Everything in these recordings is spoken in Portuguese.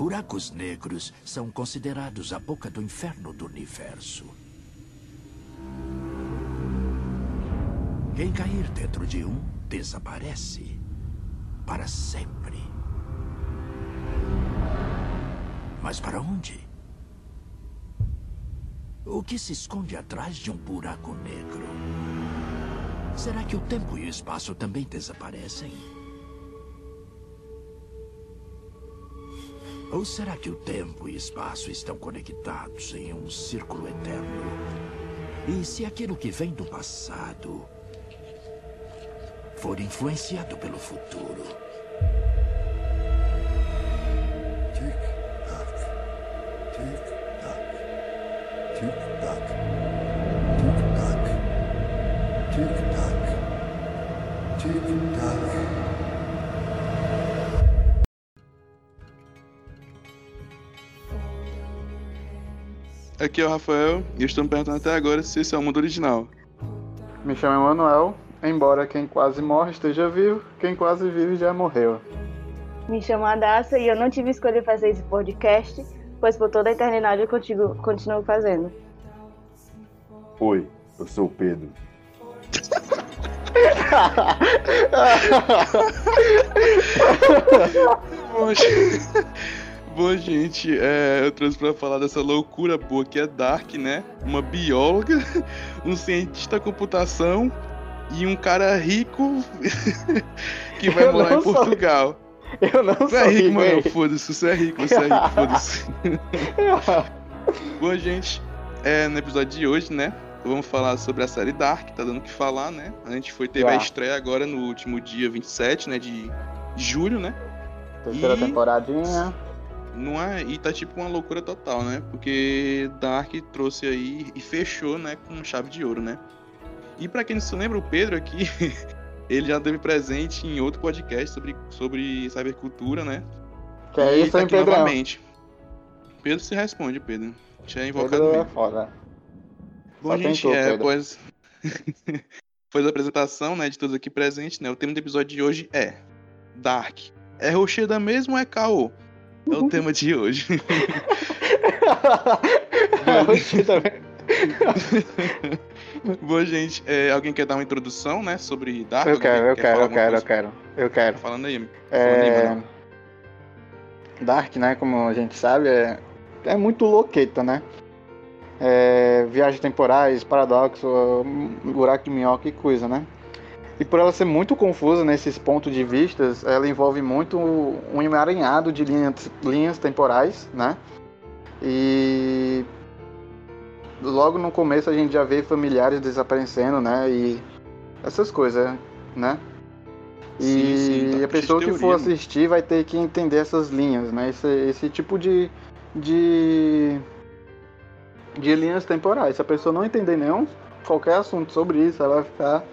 Buracos negros são considerados a boca do inferno do universo. Quem cair dentro de um desaparece para sempre. Mas para onde? O que se esconde atrás de um buraco negro? Será que o tempo e o espaço também desaparecem? Ou será que o tempo e espaço estão conectados em um círculo eterno? E se aquilo que vem do passado for influenciado pelo futuro? Aqui é o Rafael e eu estou me perguntando até agora se esse é o mundo original. Me chamo Emanuel, embora quem quase morre esteja vivo, quem quase vive já morreu. Me chamo Adassa e eu não tive escolha de fazer esse podcast, pois por toda a eternidade eu continuo, continuo fazendo. Oi, eu sou o Pedro. Gente- Bom, gente, é, eu trouxe pra falar dessa loucura boa que é Dark, né? Uma bióloga, um cientista da computação e um cara rico que vai Eu morar em sou- Portugal. Eu não Você sou é rico, rico, mano. Foda-se, você é rico, você é rico, foda-se. Bom, gente, é, no episódio de hoje, né? Vamos falar sobre a série Dark, tá dando o que falar, né? A gente foi, teve a Já. estreia agora no último dia 27, né? De julho, né? Terceira E- temporadinha. Não é, e tá tipo uma loucura total, né? Porque Dark trouxe aí e fechou, né, com chave de ouro, né? E pra quem não se lembra, o Pedro aqui, ele já teve presente em outro podcast sobre, sobre cybercultura, né? Que é isso, tá hein, aqui Pedrão? novamente. Pedro se responde, Pedro. Já é invocado Pedro é mesmo. foda. Bom, Só gente, tentou, é, Pedro. após... após a apresentação, né, de todos aqui presentes, né, o tema do episódio de hoje é Dark. É Rocheda mesmo ou é caô? É o tema de hoje. Oxi, também. Bom, gente, é, alguém quer dar uma introdução, né, sobre Dark? Eu quero, eu quer quero, eu quero, eu quero. Eu quero. Tá falando aí, É... mano. Dark, né, como a gente sabe, é, é muito louqueta, né? É... Viagens temporais, paradoxo, buraco de minhoca e coisa, né? E por ela ser muito confusa nesses pontos de vistas, ela envolve muito um emaranhado de linhas, linhas temporais, né? E logo no começo a gente já vê familiares desaparecendo, né? E essas coisas, né? E Sim, sim, tá a pessoa que for assistir vai ter que entender essas linhas, né? Esse, esse tipo de, de de linhas temporais. Se a pessoa não entender nenhum qualquer assunto sobre isso, ela vai ficar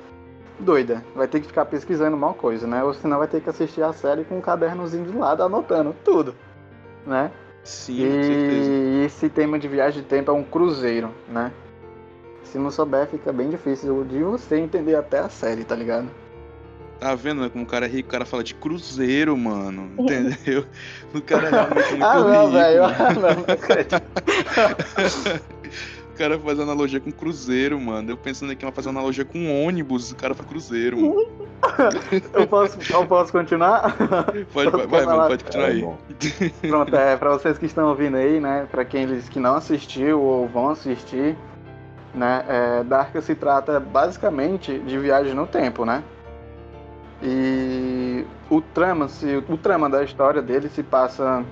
doida. Vai ter que ficar pesquisando uma coisa, né? Ou senão vai ter que assistir a série com um cadernozinho de lado anotando tudo, né? Sim, com certeza. E esse tema de viagem de tempo é um cruzeiro, né? Se não souber, fica bem difícil de você entender até a série, tá ligado? Tá vendo, né, como o cara é rico, o cara fala de cruzeiro, mano, entendeu? O cara é realmente muito ah, não, rico. velho. mano. Ah, não, não acredito. O cara faz analogia com cruzeiro, mano. Eu pensando aqui, mas fazer analogia com ônibus, o cara faz cruzeiro, mano. Eu posso, eu posso continuar? Pode, vai, vai, mano, pode continuar É aí. bom. Pronto, é pra vocês que estão ouvindo aí, né? Pra quem que não assistiu ou vão assistir, né? É, Dark se trata basicamente de viagem no tempo, né? E o trama, se, o trama da história dele se passa.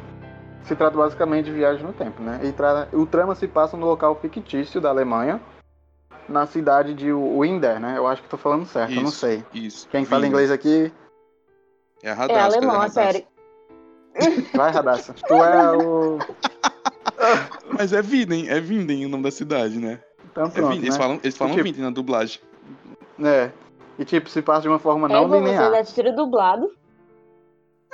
Se trata basicamente de viagem no tempo, né? E tra- o trama se passa no local fictício da Alemanha, na cidade de Winder, né? Eu acho que tô falando certo, eu não Isso, sei. Isso. Quem fala inglês aqui, É, É Radasco, alemão a Radasco. série. vai, Radassa. Tu é o. Mas é Viden, é Vinden o nome da cidade, né? Então É pronto, Vinden, eles né? falam, eles falam Tipo- Vinden na dublagem. É. E tipo, se passa de uma forma É não linear. você assistir dublado.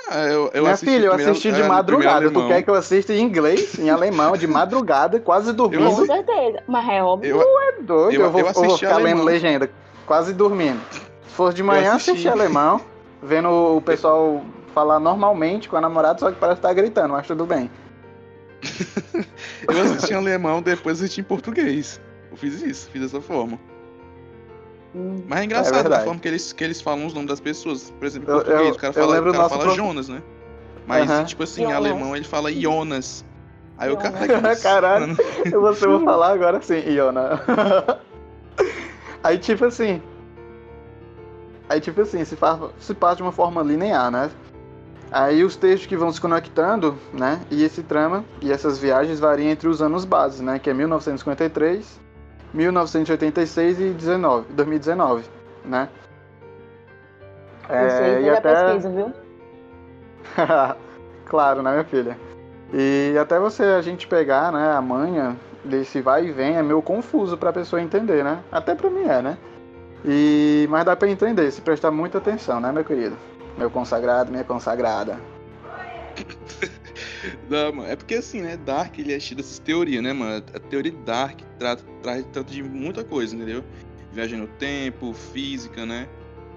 Ah, eu, eu Minha assisti filha, eu assisti de é, madrugada. Tu quer que eu assista em inglês, em alemão, de madrugada, quase Com dormindo? assi- certeza. Mas é óbvio. Eu, É doido, eu- eu, vou, eu eu vou assisti ficar lendo alemão. legenda, quase dormindo. Se fosse de manhã, assisti. assistir alemão, vendo o pessoal falar normalmente com a namorada, só que parece estar gritando, mas tudo bem. Eu assisti em alemão, depois assisti em português. Eu fiz isso, fiz dessa forma. Hum. Mas é engraçado a verdade. forma que eles, que eles falam os nomes das pessoas. Por exemplo, em Eu- português, eu- o cara eu fala, o cara fala prof- Jonas, né? Mas, tipo assim, em Jonas. alemão ele fala Jonas. Aí o cara. Caralho. Eu eu vou falar agora sim, Iona. Aí tipo assim. Aí tipo assim, se, fa- se passa de uma forma linear, né? Aí os textos que vão se conectando, né? E esse trama e essas viagens variam entre os anos bases, né? Que é 1953, 1986 e 19, 2019, né? É, e a até... pesquisa, viu? claro, né, minha filha? E até você a gente pegar, né, a manha desse vai e vem é meio confuso pra pessoa entender, né? Até pra mim é, né? E mas dá pra entender se prestar muita atenção, né, meu querido? Meu consagrado, minha consagrada. Não, mano, é porque assim, né? Dark ele é cheio dessas teorias, né, mano? A teoria de Dark trata, traz tanto de muita coisa, entendeu? Viagem no tempo, física, né?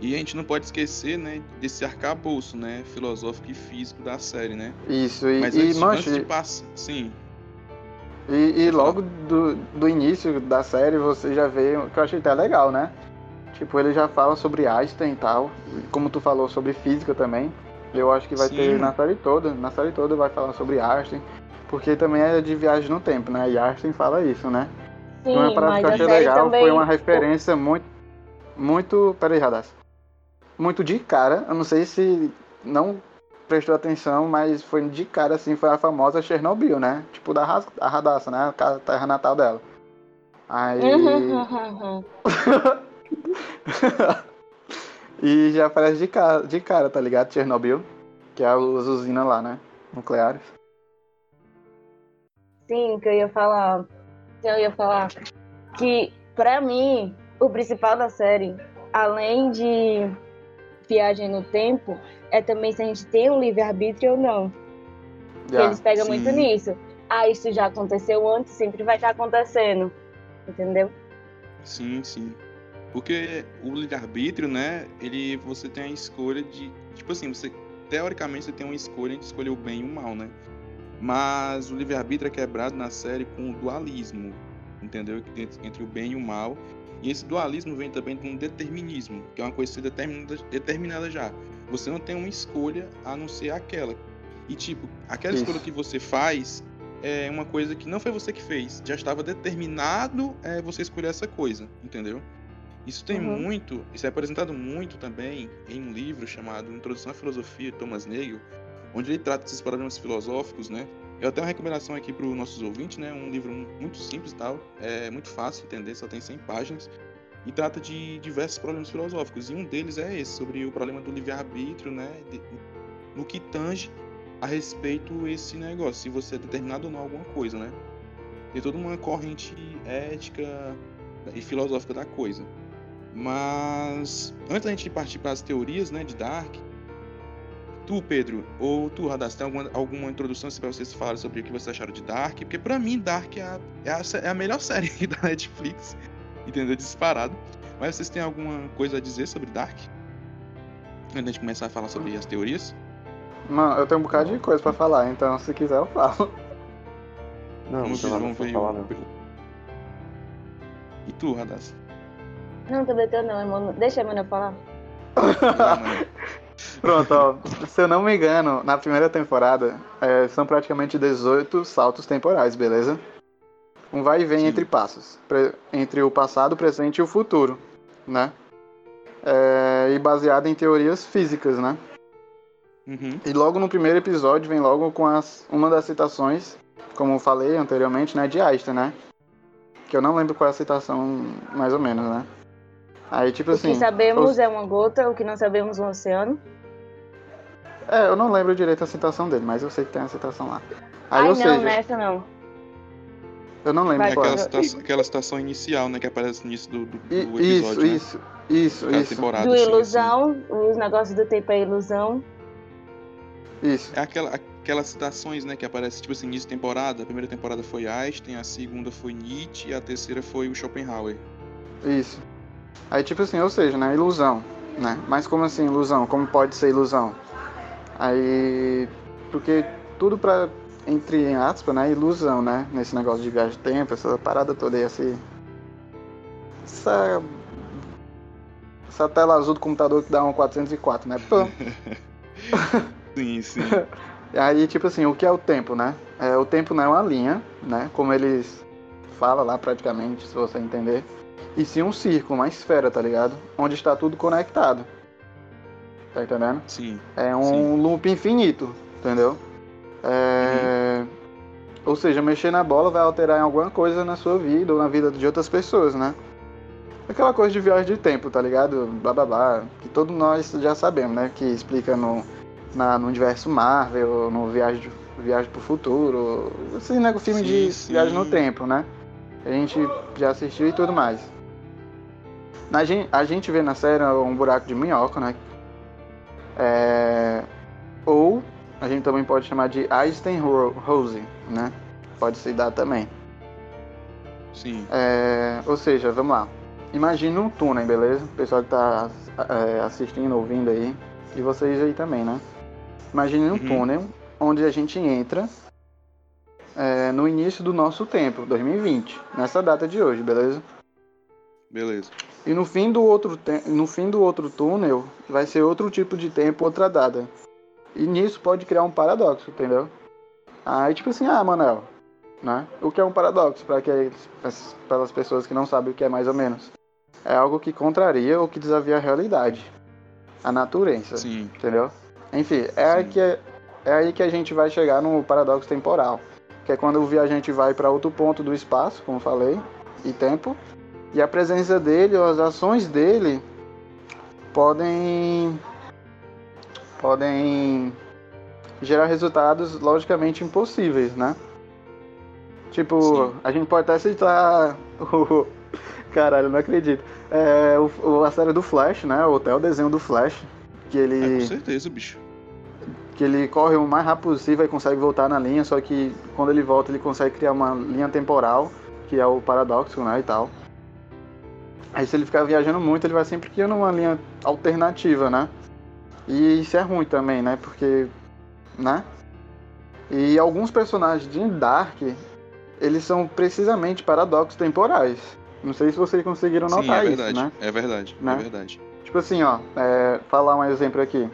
E a gente não pode esquecer, né, desse arcabouço, né, filosófico e físico da série, né? Isso, e, Mas e antes, manche, antes de passar, sim, e, e logo do, do início da série você já vê, que eu achei até legal, né? Tipo, ele já fala sobre Einstein e tal, como tu falou sobre física também. Eu acho que vai Sim. ter na série toda, na série toda vai falar sobre Einstein, porque também é de viagem no tempo, né? E Einstein fala isso, né? Sim, uma parada mas que eu a achei legal também. foi uma referência muito. Muito. Peraí, Radassa. Muito de cara. Eu não sei se não prestou atenção, mas foi de cara, assim, foi a famosa Chernobyl, né? Tipo da Ras- a Radassa, né? A terra natal dela. Aí. E já aparece de cara, de cara, tá ligado? Chernobyl. Que é a usina lá, né? Nucleares. Sim, que eu ia falar. que Eu ia falar que, pra mim, o principal da série, além de viagem no tempo, é também se a gente tem um livre-arbítrio ou não. Já. eles pegam sim. muito nisso. Ah, isso já aconteceu antes, sempre vai estar acontecendo. Entendeu? sim, sim. Porque o livre-arbítrio, né, ele, você tem a escolha de, tipo assim, você, teoricamente você tem uma escolha de escolher o bem e o mal, né? Mas o livre-arbítrio é quebrado na série com o dualismo, entendeu? Entre- Entre o bem e o mal. E esse dualismo vem também de um determinismo, que é uma coisa determinada, determinada já. Você não tem uma escolha a não ser aquela. E tipo, aquela Isso. escolha que você faz é uma coisa que não foi você que fez. Já estava determinado é, você escolher essa coisa, entendeu? Isso tem Uhum. muito, isso é apresentado muito também em um livro chamado Introdução à Filosofia, de Thomas Nagel, onde ele trata desses problemas filosóficos, né? Eu tenho uma recomendação aqui para os nossos ouvintes, né? Um livro muito simples e tal, é muito fácil de entender, só tem 100 páginas, e trata de diversos problemas filosóficos. E um deles é esse, sobre o problema do livre-arbítrio, né? de- no que tange a respeito esse negócio, se você é determinado ou não alguma coisa, né? Tem toda uma corrente ética e filosófica da coisa. Mas antes da gente partir para as teorias, né, de Dark, tu, Pedro, ou tu, Radassa, tem alguma, alguma introdução para vocês falarem sobre o que vocês acharam de Dark? Porque para mim Dark é a, é a, é a melhor série da Netflix, entendeu? Disparado. Mas vocês têm alguma coisa a dizer sobre Dark? Antes da gente começar a falar sobre as teorias? Mano, eu tenho um bocado de coisa pra falar, então se quiser eu falo. Não, não Vamos nada vamos ver. falar, o- não. E tu, Radassa? Não, também teu não, irmão. Deixa a Manoel falar. Pronto, ó. Se eu não me engano, na primeira temporada é, são praticamente 18 saltos temporais, beleza? Um vai e vem Sim. entre passos. pre- entre o passado, o presente e o futuro, né? É, e baseado em teorias físicas, né? Uhum. E logo no primeiro episódio vem logo com as, uma das citações, como eu falei anteriormente, né? De Einstein, né? Que eu não lembro qual é a citação, mais ou menos, né? Aí, tipo o assim. que sabemos os- é uma gota, o que não sabemos um oceano. É, eu não lembro direito a citação dele, mas eu sei que tem a citação lá. Aí, Ai, ou não, seja, nessa não. eu não lembro É aquela é. citação, aquela citação inicial, né, que aparece no início do, do, do episódio, Isso, né? isso, isso, Cada isso, temporada, Do assim, assim. ilusão, os negócios do tempo é ilusão. isso. É aquela, aquelas citações, né, que aparecem, tipo assim, início de temporada. A primeira temporada foi Einstein, a segunda foi Nietzsche e a terceira foi o Schopenhauer. Isso. Aí, tipo assim, ou seja, né? Ilusão, né? Mas como assim, ilusão? Como pode ser ilusão? Aí. Porque tudo pra. Entre aspas, né? Ilusão, né? Nesse negócio de viagem de tempo, essa parada toda aí, assim. Essa. Essa tela azul do computador que dá um 404, né? Pô. Sim, sim. Aí, tipo assim, o que é o tempo, né? É, o tempo não é uma linha, né? Como eles falam lá praticamente, se você entender. E sim um círculo, uma esfera, tá ligado? Onde está tudo conectado. Tá entendendo? Sim. É um Sim. loop infinito, entendeu? É... Ou seja, mexer na bola vai alterar em alguma coisa na sua vida ou na vida de outras pessoas, né? Aquela coisa de viagem de tempo, tá ligado? Blá blá blá. Que todos nós já sabemos, né? Que explica no, na, no universo Marvel, no Viagem, viagem pro Futuro. Esse né, filme Sim, de sim. viagem no tempo, né? A gente já assistiu e tudo mais. Na a gente vê na série um buraco de minhoca, né? É, ou a gente também pode chamar de Einstein Ro- Rose, né? Pode se dar também. Sim. É, ou seja, vamos lá. Imagina um túnel, beleza? O pessoal que tá é, assistindo, ouvindo aí, e vocês aí também, né? Imagine um Uhum. túnel onde a gente entra é, no início do nosso tempo, 2020, nessa data de hoje, beleza? Beleza. E no fim do outro no fim do outro túnel vai ser outro tipo de tempo, outra data. E nisso pode criar um paradoxo, entendeu? Aí tipo assim, ah, Manel, né? O que é um paradoxo para que para as pessoas que não sabem o que é mais ou menos? É algo que contraria ou que desafia a realidade, a natureza, Sim. entendeu? Enfim, é aí Sim. que é, é aí que a gente vai chegar no paradoxo temporal, que é quando o viajante vai para outro ponto do espaço, como falei, e tempo, e a presença dele ou as ações dele podem podem gerar resultados logicamente impossíveis, né? Tipo, Sim. a gente pode até citar o caralho, não acredito. É, o, a série do Flash, né? O até o desenho do Flash, que É, com ele certeza, bicho. que ele corre o mais rápido possível e consegue voltar na linha, só que quando ele volta ele consegue criar uma linha temporal, que é o paradoxo, né, e tal. Aí se ele ficar viajando muito, ele vai sempre criando uma linha alternativa, né? E isso é ruim também, né? Porque, né? E alguns personagens de Dark, eles são precisamente paradoxos temporais. Não sei se vocês conseguiram Sim, notar é isso, verdade. né? É verdade. Né? É verdade. Tipo assim, ó, é, falar um exemplo aqui.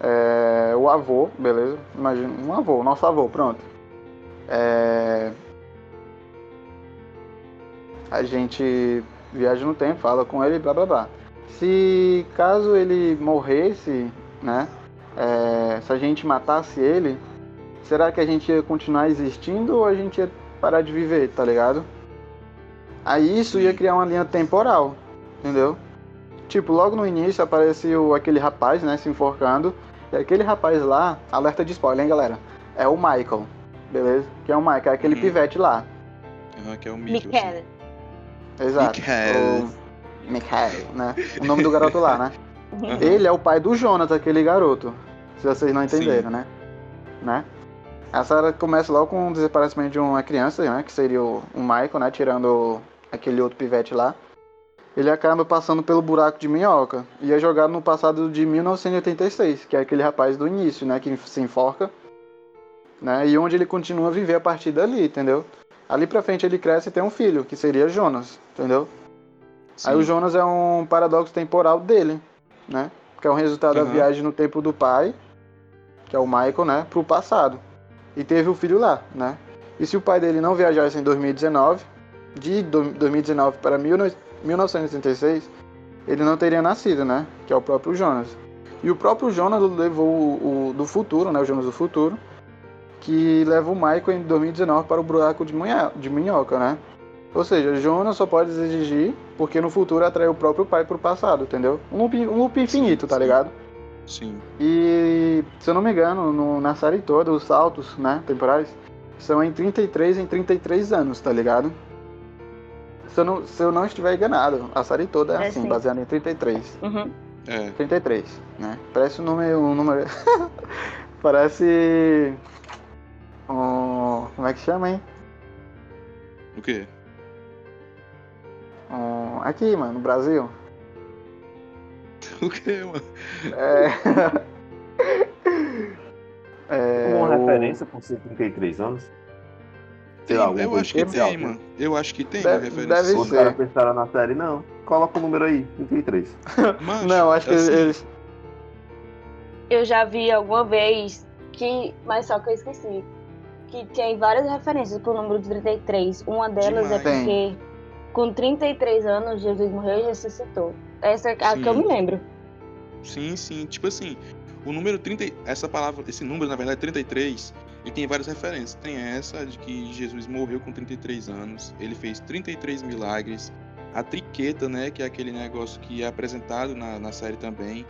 É, o avô, beleza? Imagina, um avô, nosso avô, pronto. É, a gente viaja no tempo, fala com ele, blá blá blá. Se caso ele morresse, né? é, se a gente matasse ele, será que a gente ia continuar existindo ou a gente ia parar de viver, tá ligado? Aí isso ia criar uma linha temporal, entendeu? Tipo, logo no início apareceu aquele rapaz, né, se enforcando. E aquele rapaz lá, alerta de spoiler, hein, galera? É o Michael, beleza? Que é o Michael, é aquele Uhum. pivete lá. Uhum, que é o Michael. assim. Exato. Michael. O Michael, né? O nome do garoto lá, né? Uhum. Ele é o pai do Jonas, aquele garoto. Se vocês não entenderam, Sim. né? Né? A Sarah começa logo com o desaparecimento de uma criança, né? Que seria o, o Michael, né? Tirando aquele outro pivete lá. Ele acaba passando pelo buraco de minhoca e é jogado no passado de 1986, que é aquele rapaz do início, né? Que se enforca, né? E onde ele continua a viver a partir dali, entendeu? Ali pra frente ele cresce e tem um filho, que seria Jonas, entendeu? Aí Sim. o Jonas é um paradoxo temporal dele, né? Que é um resultado da Uhum. viagem no tempo do pai, que é o Michael, né? Pro passado. E teve o filho lá, né? E se o pai dele não viajasse em 2019, de do- 2019 para 19 1986, ele não teria nascido, né? Que é o próprio Jonas. E o próprio Jonas levou o, o do futuro, né? O Jonas do futuro, que leva o Michael em 2019 para o buraco de, munha, de minhoca, né? Ou seja, Jonas só pode exigir porque no futuro atraiu o próprio pai pro passado, entendeu? Um loop, um loop infinito, tá sim. ligado? Sim. E, se eu não me engano, no- na série toda, os saltos, né, temporais, são em 33 em 33 anos, tá ligado? Se eu não, se eu não estiver enganado, a série toda é, É assim, sim. baseada em 33. Uhum. É. 33, né? Parece um número. Um número... Parece. Como é que chama, hein? O quê? Um... Aqui, mano, no Brasil. O quê, mano? É... É, Uma o- referência por ser 33 anos? Tem, lá, eu acho que tem, né? mano. Eu acho que tem Deve- uma referência. deve Os ser. caras pensaram na série, não. Coloca o número aí, 33. Macho, Não, acho que assim, eles. Eu já vi alguma vez que. Mas só que eu esqueci. Que tem várias referências pro número 33. Uma delas é Demais. porque com 33 anos Jesus morreu e ressuscitou. Essa é a que eu Sim. me lembro. Sim, sim. Tipo assim, o número 30. Essa palavra, esse número, na verdade, 33, ele tem várias referências. Tem essa de que Jesus morreu com 33 anos, ele fez 33 milagres. A triqueta, né? Que é aquele negócio que é apresentado na, na série também.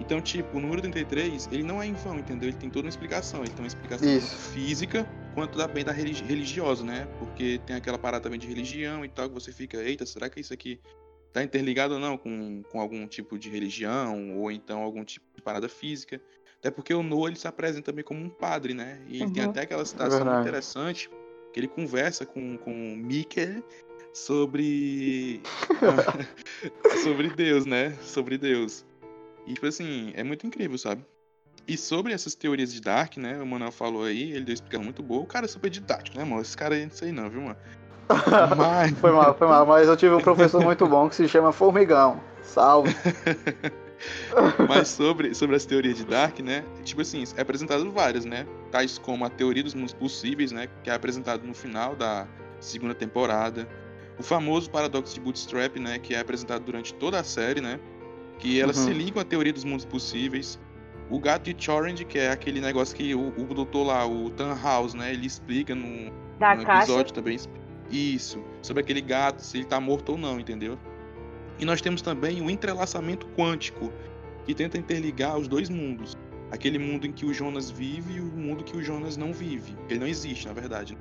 Então, tipo, o número 33, ele não é em vão, entendeu? Ele tem toda uma explicação. Ele tem uma explicação Isso. tanto física quanto também da religi religiosa, né? Porque tem aquela parada também de religião e tal, que você fica, eita, será que isso aqui tá interligado ou não com, com algum tipo de religião ou então algum tipo de parada física. Até porque o Noah ele se apresenta também como um padre, né? E ele tem Uhum. até aquela citação muito verdade. interessante que ele conversa com, com Michael sobre sobre Deus, né? Sobre Deus. E tipo assim, é muito incrível, sabe? E sobre essas teorias de Dark, né? O Manuel falou aí, ele deu explicação muito boa. O cara é super didático, né, mano? Esse cara aí não sei não, viu, mano? Mas... Foi mal, foi mal, mas eu tive um professor muito bom que se chama Formigão. Salve. Mas sobre, sobre as teorias de Dark, né? Tipo assim, é apresentado várias, né? Tais como a teoria dos mundos possíveis, né? Que é apresentado no final da segunda temporada. O famoso paradoxo de Bootstrap, né? Que é apresentado durante toda a série, né? Que elas Uhum. se ligam à teoria dos mundos possíveis. O gato de Chorand, que é aquele negócio que o, o doutor lá, o Tannhaus, né? Ele explica no, Da no caixa. episódio também. Isso, sobre aquele gato, se ele tá morto ou não, entendeu? E nós temos também o entrelaçamento quântico, que tenta interligar os dois mundos. Aquele mundo em que o Jonas vive e o mundo que o Jonas não vive. Ele não existe, na verdade.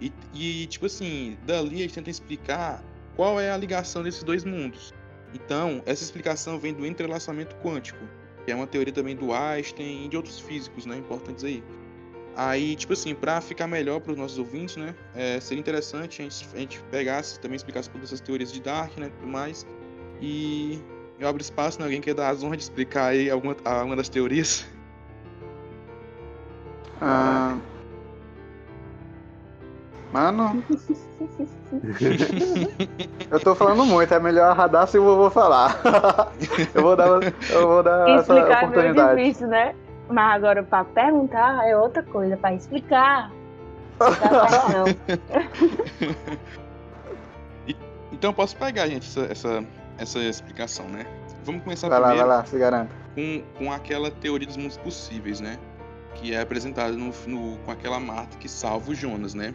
E, e, tipo assim, dali eles tentam explicar qual é a ligação desses dois mundos. Então, essa explicação vem do entrelaçamento quântico, que é uma teoria também do Einstein e de outros físicos, né, importantes aí. Aí, tipo assim, pra ficar melhor para os nossos ouvintes, né? é, seria interessante a gente, a gente pegasse, também explicasse todas essas teorias de Dark, né? Tudo mais. E eu abro espaço, né? Alguém quer dar as honras de explicar aí alguma, alguma das teorias? Ah, Mano, eu tô falando muito, é melhor a Radassa e o vovô falar. eu vou dar, eu vou dar essa Explicar é meio oportunidade. difícil, né? Mas agora pra perguntar é outra coisa, pra explicar. Então eu posso pegar, gente, essa, essa, essa explicação, né? Vamos começar Vai lá, vai primeiro lá, se garanta. com, com aquela teoria dos mundos possíveis, né? Que é apresentada no, no- com aquela Marta que salva o Jonas, né?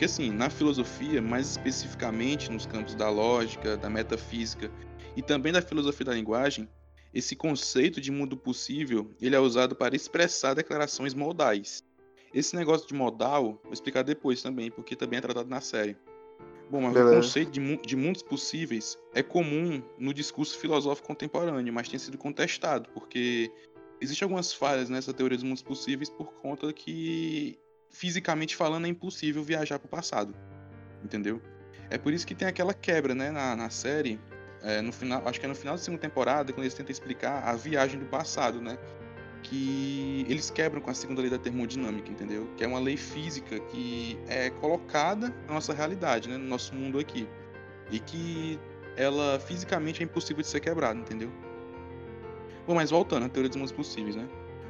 Porque assim, na filosofia, mais especificamente nos campos da lógica, da metafísica e também da filosofia da linguagem, esse conceito de mundo possível, ele é usado para expressar declarações modais. Esse negócio de modal, vou explicar depois também, porque também é tratado na série. Bom, mas Beleza. o conceito de, de mundos possíveis é comum no discurso filosófico contemporâneo, mas tem sido contestado, porque existem algumas falhas nessa teoria dos mundos possíveis por conta que, fisicamente falando, é impossível viajar para o passado. Entendeu? É por isso que tem aquela quebra, né, na, na série, é, no final, acho que é no final da segunda temporada, quando eles tentam explicar a viagem do passado, né? Que eles quebram com a segunda lei da termodinâmica, entendeu? Que é uma lei física que é colocada na nossa realidade, né? No nosso mundo aqui. E que ela fisicamente é impossível de ser quebrada, entendeu? Bom, mas voltando à teoria dos mundos possíveis, né?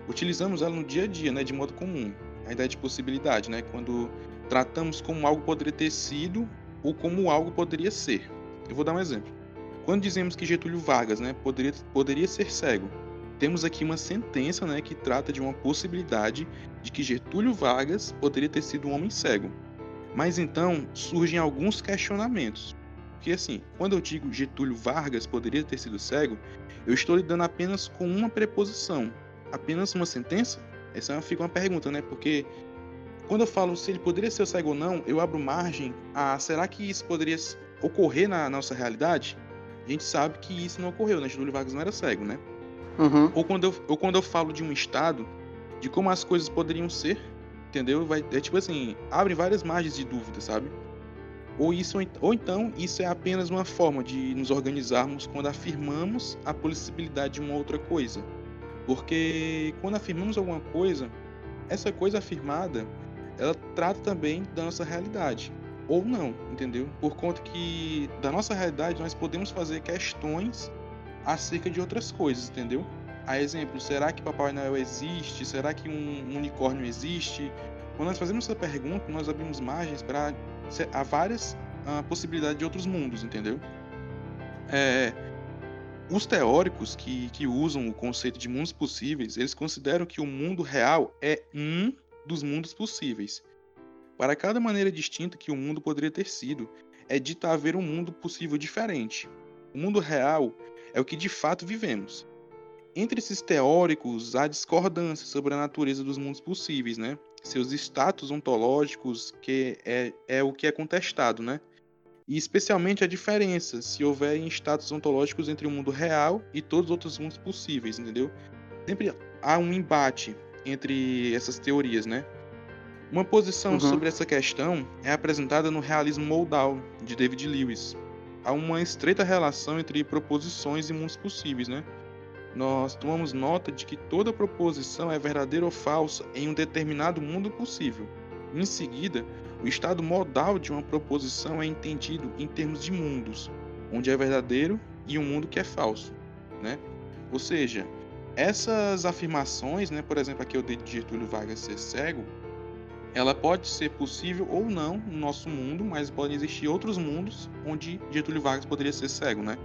Utilizamos ela no dia a dia, né? De modo comum. A ideia de possibilidade, né? Quando tratamos como algo poderia ter sido ou como algo poderia ser. Eu vou dar um exemplo. Quando dizemos que Getúlio Vargas, né, poderia, poderia ser cego, temos aqui uma sentença, né, que trata de uma possibilidade de que Getúlio Vargas poderia ter sido um homem cego. Mas então surgem alguns questionamentos. Porque assim, quando eu digo Getúlio Vargas poderia ter sido cego, eu estou lidando apenas com uma preposição, apenas uma sentença? Essa é uma- fica uma pergunta, né? Porque quando eu falo se ele poderia ser cego ou não, eu abro margem a será que isso poderia ocorrer na nossa realidade? A gente sabe que isso não ocorreu, né? Getúlio Vargas não era cego, né? Uhum. Ou quando eu, ou quando eu falo de um estado, de como as coisas poderiam ser, entendeu? Vai, é tipo assim, abre várias margens de dúvida, sabe? Ou, isso, ou então isso é apenas uma forma de nos organizarmos quando afirmamos a possibilidade de uma outra coisa. Porque quando afirmamos alguma coisa, essa coisa afirmada, ela trata também da nossa realidade. Ou não, entendeu? Por conta que da nossa realidade nós podemos fazer questões acerca de outras coisas, entendeu? A exemplo, será que Papai Noel existe? Será que um unicórnio existe? Quando nós fazemos essa pergunta, nós abrimos margens para várias uh, possibilidades de outros mundos, entendeu? É, os teóricos que, que usam o conceito de mundos possíveis, eles consideram que o mundo real é um dos mundos possíveis. Para cada maneira distinta que o mundo poderia ter sido, é dito haver um mundo possível diferente. O mundo real é o que de fato vivemos. Entre esses teóricos, há discordância sobre a natureza dos mundos possíveis, né? Seus status ontológicos, que é, é o que é contestado, né? E especialmente a diferença, se houverem status ontológicos entre o mundo real e todos os outros mundos possíveis, entendeu? Sempre há um embate entre essas teorias, né? Uma posição uhum. sobre essa questão é apresentada no Realismo Moldal, de David Lewis. Há uma estreita relação entre proposições e mundos possíveis, né? Nós tomamos nota de que toda proposição é verdadeira ou falsa em um determinado mundo possível. Em seguida, o estado modal de uma proposição é entendido em termos de mundos, onde é verdadeiro e um mundo que é falso, né? Ou seja, essas afirmações, né, por exemplo, aqui eu dei de Getúlio Vargas ser cego, ela pode ser possível ou não no nosso mundo, mas podem existir outros mundos onde Getúlio Vargas poderia ser cego, né?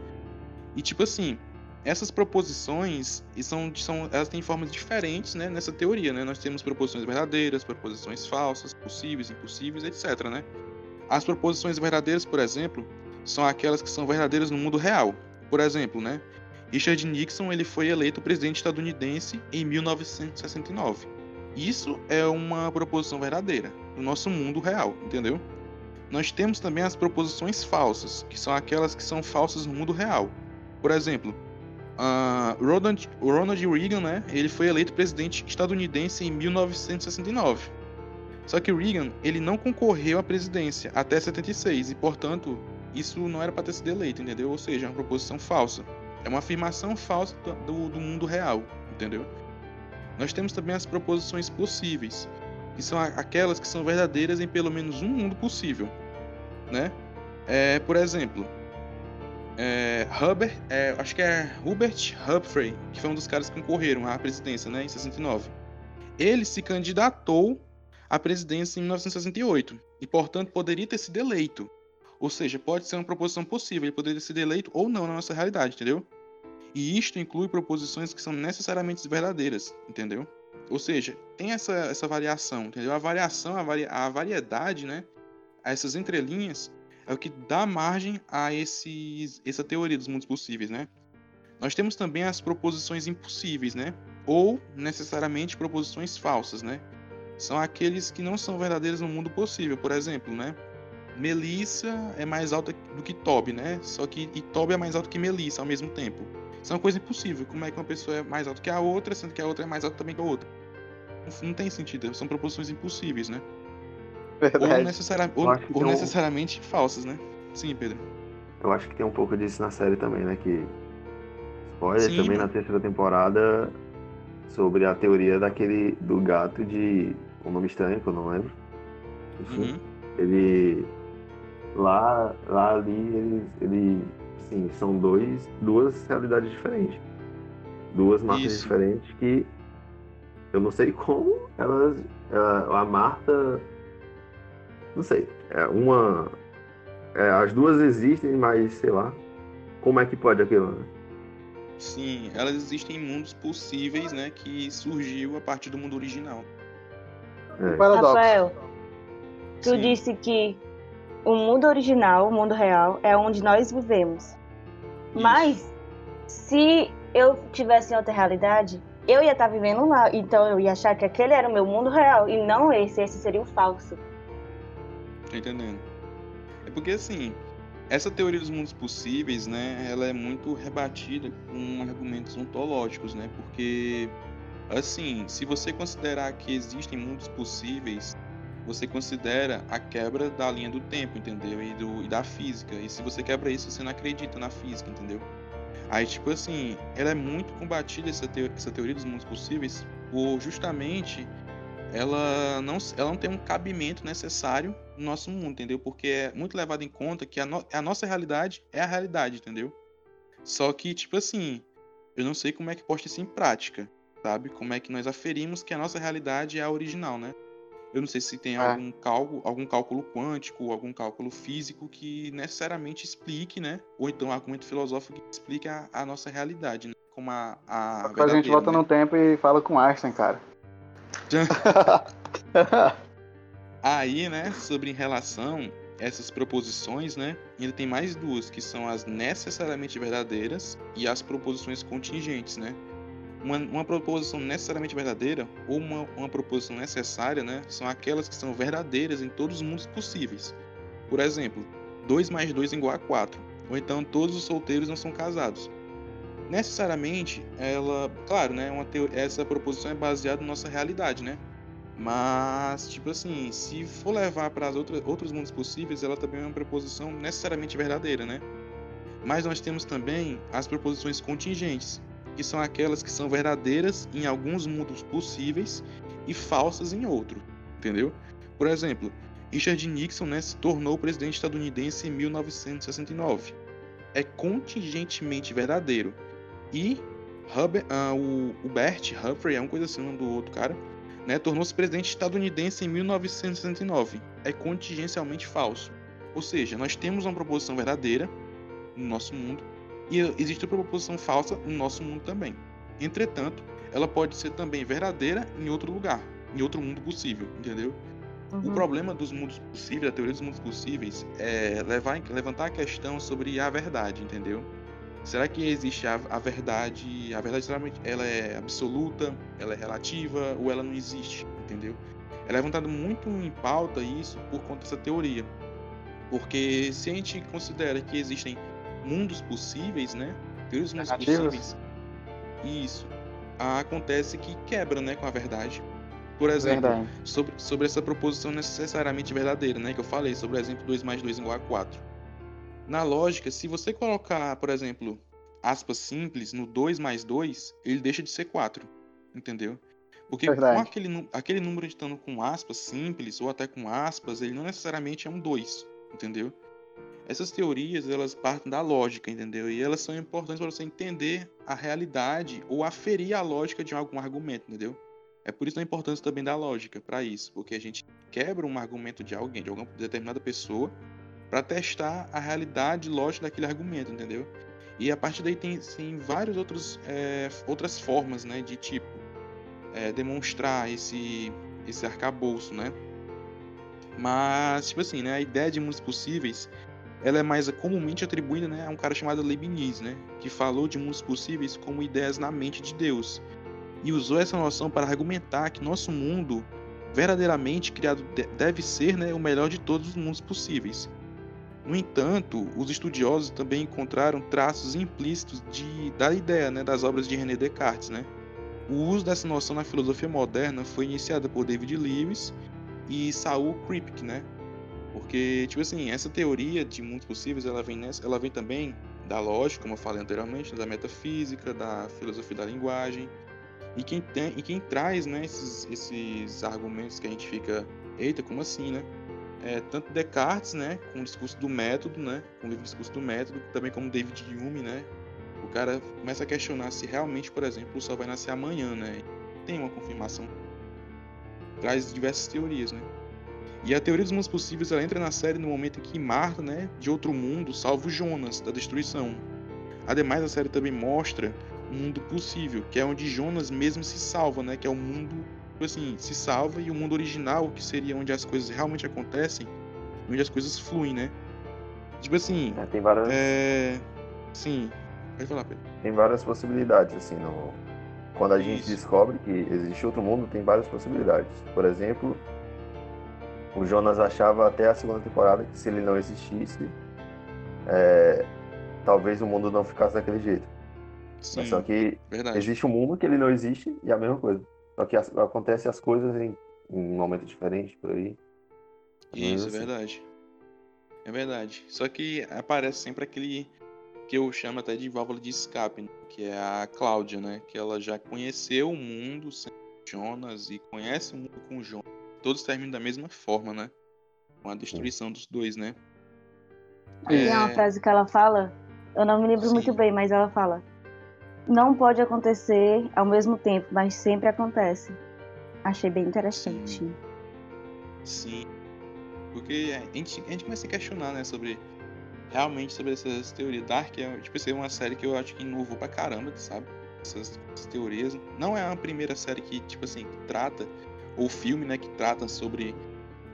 E tipo assim, essas proposições são, são, elas têm formas diferentes né, nessa teoria. Né? Nós temos proposições verdadeiras, proposições falsas, possíveis, impossíveis, etc. Né? As proposições verdadeiras, por exemplo, são aquelas que são verdadeiras no mundo real. Por exemplo, né, Richard Nixon ele foi eleito presidente estadunidense em 1969. Isso é uma proposição verdadeira no nosso mundo real, entendeu? Nós temos também as proposições falsas, que são aquelas que são falsas no mundo real. Por exemplo, Uh, Ronald, Ronald Reagan, né, ele foi eleito presidente estadunidense em 1969. Só que Reagan, ele não concorreu à presidência até 76 e, portanto, isso não era para ter sido eleito, entendeu? Ou seja, é uma proposição falsa. É uma afirmação falsa do, do mundo real, entendeu? Nós temos também as proposições possíveis, que são aquelas que são verdadeiras em pelo menos um mundo possível, né? É, por exemplo, é, Hubbard, é, acho que é Hubert Humphrey, que foi um dos caras que concorreram à presidência, né, em 69. Ele se candidatou à presidência em 1968 e, portanto, poderia ter sido eleito. Ou seja, pode ser uma proposição possível, ele poderia ter sido eleito ou não na nossa realidade, entendeu? E isto inclui proposições que são necessariamente verdadeiras, entendeu? Ou seja, tem essa, essa variação, entendeu? A variação, a, a variedade, né? Essas entrelinhas é o que dá margem a esses, essa teoria dos mundos possíveis, né? Nós temos também as proposições impossíveis, né? Ou necessariamente proposições falsas, né? São aqueles que não são verdadeiros no mundo possível, por exemplo, né? Melissa é mais alta do que Toby, né? Só que e Toby é mais alto que Melissa ao mesmo tempo. Isso é uma coisa impossível. Como é que uma pessoa é mais alta que a outra, sendo que a outra é mais alta também que a outra? Não tem sentido. São proposições impossíveis, né? Verdade. Ou, necessari ou, ou necessariamente um... falsas, né? Sim, Pedro. Eu acho que tem um pouco disso na série também, né? Que. Spoiler Sim, também mano. na terceira temporada sobre a teoria daquele. do gato de. um nome estranho que eu não lembro. Enfim. Uhum. Ele. Lá, lá ali, eles. Ele, sim, são dois, duas realidades diferentes. Duas marcas Isso. diferentes que eu não sei como elas. A Marta não sei. É uma. É, as duas existem, mas sei lá. Como é que pode aquilo, né? Sim, elas existem em mundos possíveis, né? Que surgiu a partir do mundo original. É. Rafael, tu Sim. disse que o mundo original, o mundo real, é onde nós vivemos. Isso. Mas se eu tivesse em outra realidade, eu ia estar vivendo lá. Então eu ia achar que aquele era o meu mundo real e não esse. Esse seria o falso. Tô entendendo. É porque assim, essa teoria dos mundos possíveis, né, ela é muito rebatida com argumentos ontológicos, né? Porque assim, se você considerar que existem mundos possíveis, você considera a quebra da linha do tempo, entendeu? E, do, e da física. E se você quebra isso, você não acredita na física, entendeu? Aí, tipo assim, ela é muito combatida, essa, essa teoria dos mundos possíveis, por justamente ela não, ela não tem um cabimento necessário no nosso mundo, entendeu? Porque é muito levado em conta que a, no, a nossa realidade é a realidade, entendeu? Só que, tipo assim, eu não sei como é que posta isso em prática, sabe? Como é que nós aferimos que a nossa realidade é a original, né? Eu não sei se tem é. algum cálculo, algum cálculo quântico, algum cálculo físico que necessariamente explique, né? Ou então um argumento filosófico que explique a, a nossa realidade, né? Como a, a, a gente volta né? no tempo e fala com Einstein, cara. Aí, né, sobre em relação essas proposições, né, ele tem mais duas, que são as necessariamente verdadeiras e as proposições contingentes, né. Uma, uma proposição necessariamente verdadeira ou uma, uma proposição necessária, né, são aquelas que são verdadeiras em todos os mundos possíveis. Por exemplo, 2 mais 2 igual a 4. Ou então todos os solteiros não são casados necessariamente ela, claro, né, uma essa proposição é baseada na nossa realidade, né? Mas, tipo assim, se for levar para os outros mundos possíveis, ela também é uma proposição necessariamente verdadeira, né? Mas nós temos também as proposições contingentes, que são aquelas que são verdadeiras em alguns mundos possíveis e falsas em outro, entendeu? Por exemplo, Richard Nixon né, se tornou presidente estadunidense em 1969. É contingentemente verdadeiro, e Huber, uh, o, o Bert Humphrey, é uma coisa assim, nome do outro cara, né, tornou-se presidente estadunidense em 1969. É contingencialmente falso. Ou seja, nós temos uma proposição verdadeira no nosso mundo e existe uma proposição falsa no nosso mundo também. Entretanto, ela pode ser também verdadeira em outro lugar, em outro mundo possível, entendeu? Uhum. O problema dos mundos possíveis, da teoria dos mundos possíveis, é levar, levantar a questão sobre a verdade, entendeu? Será que existe a, a verdade? A verdade geralmente ela é absoluta, ela é relativa ou ela não existe, entendeu? É levantado muito em pauta isso por conta dessa teoria. Porque se a gente considera que existem mundos possíveis, né? Teorias mundos possíveis. Isso. Acontece que quebra, né, com a verdade. Por exemplo, sobre, sobre essa proposição necessariamente verdadeira, né, que eu falei, sobre o exemplo 2 mais 2 igual a 4 na lógica, se você colocar, por exemplo, aspas simples no 2 mais 2, ele deixa de ser 4. Entendeu? Porque com aquele, aquele número estando com aspas simples ou até com aspas, ele não necessariamente é um 2. Entendeu? Essas teorias, elas partem da lógica, entendeu? E elas são importantes para você entender a realidade ou aferir a lógica de algum argumento, entendeu? É por isso a importância também da lógica para isso, porque a gente quebra um argumento de alguém, de alguma determinada pessoa, para testar a realidade lógica daquele argumento, entendeu? E a partir daí tem, tem várias outros, é, outras formas, né, de tipo é, demonstrar esse esse arcabouço, né? Mas tipo assim, né, a ideia de mundos possíveis, ela é mais comumente atribuída, né, a um cara chamado Leibniz, né, que falou de mundos possíveis como ideias na mente de Deus e usou essa noção para argumentar que nosso mundo verdadeiramente criado deve ser, né, o melhor de todos os mundos possíveis no entanto, os estudiosos também encontraram traços implícitos de, da ideia né, das obras de René Descartes. Né? O uso dessa noção na filosofia moderna foi iniciado por David Lewis e Saul Kripke, né? Porque, tipo assim, essa teoria de mundos possíveis, ela vem, nessa, ela vem também da lógica, como eu falei anteriormente, da metafísica, da filosofia da linguagem. E quem, tem, e quem traz né, esses, esses argumentos que a gente fica, eita, como assim, né? É, tanto Descartes, né, com o discurso do método, né, com o livro Discurso do Método, também como David Hume, né, o cara começa a questionar se realmente, por exemplo, o Sol vai nascer amanhã, né, tem uma confirmação, traz diversas teorias, né. E a teoria dos mundos possíveis ela entra na série no momento em que Marta, né, de outro mundo, salva Jonas da destruição. Ademais, a série também mostra um mundo possível, que é onde Jonas mesmo se salva, né, que é o mundo assim, se salva e o mundo original, que seria onde as coisas realmente acontecem, onde as coisas fluem, né? Tipo assim. É, tem várias. É... Sim. Pode falar, Pedro. Tem várias possibilidades, assim, no... quando a Isso. gente descobre que existe outro mundo, tem várias possibilidades. Por exemplo, o Jonas achava até a segunda temporada que se ele não existisse, é... talvez o mundo não ficasse daquele jeito. Sim, Mas só que verdade. existe um mundo que ele não existe e é a mesma coisa. Só que as, acontece as coisas em, em um momento diferente por aí. Isso, é assim. é verdade. É verdade. Só que aparece sempre aquele que eu chamo até de válvula de escape, né? que é a Cláudia, né? Que ela já conheceu o mundo Jonas e conhece o mundo com o Jonas. Todos terminam da mesma forma, né? Com a destruição dos dois, né? Tem uma É. frase que ela fala, eu não me lembro Sim. muito bem, mas ela fala: Não pode acontecer ao mesmo tempo, mas sempre acontece. Achei bem interessante. Sim. Sim. Porque a gente, a gente começa a questionar, né, sobre. Realmente sobre essas teorias. Dark é, tipo é uma série que eu acho que inovou pra caramba, sabe? Essas, essas teorias. Não é a primeira série que, tipo assim, que trata, ou filme, né, que trata sobre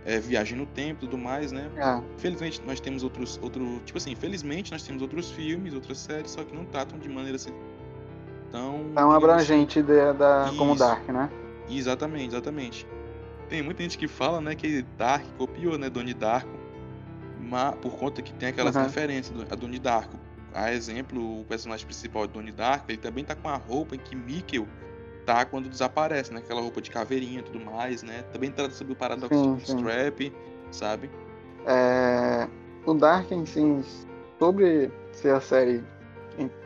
é, viagem no tempo e tudo mais, né? Ah, Felizmente nós temos outros, outro, tipo assim, felizmente nós temos outros filmes, outras séries, só que não tratam de maneira assim tão tão abrangente da, da, como Isso. Dark, né? Exatamente, exatamente. Tem muita gente que fala, né, que Dark copiou, né, Donnie Darko, mas por conta que tem aquelas Uhum. referências do, a Donnie Darko. A exemplo, o personagem principal de Donnie Darko, ele também tá com a roupa em que Mikkel tá quando desaparece, né, aquela roupa de caveirinha e tudo mais, né? Também trata sobre o paradoxo Sim, de sim. Bootstrap, sabe? É, o Dark em si, sobre ser a série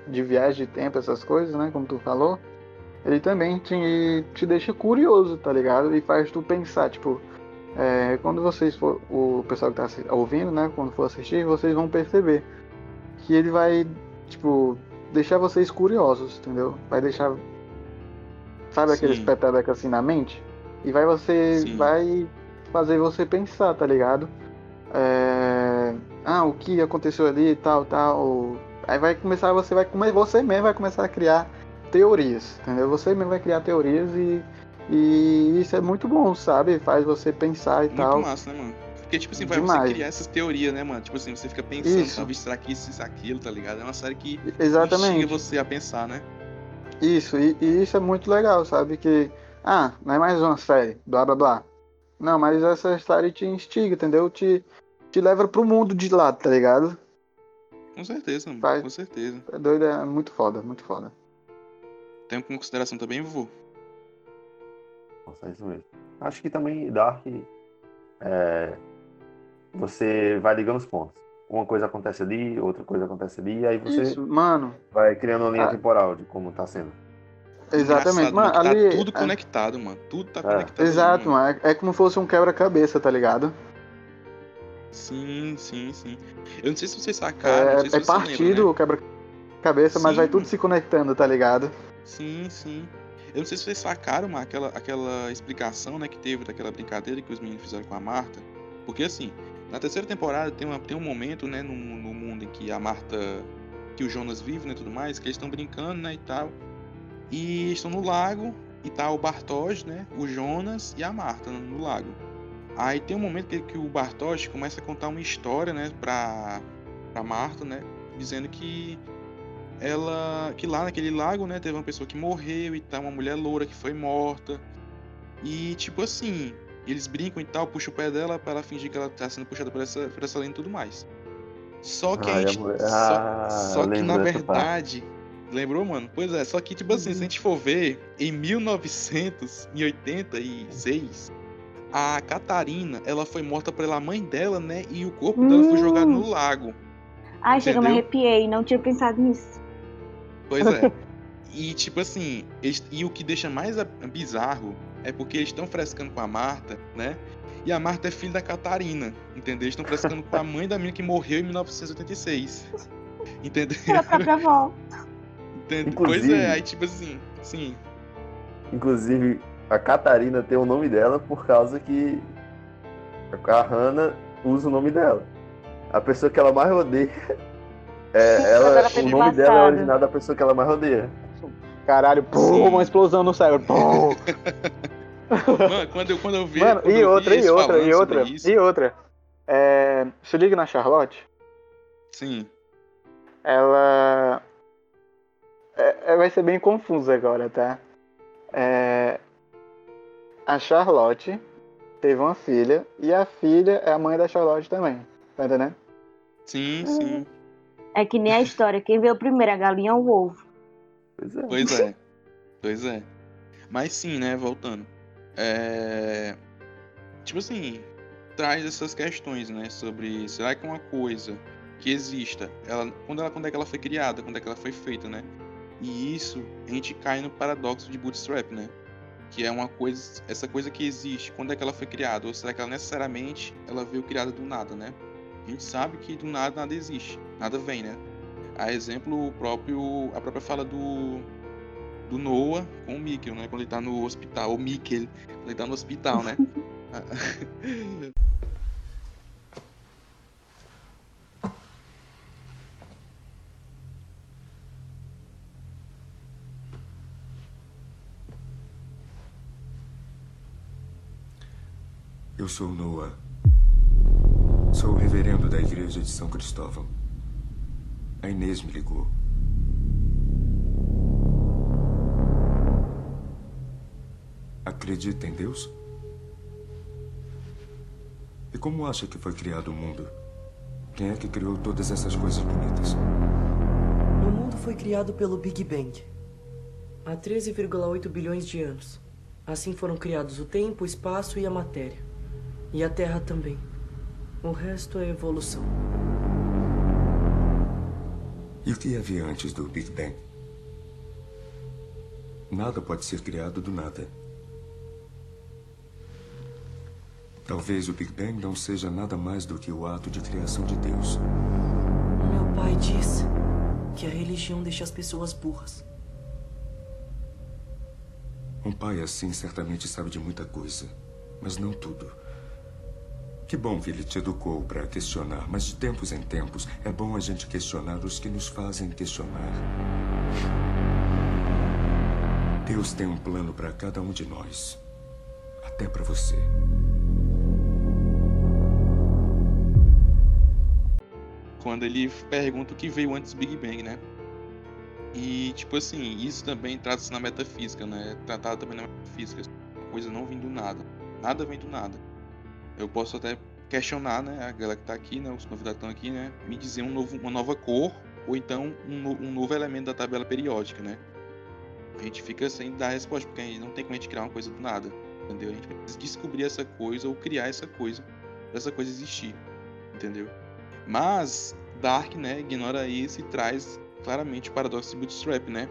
de viagem de tempo, essas coisas, né? Como tu falou, ele também te, te deixa curioso, tá ligado? E faz tu pensar, tipo, é, quando vocês for, o pessoal que tá ouvindo, né? Quando for assistir, vocês vão perceber que ele vai, tipo, deixar vocês curiosos, entendeu? Vai deixar, sabe aqueles Sim. peteleco assim na mente? E vai você, Sim. vai fazer você pensar, tá ligado? É, ah, o que aconteceu ali e tal, tal. Aí vai começar, você vai você mesmo vai começar a criar teorias, entendeu? Você mesmo vai criar teorias e, e isso é muito bom, sabe? Faz você pensar e Muito tal. massa, né, mano? Porque, tipo assim, vai Demais. você criar essas teorias, né, mano? Tipo assim, você fica pensando, Isso. talvez será que isso, isso, aquilo, tá ligado? É uma série que Exatamente. você a pensar, né? Isso, e, e isso é muito legal, sabe? Que, ah, não é mais uma série, blá blá blá. Não, mas essa série te instiga, entendeu? Te, te leva pro mundo de lado, tá ligado? Com certeza, mano. Vai. Com certeza. É doido, é muito foda, muito foda. Tem como consideração também, vovô? Nossa, é isso mesmo. Acho que também Dark é, você vai ligando os pontos. Uma coisa acontece ali, outra coisa acontece ali, e aí você Isso, mano, vai criando uma linha Ah. temporal de como tá sendo. exatamente. Engraçado, Mano, que ali. Tá tudo é- conectado, mano. Tudo tá É. conectado. Exato, mano. mano. É, é como se fosse um quebra-cabeça, tá ligado? Sim, sim, sim. Eu não sei se vocês sacaram, É, se é partido lembra, né? o quebra-cabeça, mas vai tudo se conectando, tá ligado? Sim, sim. Eu não sei se vocês sacaram, mano, aquela, aquela explicação, né, que teve daquela brincadeira que os meninos fizeram com a Marta. Porque assim, na terceira temporada tem, uma, tem um momento, né, no, no mundo em que a Marta, que o Jonas vive, né, e tudo mais, que eles estão brincando, né, e tal. E estão no lago, e tá o Bartosz, né, o Jonas e a Marta no lago. Aí tem um momento que, que o Bartosz começa a contar uma história, né, pra, pra Marta, né, dizendo que ela que lá naquele lago, né, teve uma pessoa que morreu e tal, uma mulher loura que foi morta. E tipo assim, eles brincam e tal, puxa o pé dela pra ela fingir que ela tá sendo puxada por essa, por essa lenda e tudo mais. Só que Ah, a gente. só Ah, só que na verdade. Lembrou, mano? Pois é, só que, tipo assim, se a gente for ver, em 1986, a Catarina, ela foi morta pela mãe dela, né? E o corpo dela foi jogado no lago. Ai, chega, me arrepiei, não tinha pensado nisso. Pois é. E tipo assim, eles- e o que deixa mais bizarro é porque eles estão frescando com a Marta, né? E a Marta é filha da Catarina, entendeu? Eles estão frescando com a mãe da menina que morreu em 1986. Entendeu? Pela própria avó. Entendeu? Pois é, aí tipo assim, sim. Inclusive, a Catarina tem o nome dela por causa que a Hannah usa o nome dela. A pessoa que ela mais odeia. É, ela, ela teve o nome dela é originado da pessoa que ela mais odeia. Caralho, pum, uma explosão no cérebro. Pum. Mano, quando eu, quando eu vi. Mano, quando e eu vi outra, e outra, e outra, isso- e outra. É, se liga na Charlotte, Sim. ela. é- é- vai ser bem confuso agora, tá? É, a Charlotte teve uma filha e a filha é a mãe da Charlotte também. Tá entendendo? Sim, sim. É que nem a história, quem veio primeiro, a galinha ou o ovo? Pois é. Pois é. Pois é. Mas sim, né? Voltando. É... Tipo assim, traz essas questões, né? Sobre será que uma coisa que exista, ela, quando, ela, quando é que ela foi criada, quando é que ela foi feita, né? E isso, a gente cai no paradoxo de Bootstrap, né? Que é uma coisa, essa coisa que existe, quando é que ela foi criada? Ou será que ela necessariamente ela veio criada do nada, né? A gente sabe que do nada nada existe, nada vem, né? A exemplo o próprio a própria fala do do Noah com o Mikkel, né? Quando ele tá no hospital, o Mikkel, quando ele tá no hospital, né? Eu sou Noah. Sou o reverendo da igreja de São Cristóvão. A Inês me ligou. Acredita em Deus? E como acha que foi criado o mundo? Quem é que criou todas essas coisas bonitas? O mundo foi criado pelo Big Bang. Há 13,8 bilhões de anos. Assim foram criados o tempo, o espaço e a matéria. E a Terra também. O resto é evolução. E o que havia antes do Big Bang? Nada pode ser criado do nada. Talvez o Big Bang não seja nada mais do que o ato de criação de Deus. Meu pai disse que a religião deixa as pessoas burras. Um pai assim certamente sabe de muita coisa, mas não tudo. Que bom que ele te educou para questionar, mas de tempos em tempos é bom a gente questionar os que nos fazem questionar. Deus tem um plano para cada um de nós, até para você. Quando ele pergunta o que veio antes do Big Bang, né? E, tipo assim, isso também trata-se na metafísica, né? Tratado também na metafísica. Coisa não vem do nada. Nada vem do nada. Eu posso até questionar, né? A galera que tá aqui, né? Os convidados estão aqui, né? Me dizer um novo, uma nova cor ou então um, no, um novo elemento da tabela periódica, né? A gente fica sem dar resposta, porque a gente não tem como a gente criar uma coisa do nada, entendeu? A gente precisa descobrir essa coisa ou criar essa coisa pra essa coisa existir, entendeu? Mas Dark, né, ignora isso e traz claramente o paradoxo de Bootstrap, né?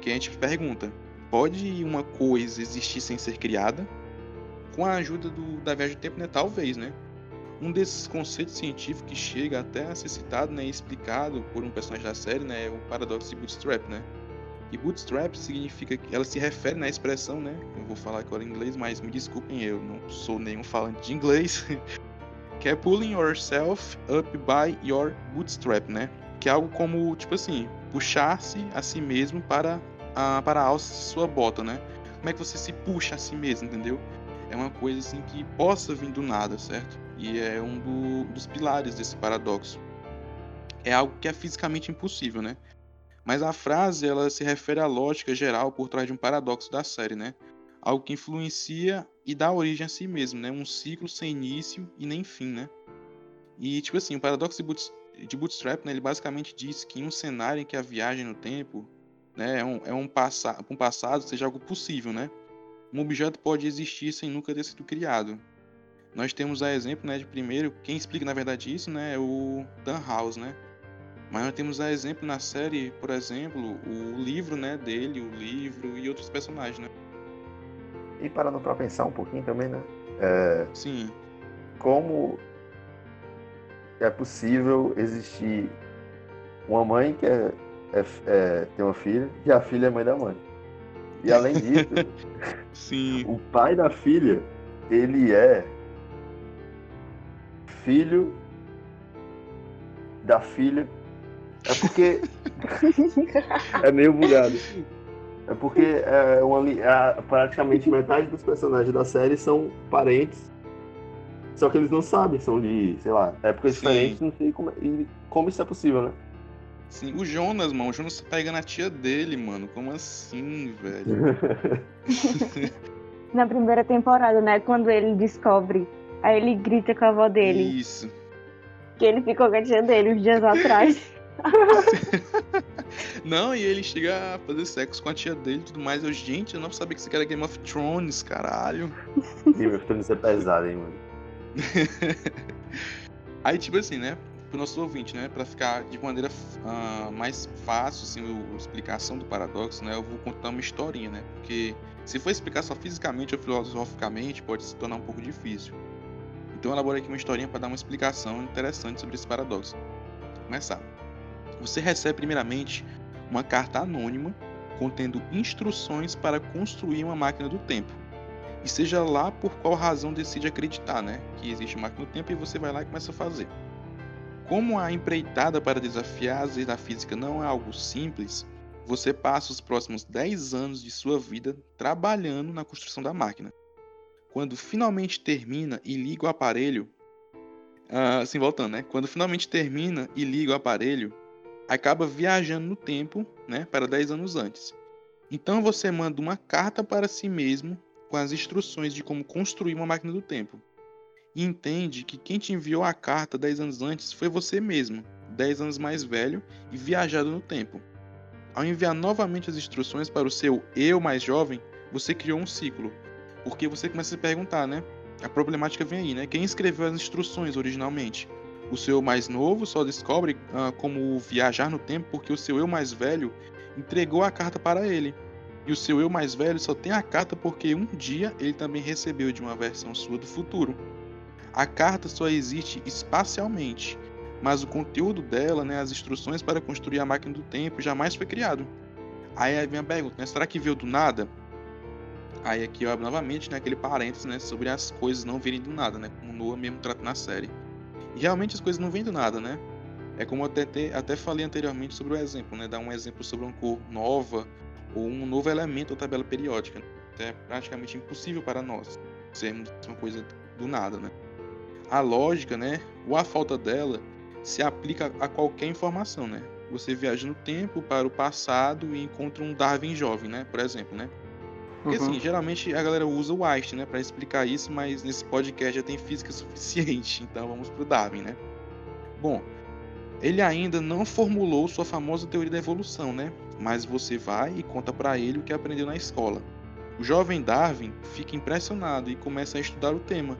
Que a gente pergunta: pode uma coisa existir sem ser criada? Com a ajuda do, da viagem do tempo, né? Talvez, né? Um desses conceitos científicos que chega até a ser citado né, explicado por um personagem da série né, é o paradoxo de Bootstrap, né? E bootstrap significa que ela se refere na expressão, né? Eu vou falar agora em inglês, mas me desculpem, eu não sou nenhum falante de inglês. que é pulling yourself up by your bootstrap, né? Que é algo como, tipo assim, puxar-se a si mesmo para a, para a alça de sua bota, né? Como é que você se puxa a si mesmo, entendeu? É uma coisa assim que possa vir do nada, certo? E é um do, dos pilares desse paradoxo. É algo que é fisicamente impossível, né? Mas a frase ela se refere à lógica geral por trás de um paradoxo da série, né? Algo que influencia e dá origem a si mesmo, né? Um ciclo sem início e nem fim, né? E tipo assim, o paradoxo de, boot, de Bootstrap, né, ele basicamente diz que em um cenário em que a viagem no tempo, né, é um, é um, passa, um passado seja algo possível, né? Um objeto pode existir sem nunca ter sido criado. Nós temos a exemplo, né, de primeiro, quem explica na verdade isso, né, é o Dan House, né? Mas nós temos a exemplo na série, por exemplo, o livro, né, dele, o livro e outros personagens, né? E parando para pensar um pouquinho também, né? É, Sim. como é possível existir uma mãe que é, é, é, tem uma filha e a filha é mãe da mãe. E além disso, Sim. o pai da filha, ele é filho da filha. É porque é meio bugado. É porque é uma, a- praticamente metade dos personagens da série são parentes. Só que eles não sabem, são de, sei lá, épocas Sim. diferentes, não sei como, e como isso é possível, né? Sim. O Jonas, mano, o Jonas tá pegando a tia dele, mano. Como assim, velho? Na primeira temporada, né? Quando ele descobre, aí ele grita com a avó dele, Isso. que ele ficou com a tia dele uns dias atrás. Não, e ele chega a fazer sexo com a tia dele e tudo mais. Eu, gente, eu não sabia que isso aqui era Game of Thrones, caralho. Game of Thrones é pesado, hein, mano. Aí, tipo assim, né? Para o nosso ouvinte, né? Para ficar de maneira uh, mais fácil, assim, a explicação do paradoxo, né? Eu vou contar uma historinha, né? Porque se for explicar só fisicamente ou filosoficamente, pode se tornar um pouco difícil. Então eu elaborei aqui uma historinha para dar uma explicação interessante sobre esse paradoxo. Vou começar. Você recebe primeiramente uma carta anônima contendo instruções para construir uma máquina do tempo. E seja lá por qual razão decide acreditar, né? Que existe máquina do tempo e você vai lá e começa a fazer. Como a empreitada para desafiar as leis da física não é algo simples, você passa os próximos 10 anos de sua vida trabalhando na construção da máquina. Quando finalmente termina e liga o aparelho, uh, assim voltando, né? Quando finalmente termina e liga o aparelho, acaba viajando no tempo, né, para 10 anos antes. Então você manda uma carta para si mesmo com as instruções de como construir uma máquina do tempo. E entende que quem te enviou a carta 10 anos antes foi você mesmo, 10 anos mais velho e viajado no tempo. Ao enviar novamente as instruções para o seu eu mais jovem, você criou um ciclo. Porque você começa a se perguntar, né? A problemática vem aí, né? Quem escreveu as instruções originalmente? O seu mais novo só descobre uh, como viajar no tempo porque o seu eu mais velho entregou a carta para ele. E o seu eu mais velho só tem a carta porque um dia ele também recebeu de uma versão sua do futuro. A carta só existe espacialmente, mas o conteúdo dela, né, as instruções para construir a máquina do tempo, jamais foi criado. Aí vem a pergunta, né, será que veio do nada? Aí aqui eu abro novamente né, aquele parênteses né, sobre as coisas não virem do nada, né, como Noah mesmo trata na série. E realmente as coisas não vêm do nada, né? É como eu até, até falei anteriormente sobre o exemplo, né? Dar um exemplo sobre uma cor nova ou um novo elemento da tabela periódica. É praticamente impossível para nós sermos uma coisa do nada, né? A lógica, né, ou a falta dela, se aplica a qualquer informação, né? Você viaja no tempo para o passado e encontra um Darwin jovem, né? Por exemplo, né? Porque uhum. assim, geralmente a galera usa o Einstein, né, para explicar isso, mas nesse podcast já tem física suficiente, então vamos pro Darwin, né? Bom, ele ainda não formulou sua famosa teoria da evolução, né? Mas você vai e conta para ele o que aprendeu na escola. O jovem Darwin fica impressionado e começa a estudar o tema.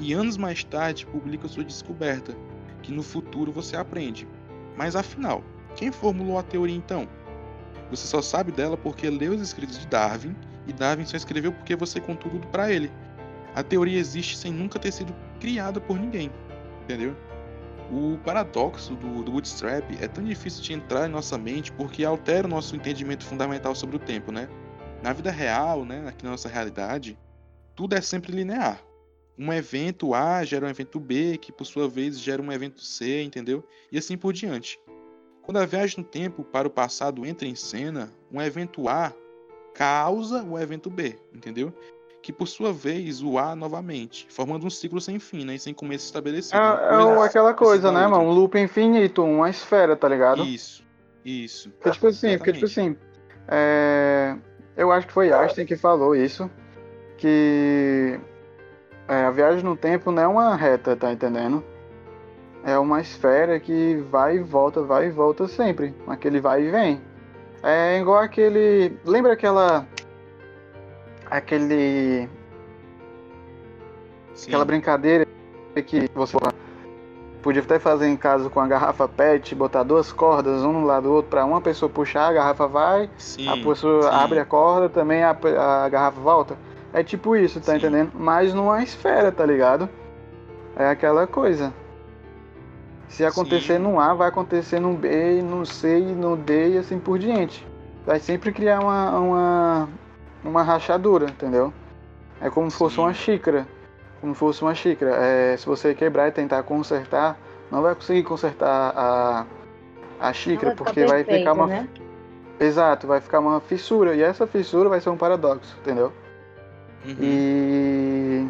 E anos mais tarde publica sua descoberta, que no futuro você aprende. Mas afinal, quem formulou a teoria então? Você só sabe dela porque leu os escritos de Darwin e Darwin só escreveu porque você contou tudo para ele. A teoria existe sem nunca ter sido criada por ninguém, entendeu? O paradoxo do, do Bootstrap é tão difícil de entrar em nossa mente porque altera o nosso entendimento fundamental sobre o tempo, né? Na vida real, né, aqui na nossa realidade, tudo é sempre linear. Um evento A gera um evento B, que por sua vez gera um evento C, entendeu? E assim por diante. Quando a viagem no tempo para o passado entra em cena, um evento A causa o evento B, entendeu? que por sua vez o A novamente, formando um ciclo sem fim, né? E sem começo estabelecido. É, é aquela coisa, né, mano? Um loop infinito, uma esfera, tá ligado? Isso, isso. Porque, tipo assim, porque, tipo assim, é... eu acho que foi Einstein que falou isso, que é, a viagem no tempo não é uma reta, tá entendendo? É uma esfera que vai e volta, vai e volta sempre. Aquele vai e vem. É igual aquele. Lembra aquela aquele. Sim. Aquela brincadeira que você podia até fazer em casa com a garrafa PET, botar duas cordas, um no lado do outro, para uma pessoa puxar, a garrafa vai, sim, a pessoa sim. abre a corda, também a, a, garrafa volta. É tipo isso, tá sim. entendendo? Mas numa esfera, tá ligado? É aquela coisa. Se acontecer Sim. no A, vai acontecer no B, no C, no D e assim por diante. Vai sempre criar uma, uma, uma rachadura, entendeu? É como se fosse Sim. uma xícara. Como se fosse uma xícara. É, se você quebrar e tentar consertar, não vai conseguir consertar a, a xícara, porque vai ficar uma. Né? Exato, vai ficar uma fissura. E essa fissura vai ser um paradoxo, entendeu? Uhum. E.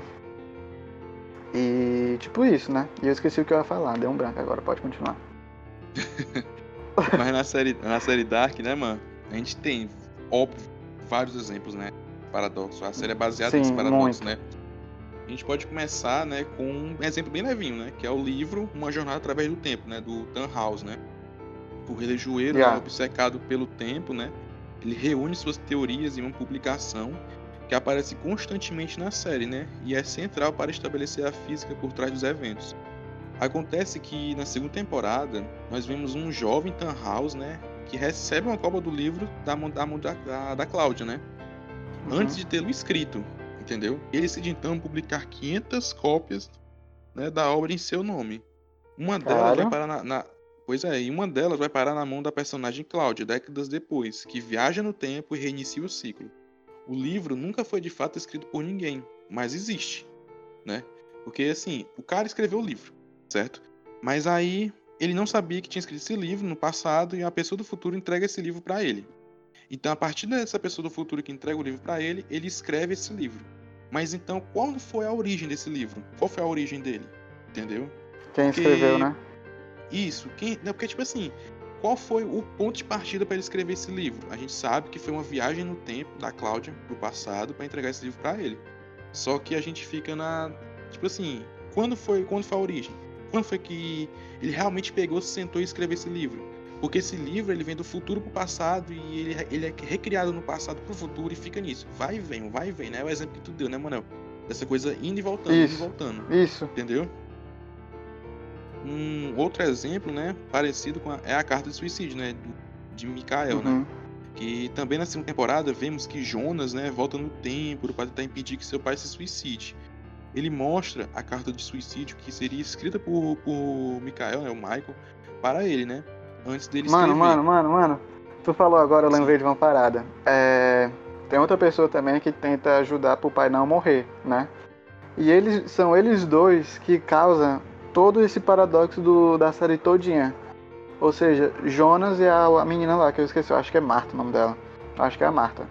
E tipo isso, né? E eu esqueci o que eu ia falar, deu um branco agora, pode continuar. Mas na série, na série Dark, né, mano? A gente tem, óbvio, vários exemplos, né? Paradoxo. A série é baseada nesse paradoxo, né? A gente pode começar, né, com um exemplo bem levinho, né? Que é o livro Uma Jornada através do Tempo, né? Do Tannhaus, né? O religioeiro, yeah. né, obcecado pelo tempo, né? Ele reúne suas teorias em uma publicação que aparece constantemente na série, né? E é central para estabelecer a física por trás dos eventos. Acontece que na segunda temporada nós vemos um jovem Tannhaus, né? Que recebe uma cópia do livro da mão da, da, da Cláudia, né? Uhum. Antes de tê-lo escrito, entendeu? Ele decide então publicar 500 cópias né, da obra em seu nome. Uma delas vai parar na, na, Pois é, e uma delas vai parar na mão da personagem Cláudia, décadas depois, que viaja no tempo e reinicia o ciclo. O livro nunca foi de fato escrito por ninguém, mas existe, né? Porque assim, o cara escreveu o livro, certo? Mas aí ele não sabia que tinha escrito esse livro no passado e a pessoa do futuro entrega esse livro para ele. Então, a partir dessa pessoa do futuro que entrega o livro para ele, ele escreve esse livro. Mas então, qual foi a origem desse livro? Qual foi a origem dele? Entendeu? Quem Porque... escreveu, né? Isso, quem, não, porque tipo assim, qual foi o ponto de partida para ele escrever esse livro? A gente sabe que foi uma viagem no tempo da Cláudia pro passado para entregar esse livro para ele. Só que a gente fica na, tipo assim, quando foi, quando foi a origem? Quando foi que ele realmente pegou, se sentou e escreveu esse livro? Porque esse livro ele vem do futuro pro passado e ele, ele é recriado no passado pro futuro e fica nisso. Vai e vem, vai e vem, né? É o exemplo que tu deu, né, Manel? Dessa coisa indo e voltando, isso, indo e voltando. Isso. Entendeu? Um outro exemplo, né, parecido com a, é a carta de suicídio, né, de Mikael, né? uhum. né? Que também na segunda temporada vemos que Jonas, né, volta no tempo para tentar impedir que seu pai se suicide. Ele mostra a carta de suicídio que seria escrita por, por Mikael, né, o Michael, para ele, né? Antes dele mano, escrever. Mano, mano, mano, Tu falou agora, eu lembrei de uma parada. É... Tem outra pessoa também que tenta ajudar pro pai não morrer, né? E eles são eles dois que causam todo esse paradoxo do, da série todinha. Ou seja, Jonas e a, a menina lá, que eu esqueci, eu acho que é Marta o nome dela. Eu acho que é a Marta.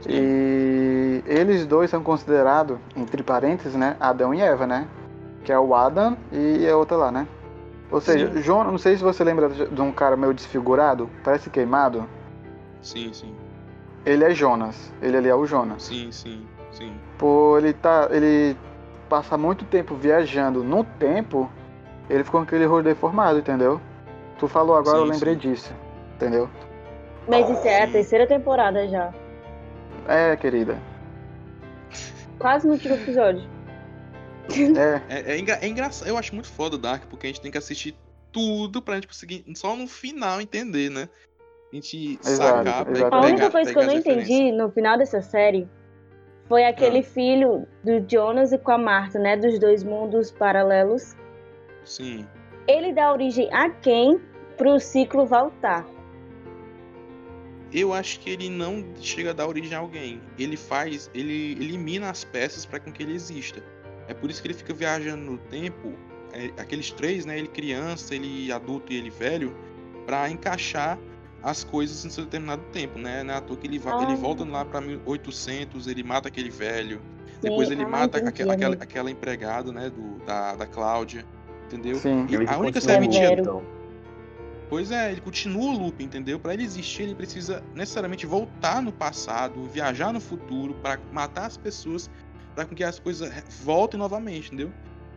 Sim. E eles dois são considerados, entre parênteses, né? Adão e Eva, né? Que é o Adam e a outra lá, né? Ou seja, sim. Jonas, não sei se você lembra de um cara meio desfigurado, parece queimado. Sim, sim. Ele é Jonas. Ele ali é o Jonas. Sim, sim, sim. Por ele tá. Ele passar muito tempo viajando no tempo, ele ficou com aquele rosto deformado, entendeu? Tu falou agora, sim, eu lembrei sim. disso, entendeu? Mas isso é a terceira temporada já. É, querida. Quase no último episódio. É. É, é, engra é engraçado. Eu acho muito foda o Dark, porque a gente tem que assistir tudo pra gente conseguir só no final entender, né? A gente exato, sacar, pegar, A única coisa que eu não entendi no final dessa série foi aquele ah. filho do Jonas e com a Marta, né? Dos dois mundos paralelos. Sim. Ele dá origem a quem pro ciclo voltar? Eu acho que ele não chega a dar origem a alguém. Ele faz, ele elimina as peças para que ele exista. É por isso que ele fica viajando no tempo, é, aqueles três, né? Ele criança, ele adulto e ele velho, para encaixar as coisas em seu determinado tempo, né? Não é à toa que ele, ah. ele volta lá para 1800, ele mata aquele velho, Sim. depois ele ah, mata aquela, aquela, aquela, empregada, né? Do, da, da Cláudia, entendeu? Sim. E a única serventia. Então. Pois é, ele continua o loop, entendeu? Para ele existir, ele precisa necessariamente voltar no passado, viajar no futuro para matar as pessoas, para que as coisas voltem novamente, entendeu?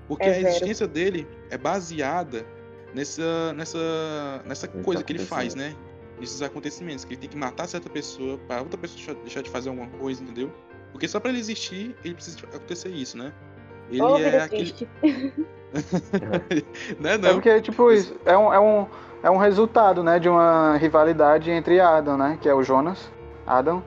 Porque é a existência dele é baseada nessa nessa nessa coisa que ele faz, né? Esses acontecimentos, que ele tem que matar certa pessoa para outra pessoa deixar de fazer alguma coisa, entendeu? Porque só para ele existir, ele precisa acontecer isso, né? Ele oh, é aquele. né, não? É porque, tipo, isso é um, é, um, é um resultado, né, de uma rivalidade entre Adam, né? Que é o Jonas. Adam.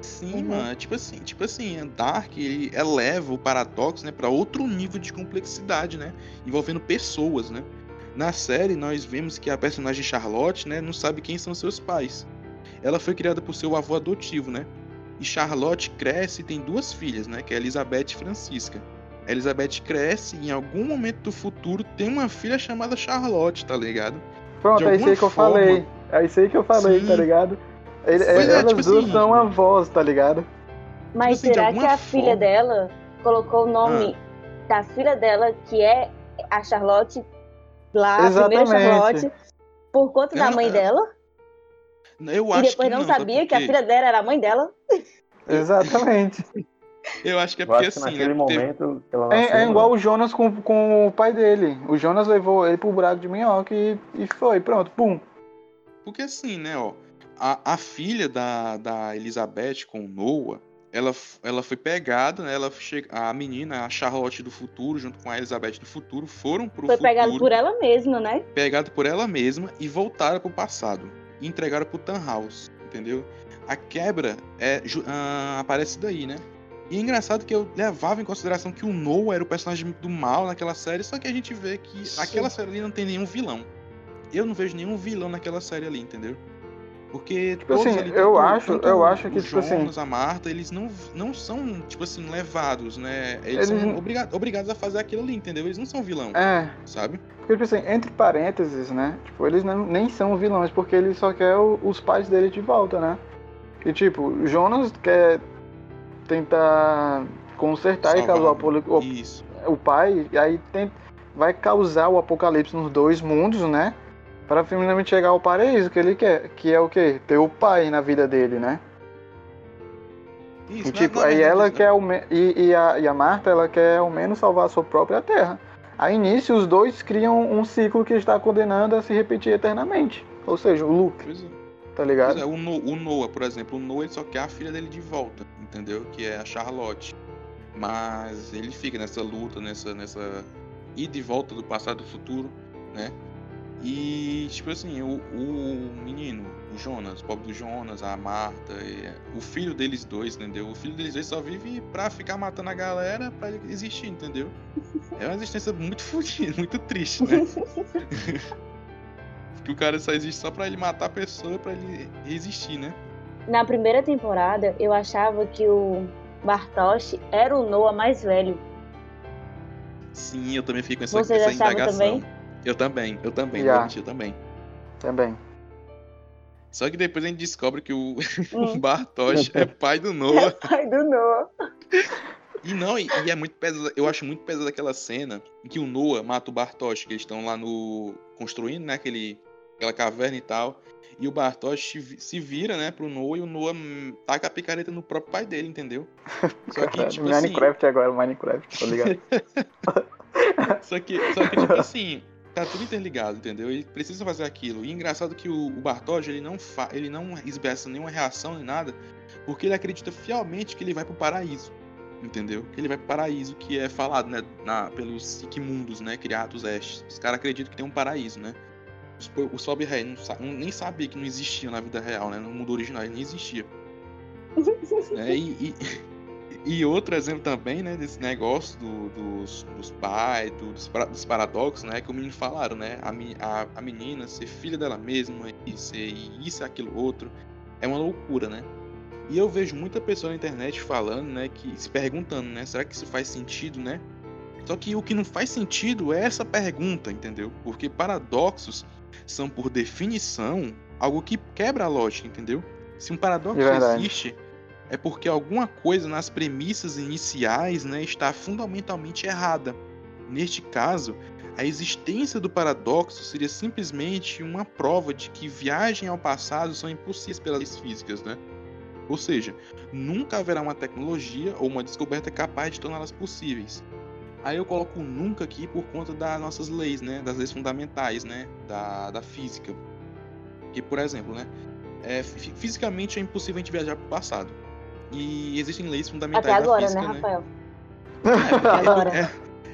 Sim, uhum. mano. Tipo assim, tipo assim, Dark ele eleva o paradoxo, né, para outro nível de complexidade, né? Envolvendo pessoas, né? Na série, nós vemos que a personagem Charlotte, né, não sabe quem são seus pais. Ela foi criada por seu avô adotivo, né? E Charlotte cresce e tem duas filhas, né, que é Elizabeth e Francisca. A Elizabeth cresce e em algum momento do futuro tem uma filha chamada Charlotte, tá ligado? Pronto, é isso aí que eu forma... falei. É isso aí que eu falei, Sim. tá ligado? Ele, é, elas tipo duas assim, são avós, tá ligado? Mas tipo assim, será que a forma... filha dela colocou o nome ah. da filha dela, que é a Charlotte, lá, Exatamente. a primeira Charlotte, por conta da mãe dela. Eu acho e depois não, não sabia porque... que a filha dela era a mãe dela. Exatamente. Eu acho que é porque assim. Naquele né, momento teve... é, é, igual o Jonas com, com o pai dele. O Jonas levou ele pro buraco de minhoca e, e foi, pronto, pum. Porque assim, né, ó. A, a filha da, da Elizabeth com o Noah, ela, ela foi pegada, né? Ela chega, a menina, a Charlotte do futuro, junto com a Elizabeth do futuro, foram pro Foi futuro. pegado por ela mesma, né? pegado por ela mesma e voltaram pro passado. E entregaram pro Tannhaus, entendeu? A quebra é, ju- ah, aparece daí, né? E é engraçado que eu levava em consideração que o Noah era o personagem do mal naquela série, só que a gente vê que Sim. aquela série ali não tem nenhum vilão. Eu não vejo nenhum vilão naquela série ali, entendeu? Porque Tipo todos assim, ali, eu acho- eu acho o que, tipo assim- Jonas, a Marta, eles não, não são, tipo assim, levados, né? Eles, Eles são obriga- obrigados a fazer aquilo ali, entendeu? Eles não são vilão, É, sabe? porque, tipo assim, entre parênteses, né? Tipo, eles não- nem são vilões, porque ele só quer o- os pais dele de volta, né? E tipo, o Jonas quer tentar consertar e causar o, o, o pai, e aí tem, vai causar o apocalipse nos dois mundos, né? Para finalmente chegar ao paraíso que ele quer, que é o quê? Ter o pai na vida dele, né? Isso, E na- tipo, aí ela né? quer me- e, e, a, e a Marta, ela quer ao menos salvar a sua própria terra. Aí nisso os dois criam um ciclo que está condenando a se repetir eternamente. Ou seja, o loop, Pois é. tá Pois ligado? é, o, No- o Noah, por exemplo, o Noah ele só quer a filha dele de volta, entendeu? Que é a Charlotte. Mas ele fica nessa luta, nessa, nessa ida e volta do passado e do futuro, né? E, tipo assim, o, o menino, o Jonas, o pobre do Jonas, a Marta, e o filho deles dois, entendeu? O filho deles dois só vive pra ficar matando a galera pra ele existir, entendeu? É uma existência muito fodida, muito triste, né? Porque o cara só existe só pra ele matar a pessoa, pra ele existir, né? Na primeira temporada, eu achava que o Bartosz era o Noah mais velho. Sim, eu também fico com essa, Vocês essa indagação. também? Eu também, eu também, mentir, eu também. Também. Só que depois a gente descobre que o, Hum. Bartosz é pai do Noah. Pai do Noah. E não, e, e é muito pesado. Eu acho muito pesada aquela cena em que o Noah mata o Bartosz, que eles estão lá no. construindo, né? Aquele, aquela caverna e tal. E o Bartosz se vi- se vira, né, pro Noah e o Noah taca a picareta no próprio pai dele, entendeu? Só que, tipo assim. Minecraft agora, Minecraft, tá ligado? Só que, só que, tipo assim, tá tudo interligado, entendeu? Ele precisa fazer aquilo. E engraçado que o, o Bartosz, ele não, fa ele não expressa nenhuma reação nem nada, porque ele acredita fielmente que ele vai pro paraíso, entendeu? Que ele vai pro paraíso, que é falado, né, na, pelos Iquimundos, né, criados estes. Os caras acreditam que tem um paraíso, né? Os- O Sob não- nem sabia que não existia na vida real, né? No mundo original, ele nem existia. né? E, e- e outro exemplo também, né, desse negócio do- dos, dos pais, do- dos, dos paradoxos, né, que o menino falaram, né, a, a, a menina ser filha dela mesma e ser isso e aquilo outro, é uma loucura, né? E eu vejo muita pessoa na internet falando, né, que se perguntando, né, será que isso faz sentido, né? Só que o que não faz sentido é essa pergunta, entendeu? Porque paradoxos são, por definição, algo que quebra a lógica, entendeu? Se um paradoxo verdade. existe, é porque alguma coisa nas premissas iniciais né, está fundamentalmente errada. Neste caso, a existência do paradoxo seria simplesmente uma prova de que viagem ao passado são impossíveis pelas leis físicas, né? Ou seja, nunca haverá uma tecnologia ou uma descoberta capaz de torná-las possíveis. Aí eu coloco nunca aqui por conta das nossas leis, né? Das leis fundamentais, né? Da, da física. Que, por exemplo, né? É, fi- fisicamente é impossível a gente viajar para o passado. E existem leis fundamentais Até agora, da física, né, Rafael? É, porque- Agora. é-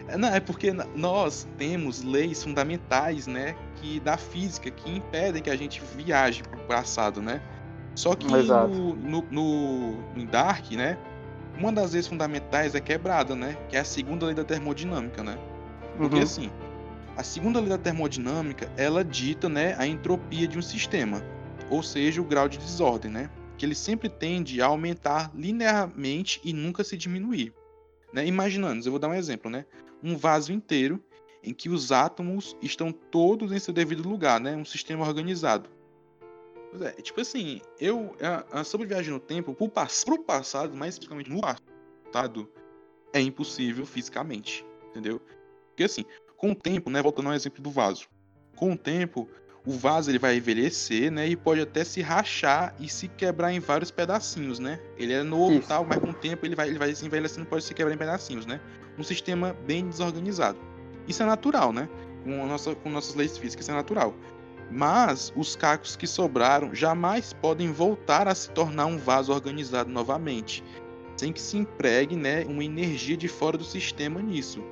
é, não, é porque nós temos leis fundamentais, né, que da física que impedem que a gente viaje para o passado, né? Só que no, no, no, no Dark, né, uma das leis fundamentais é quebrada, né, que é a segunda lei da termodinâmica, né? Porque Uhum. assim, a segunda lei da termodinâmica, ela dita, né, a entropia de um sistema, ou seja, o grau de desordem, né? Que ele sempre tende a aumentar linearmente e nunca se diminuir. Né? Imaginando, eu vou dar um exemplo, né? Um vaso inteiro em que os átomos estão todos em seu devido lugar, né? Um sistema organizado. É, tipo assim, eu a, a- sobre viagem no tempo, pro, pro passado, mais especificamente no passado, é impossível fisicamente, entendeu? Porque assim, com o tempo, né, voltando ao exemplo do vaso, com o tempo o vaso ele vai envelhecer, né, e pode até se rachar e se quebrar em vários pedacinhos, né? Ele é novo Isso. tal, mas com o tempo ele vai, ele vai se envelhecendo, pode se quebrar em pedacinhos, né? Um sistema bem desorganizado. Isso é natural, né? Com, nossa, com nossas leis físicas, isso é natural. Mas os cacos que sobraram jamais podem voltar a se tornar um vaso organizado novamente. sem que se empregue né, uma energia de fora do sistema nisso.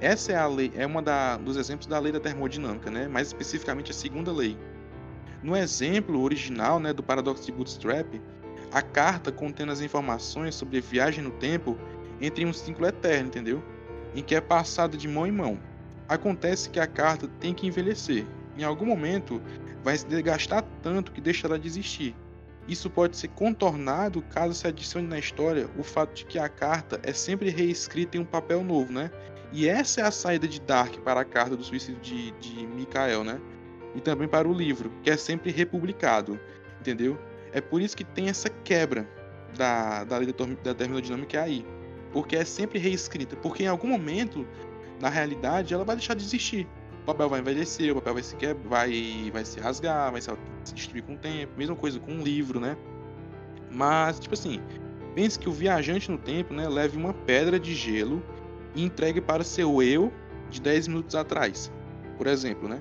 Essa é a lei, é uma da, dos exemplos da lei da termodinâmica, né? mais especificamente a segunda lei. No exemplo original né, do paradoxo de Bootstrap, a carta contendo as informações sobre viagem no tempo entre um ciclo eterno, entendeu? Em que é passada de mão em mão. Acontece que a carta tem que envelhecer. Em algum momento, vai se desgastar tanto que deixará de existir. Isso pode ser contornado caso se adicione na história o fato de que a carta é sempre reescrita em um papel novo, né? E essa é a saída de Dark para a carta do suicídio de, de Mikael, né? E também para o livro, que é sempre republicado, entendeu? É por isso que tem essa quebra da, da lei da, termodinâmica aí. Porque é sempre reescrita. Porque em algum momento, na realidade, ela vai deixar de existir. O papel vai envelhecer, o papel vai se, vai, vai se rasgar, vai se, se destruir com o tempo. Mesma coisa com um livro, né? Mas, tipo assim, pense que o viajante no tempo né, leve uma pedra de gelo e entregue para seu eu de 10 minutos atrás. Por exemplo, né?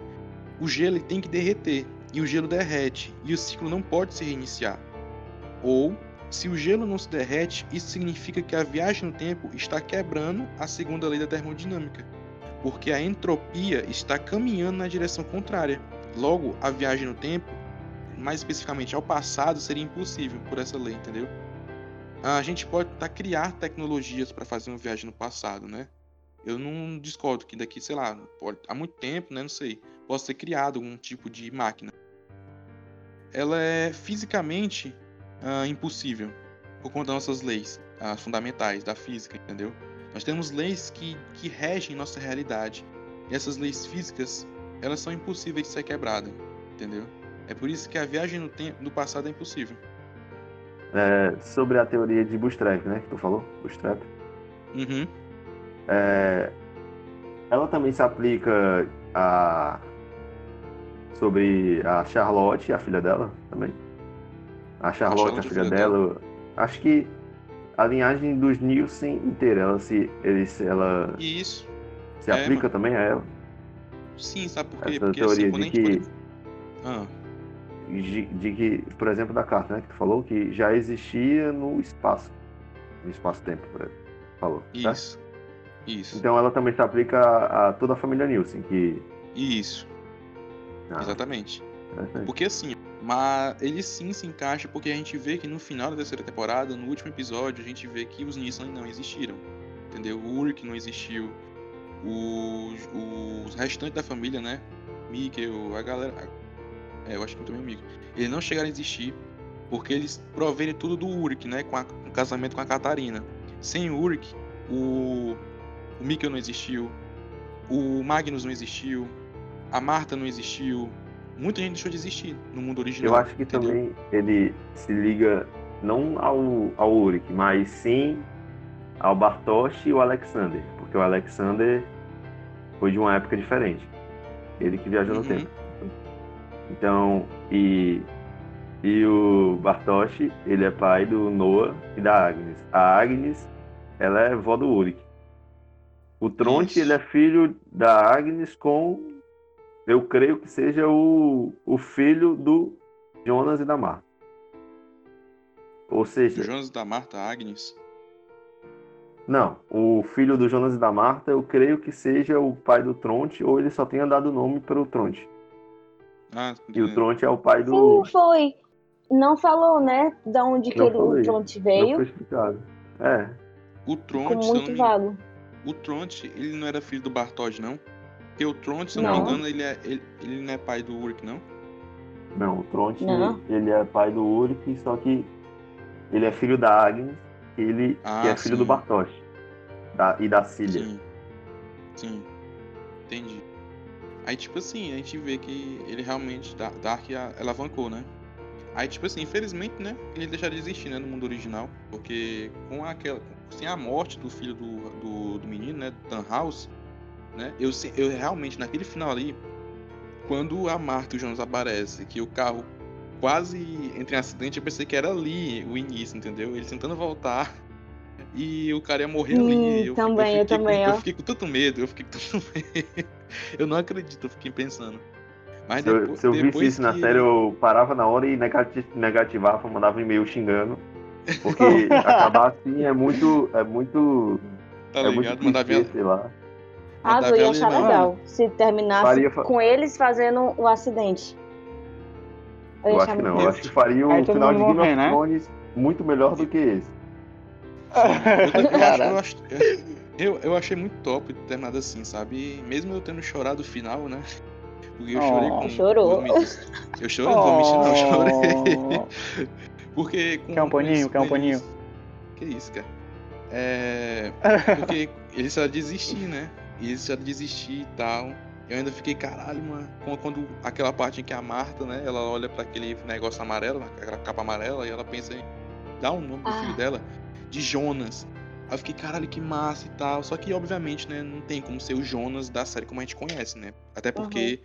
O gelo tem que derreter e o gelo derrete e o ciclo não pode se reiniciar. Ou, se o gelo não se derrete, isso significa que a viagem no tempo está quebrando a segunda lei da termodinâmica, porque a entropia está caminhando na direção contrária. Logo, a viagem no tempo, mais especificamente ao passado, seria impossível por essa lei, entendeu? A gente pode tentar criar tecnologias para fazer uma viagem no passado, né? Eu não discordo que daqui, sei lá, pode, há muito tempo, né, não sei, possa ser criado algum tipo de máquina. Ela é fisicamente uh, impossível por conta das nossas leis fundamentais da física, entendeu? Nós temos leis que, que regem nossa realidade. E essas leis físicas, elas são impossíveis de ser quebradas, entendeu? É por isso que a viagem no tempo no passado é impossível. É, sobre a teoria de Bootstrap, né, que tu falou, Bootstrap. Uhum. É, ela também se aplica a sobre a Charlotte, a filha dela também. A Charlotte, a, Charlotte, a filha, filha dela, dela, acho que a linhagem dos Nielsen inteira, ela se, eles, ela Isso. se é, aplica mano. também a ela. Sim, sabe por quê? Essa Porque teoria assim, de que ah. De, de, que, por exemplo, da carta, né, que tu falou que já existia no espaço, no espaço-tempo, por exemplo. Falou. Isso. Certo? Isso. Então ela também se aplica a, a toda a família Nielsen, que Isso. Ah. Exatamente. Porque assim, mas ele sim se encaixa porque a gente vê que no final da terceira temporada, no último episódio, a gente vê que os Nissan não existiram. Entendeu? O Urk não existiu. Os, os restantes da família, né? Mikkel, a galera. É, eu acho que também o Mikkel. Eles não chegaram a existir porque eles proverem tudo do Urk, né? Com, a, o casamento com a Catarina. Sem o Urk, o, o Mikkel não existiu. O Magnus não existiu a Marta não existiu. Muita gente deixou de existir no mundo original. Eu acho que entendeu? também ele se liga não ao, ao Uric, mas sim ao Bartosz e o Alexander. Porque o Alexander foi de uma época diferente. Ele que viajou uhum. no tempo. Então, e, e o Bartosz, ele é pai do Noah e da Agnes. A Agnes, ela é vó do Uric. O Tronte, ele é filho da Agnes com eu creio que seja o, o filho do Jonas e da Marta. Ou seja. Jonas e da Marta, Agnes? Não, o filho do Jonas e da Marta, eu creio que seja o pai do Tronte, ou ele só tenha dado o nome para o Tronte. Ah, e o Tronte é o pai do. Sim, foi. Não falou, né? Da onde que ele, o Tronte veio. Não foi explicado. É. O Tronte. Ficou muito vago. O Tronte, ele não era filho do Bartod, não? Porque o Tronte, se eu não, não me engano, ele, é, ele, ele não é pai do Urk, não? Não, o Tronte, ele é pai do Urk, só que ele é filho da Agnes, ele ah, que é filho sim. do Bartosz da, e da Cília. Sim. Sim. Entendi. Aí, tipo assim, a gente vê que ele realmente, Dark alavancou, né? Aí, tipo assim, infelizmente, né? Ele deixaria de existir, né? No mundo original. Porque com aquela. Sem a morte do filho do, do, do menino, né? Dan House, né? Eu, eu realmente, naquele final ali, quando a Marta e o Jonas aparecem, que o carro quase entra em acidente, eu pensei que era ali o início, entendeu? Ele tentando voltar e o cara ia morrer hum, ali. Eu, também, eu, eu também, com, eu fiquei com tanto medo, eu fiquei com tanto medo. eu não acredito, eu fiquei pensando. Mas se, depois, eu, se eu visse isso que... na série, eu parava na hora e negativava, mandava um e-mail xingando. Porque acabar assim é muito. É muito. Tá é muito ligado? Mandar clichê, ver. sei lá. Ah, eu ia achar legal se terminasse Faria fa- com eles fazendo o acidente. Eu, Eu acho que não. muito Eu acho que faria um final de Game of né? Thrones muito melhor do que esse. Eu, eu, acho, eu, acho- eu, eu achei muito top ter terminado assim, sabe? E Mesmo eu tendo chorado o final, né? Porque eu chorei Oh. com. Chorou. com Eu chorei, não vou mentir, não, eu chorei. Oh. Porque. Com, Quer um paninho? Quer um paninho? Que isso, cara? É. Porque eles já desistir, né? Eles já desistir e tal. Eu ainda fiquei, caralho, mano. Quando, aquela parte em que a Marta, né? Ela olha pra aquele negócio amarelo, aquela capa amarela, e ela pensa em dar o nome do Ah. filho dela de Jonas. Aí eu fiquei, caralho, que massa e tal. Só que, obviamente, né? Não tem como ser o Jonas da série como a gente conhece, né? Até porque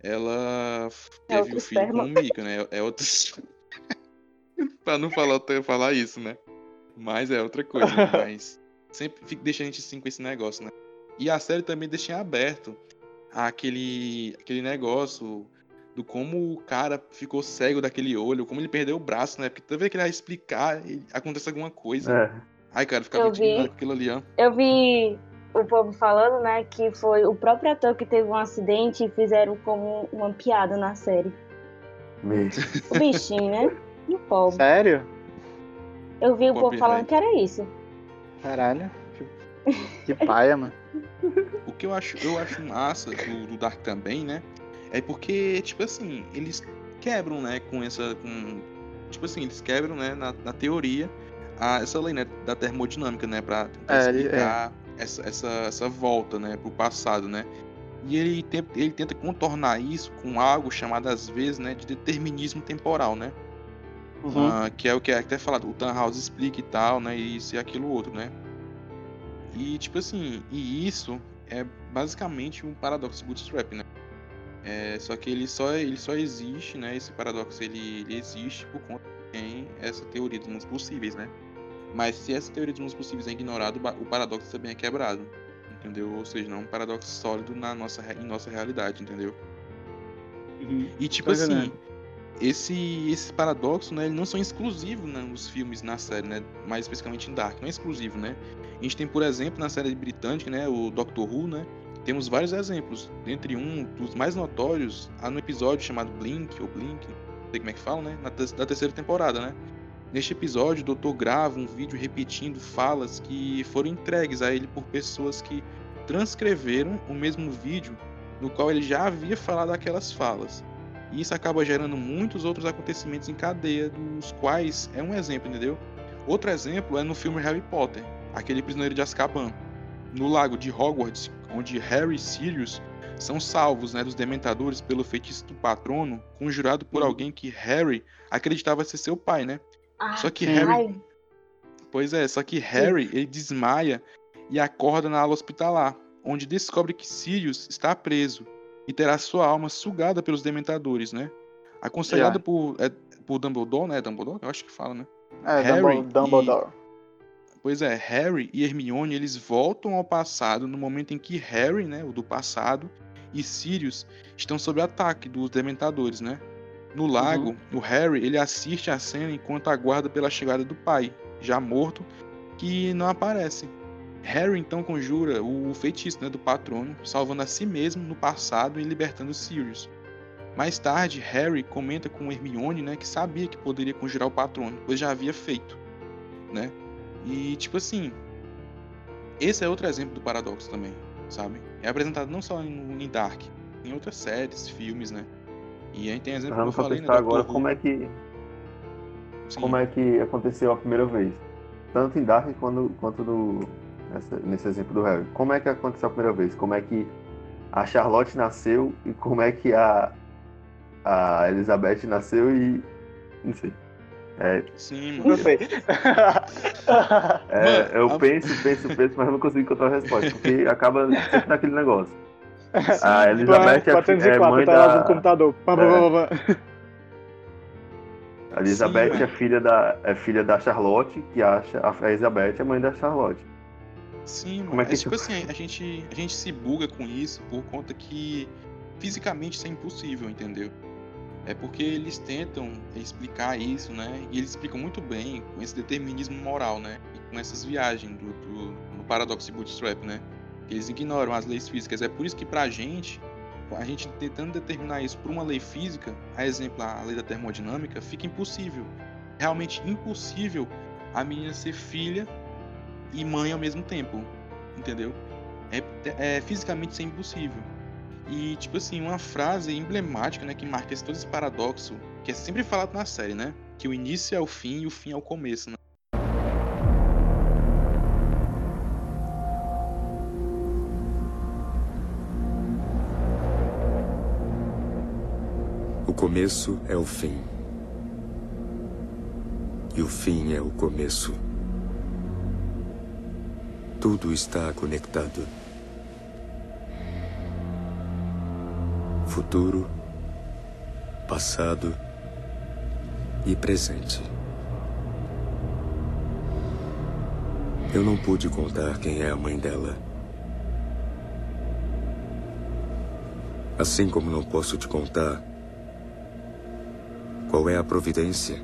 ela f- É teve outro o filho esperma. com o Mika, né? É outro. pra não falar, falar isso, né? Mas é outra coisa, né? mas sempre fica, deixa a gente assim com esse negócio, né? E a série também deixa em aberto aquele, aquele negócio do como o cara ficou cego daquele olho, como ele perdeu o braço, né? Porque toda vez que ele vai explicar, ele- acontece alguma coisa. É. Ai, cara, fica Eu muito vi. indignado com aquilo ali, ó. Eu vi o povo falando, né, que foi o próprio ator que teve um acidente e fizeram como uma piada na série. Mesmo. O bichinho, né? E o pobre. Sério? Eu vi o povo Pobre falando que era isso. Caralho. Que paia, mano. O que eu acho, eu acho massa do, do Dark também, né? É porque, tipo assim, eles quebram, né, com essa. Com, tipo assim, eles quebram, né, na, na teoria, a, essa lei, né, da termodinâmica, né, pra tentar É, explicar essa, essa, essa volta, né, pro passado, né? E ele, tem, ele tenta contornar isso com algo chamado, às vezes, né, de determinismo temporal, né? Uhum. Ah, que é o que é até falado, o Tannhaus explica e tal, né? E isso e aquilo outro, né? E tipo assim, e isso é basicamente um paradoxo bootstrap, né? É, só que ele só, ele só existe, né? Esse paradoxo ele, ele existe por conta tem essa teoria dos mundos possíveis, né? Mas se essa teoria dos mundos possíveis é ignorada, o paradoxo também é quebrado, entendeu? Ou seja, não é um paradoxo sólido na nossa, em nossa realidade, entendeu? Uhum. E tipo Tô assim, esse esse paradoxo, né, ele não são exclusivos né, nos filmes, na série, né, mais especificamente em Dark, não é exclusivo, né? A gente tem, por exemplo, na série britânica, né, o Doctor Who, né, temos vários exemplos. Dentre um dos mais notórios, há no episódio chamado Blink, ou Blink, sei como é que fala, né, na da terceira temporada, né? Neste episódio, o doutor grava um vídeo repetindo falas que foram entregues a ele por pessoas que transcreveram o mesmo vídeo no qual ele já havia falado aquelas falas. E isso acaba gerando muitos outros acontecimentos em cadeia, dos quais é um exemplo, entendeu? Outro exemplo é no filme Harry Potter, aquele prisioneiro de Azkaban, no lago de Hogwarts, onde Harry e Sirius são salvos né, dos dementadores pelo feitiço do patrono, conjurado por Sim. alguém que Harry acreditava ser seu pai, né? Ah, Só que. Harry ai, Pois é, só que Harry ele desmaia e acorda na ala hospitalar, onde descobre que Sirius está preso e terá sua alma sugada pelos dementadores, né? Aconselhado Já. por, é, por Dumbledore, né? Dumbledore? Eu acho que fala, né? É, Harry Dumbledore. Dumbledore. Pois é, Harry e Hermione eles voltam ao passado no momento em que Harry, né, o do passado, e Sirius estão sob ataque dos dementadores, né? No lago, o Harry ele assiste a cena enquanto aguarda pela chegada do pai, já morto, que não aparece. Harry então conjura o feitiço né, do patrono, salvando a si mesmo no passado e libertando Sirius. Mais tarde, Harry comenta com Hermione, né, que sabia que poderia conjurar o patrono, pois já havia feito, né? E tipo assim, esse é outro exemplo do paradoxo também, sabe? É apresentado não só em, em Dark, em outras séries, filmes, né? E a gente tem exemplo que eu Vamos falei, né? Doctor agora Who. como é que Sim. como é que aconteceu a primeira vez. Tanto em Dark quanto, quanto no, nessa- nesse exemplo do Harry. Como é que aconteceu a primeira vez? Como é que a Charlotte nasceu e como é que a, a Elizabeth nasceu e. Não sei. É, Sim, Não mano. sei. é, Mano, eu a- penso, penso, penso, mas eu não consigo encontrar a resposta, porque acaba sempre naquele negócio. A Pô, Elizabeth é, fi- é 404, mãe tá lá no da. computador. Pá, pá, pá, pá. A Elizabeth Sim, é filha da, é filha da Charlotte, que acha a Elizabeth é mãe da Charlotte. Sim, mano. Como é é que tipo isso- assim, a gente, a gente se buga com isso por conta que fisicamente isso é impossível, entendeu? É porque eles tentam explicar isso, né? E eles explicam muito bem com esse determinismo moral, né? E com essas viagens do, do, do paradoxo de Bootstrap, né? Eles ignoram as leis físicas. É por isso que pra gente, a gente tentando determinar isso por uma lei física, a exemplo, a lei da termodinâmica, fica impossível. Realmente impossível a menina ser filha e mãe ao mesmo tempo. Entendeu? É, é fisicamente isso é impossível. E, tipo assim, uma frase emblemática, né, que marca esse, todo esse paradoxo, que é sempre falado na série, né? Que o início é o fim e o fim é o começo, né? O começo é o fim. E o fim é o começo. Tudo está conectado. Futuro, passado e presente. Eu não pude contar quem é a mãe dela. Assim como não posso te contar qual é a providência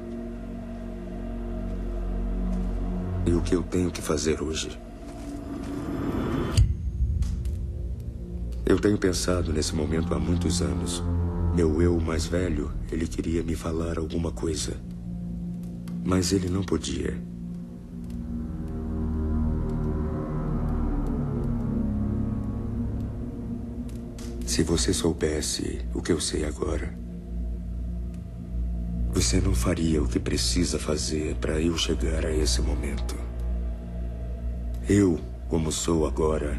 e o que eu tenho que fazer hoje. Eu tenho pensado nesse momento há muitos anos. Meu eu mais velho, ele queria me falar alguma coisa. Mas ele não podia. Se você soubesse o que eu sei agora, você não faria o que precisa fazer para eu chegar a esse momento. Eu, como sou agora,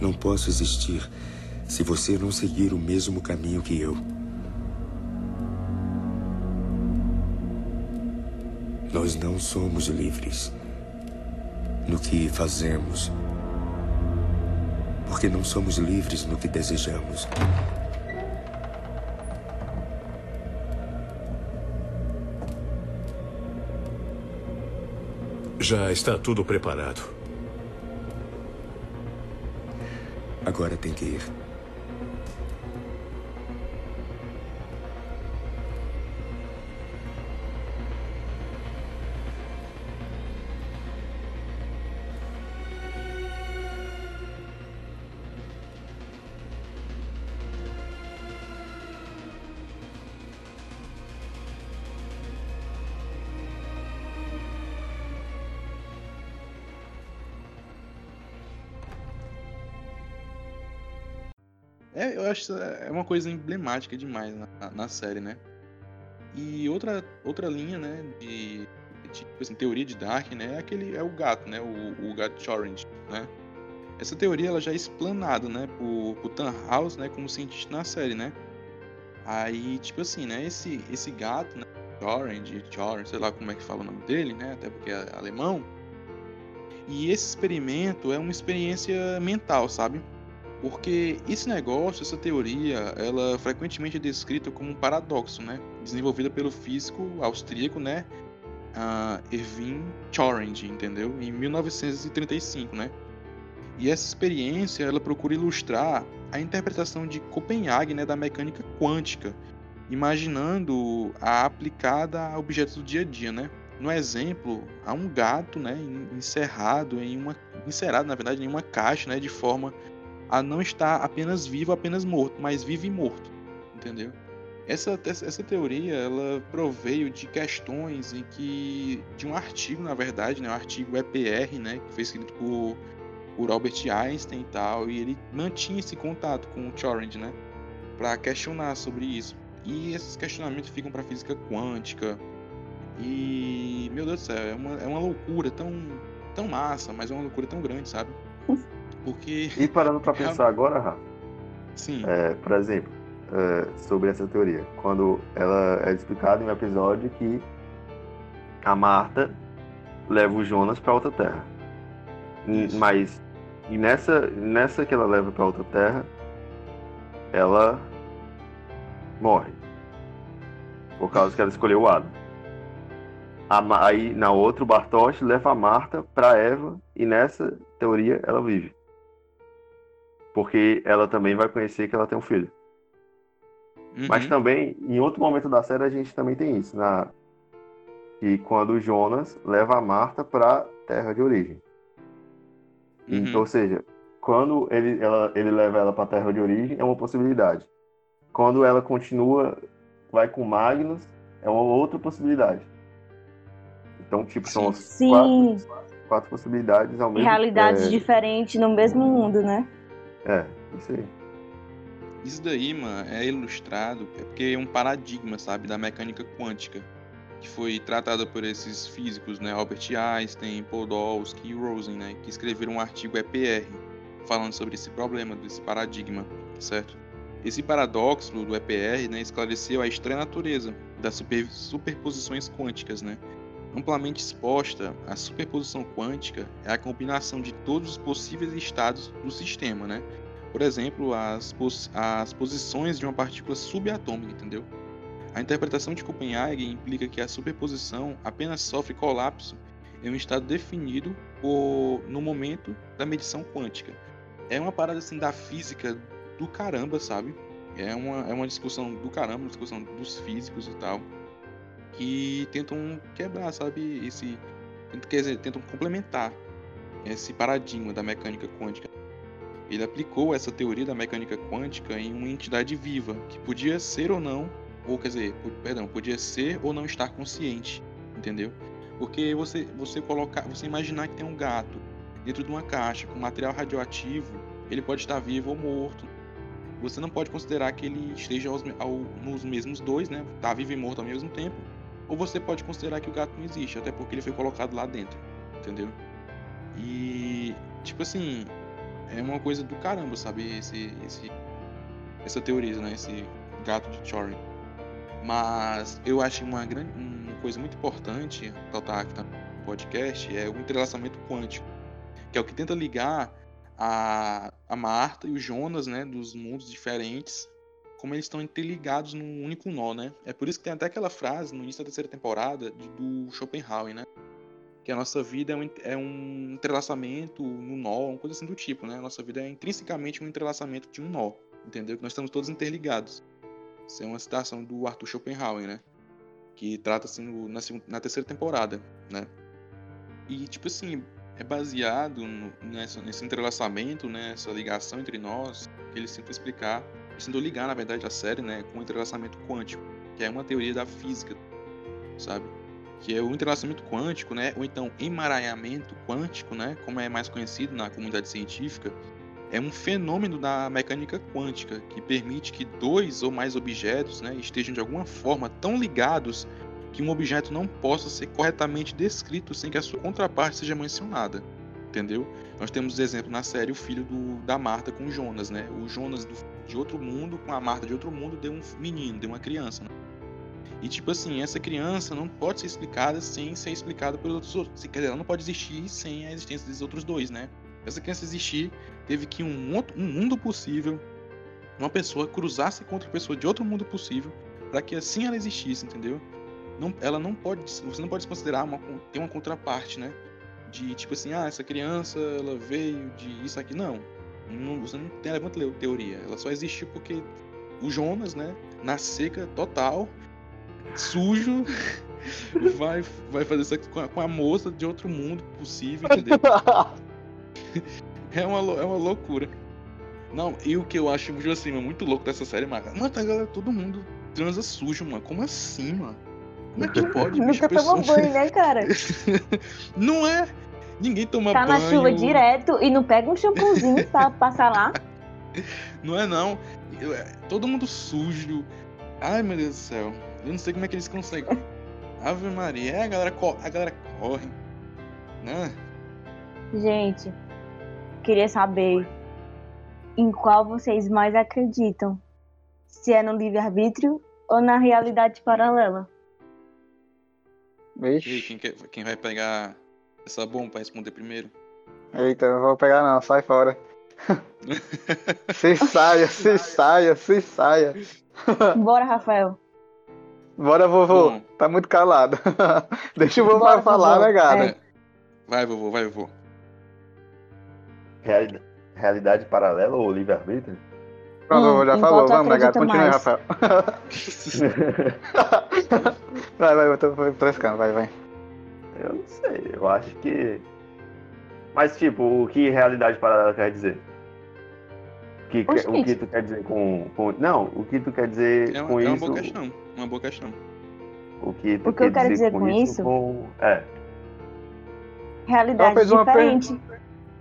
não posso existir se você não seguir o mesmo caminho que eu. Nós não somos livres no que fazemos, porque não somos livres no que desejamos. Já está tudo preparado. Agora tem que ir. Acho é uma coisa emblemática demais na, na série, né? E outra, outra linha, né, de, de tipo assim, teoria de Dark, né, é aquele é o gato, né, o, o gato Orange, né? Essa teoria ela já é explanada, né, por, por House, né, como cientista na série, né? Aí, tipo assim, né, esse esse gato, né, Orange, sei lá como é que fala o nome dele, né, até porque é alemão. E esse experimento é uma experiência mental, sabe? Porque esse negócio, essa teoria, ela frequentemente é descrita como um paradoxo, né? Desenvolvida pelo físico austríaco, né? Uh, Erwin Chorenge, entendeu? Em 1935, né? E essa experiência, ela procura ilustrar a interpretação de Copenhague, né, da mecânica quântica, imaginando a aplicada a objetos do dia a dia, né? No exemplo, há um gato, né, encerrado em uma encerrado, na verdade, em uma caixa, né, de forma a não estar apenas vivo, apenas morto, mas vivo e morto, entendeu? Essa, essa teoria ela proveio de questões em que de um artigo, na verdade, né, o artigo EPR, né, que foi escrito por, por Albert Einstein e tal, e ele mantinha esse contato com o Turing, né, para questionar sobre isso. E esses questionamentos ficam para física quântica. E meu Deus do céu, é uma, é uma loucura tão tão massa, mas é uma loucura tão grande, sabe? Porque. E parando para pensar agora, Rafa. Sim. É, por exemplo, é, sobre essa teoria. Quando ela é explicada em um episódio que a Marta leva o Jonas para outra terra. Isso. Mas e nessa, nessa que ela leva para outra terra, ela morre. Por causa que ela escolheu o Adam. Aí na outra, o Bartosz leva a Marta para Eva e nessa teoria ela vive. Porque ela também vai conhecer que ela tem um filho. Uhum. Mas também, em outro momento da série, a gente também tem isso. Na... E quando o Jonas leva a Marta pra terra de origem. Uhum. Então, ou seja, quando ele, ela, ele leva ela pra terra de origem, é uma possibilidade. Quando ela continua, vai com Magnus, é uma outra possibilidade. Então, tipo, são as Sim. quatro, quatro possibilidades ao mesmo Realidades é, diferentes no mesmo mundo, né? É, isso aí. Isso daí, mano, é ilustrado, é porque é um paradigma, sabe, da mecânica quântica, que foi tratada por esses físicos, né, Albert Einstein, Podolsky e Rosen, né, que escreveram um artigo EPR, falando sobre esse problema, desse paradigma, certo? Esse paradoxo do EPR, né, esclareceu a estranha natureza das super- superposições quânticas, né? Amplamente exposta, a superposição quântica é a combinação de todos os possíveis estados do sistema, né? Por exemplo, as, pos- as posições de uma partícula subatômica, entendeu? A interpretação de Copenhague implica que a superposição apenas sofre colapso em um estado definido por, no momento da medição quântica. É uma parada assim da física do caramba, sabe? É uma, é uma discussão do caramba, uma discussão dos físicos e tal, que tentam quebrar, sabe? Esse, quer dizer, tentam complementar esse paradigma da mecânica quântica. Ele aplicou essa teoria da mecânica quântica em uma entidade viva, que podia ser ou não, ou quer dizer, perdão, podia ser ou não estar consciente, entendeu? Porque você você colocar, você imaginar que tem um gato dentro de uma caixa com material radioativo, ele pode estar vivo ou morto. Você não pode considerar que ele esteja aos ao- nos mesmos dois, né? Tá vivo e morto ao mesmo tempo. Ou você pode considerar que o gato não existe, até porque ele foi colocado lá dentro, entendeu? E tipo assim, é uma coisa do caramba, sabe? Esse, esse, essa teoria, né? Esse gato de Turing. Mas eu acho uma grande, uma coisa muito importante, total aqui no podcast, é o entrelaçamento quântico, que é o que tenta ligar a, a Marta e o Jonas, né, dos mundos diferentes, como eles estão interligados num único nó, né? É por isso que tem até aquela frase no início da terceira temporada de- do Schopenhauer, né? Que a nossa vida é um, é um entrelaçamento no nó, uma coisa assim do tipo, né? A nossa vida é intrinsecamente um entrelaçamento de um nó, entendeu? Que nós estamos todos interligados. Isso é uma citação do Arthur Schopenhauer, né? Que trata-se no- na, na terceira temporada, né? E, tipo assim, é baseado no- nessa, nesse entrelaçamento, né? Essa ligação entre nós, que ele tenta explicar, tentam ligar, na verdade, a série, né? Com o entrelaçamento quântico, que é uma teoria da física, sabe? Que é o entrelaçamento quântico, né? Ou então emaranhamento quântico, né? Como é mais conhecido na comunidade científica, é um fenômeno da mecânica quântica que permite que dois ou mais objetos né, estejam de alguma forma tão ligados que um objeto não possa ser corretamente descrito sem que a sua contraparte seja mencionada. Entendeu? Nós temos exemplo na série o filho do- da Marta com Jonas, né? O Jonas do- de outro mundo com a Marta de outro mundo deu um menino, deu uma criança. Né? E tipo assim, essa criança não pode ser explicada sem ser explicada pelos outros. Quer dizer, ela não pode existir sem a existência desses outros dois, né? Essa criança existir, teve que um, outro- um mundo possível, uma pessoa cruzasse com outra pessoa de outro mundo possível, para que assim ela existisse, entendeu? Não, ela não pode, você não pode se considerar uma, ter uma contraparte, né? De tipo assim, ah, essa criança ela veio de isso aqui. Não, não você não tem levanta teoria. Ela só existiu porque o Jonas, né? Na seca total, sujo, vai, vai fazer sexo com a, com a moça de outro mundo possível, entendeu? É uma, é uma loucura. Não, e o que eu acho, tipo assim, muito louco dessa série, mano. Mano, tá, galera, todo mundo transa sujo, mano. Como assim, mano? Como é que pode, bicho? Nunca tomou banho, né, cara? Não é? Ninguém toma Tá banho. na chuva direto e não pega um shampoozinho pra passar lá. Não é não. Eu- é, Todo mundo sujo. Ai, meu Deus do céu. Eu não sei como é que eles conseguem. Ave Maria. É, a galera, a galera corre. Né? Gente, queria saber em qual vocês mais acreditam. Se é no livre-arbítrio ou na realidade paralela. E Vixe. quem, quer- quem vai pegar essa bomba pra responder primeiro? Eita, eu não vou pegar não, sai fora. se saia, se saia, se saia. Bora, Rafael. Bora, vovô. Bom. Tá muito calado. Deixa o vovô Bora, falar, vovô. né, cara? É. Vai, vovô, vai, vovô. Reali- Realidade paralela ou livre-arbítrio? Pronto, Hum, já em falou. Vamos, Nagato. acredita Continue? Rafael. vai, vai, eu tô frescando, vai, vai. Eu não sei, eu acho que. Mas, tipo, o que realidade paralela quer dizer? O que, o que tu quer dizer com, com- Não, o que tu quer dizer É com uma, é uma isso? boa questão. Uma boa questão. O que tu O que eu quer quero dizer dizer com, com isso? isso? Com... É. Realidade uma diferente.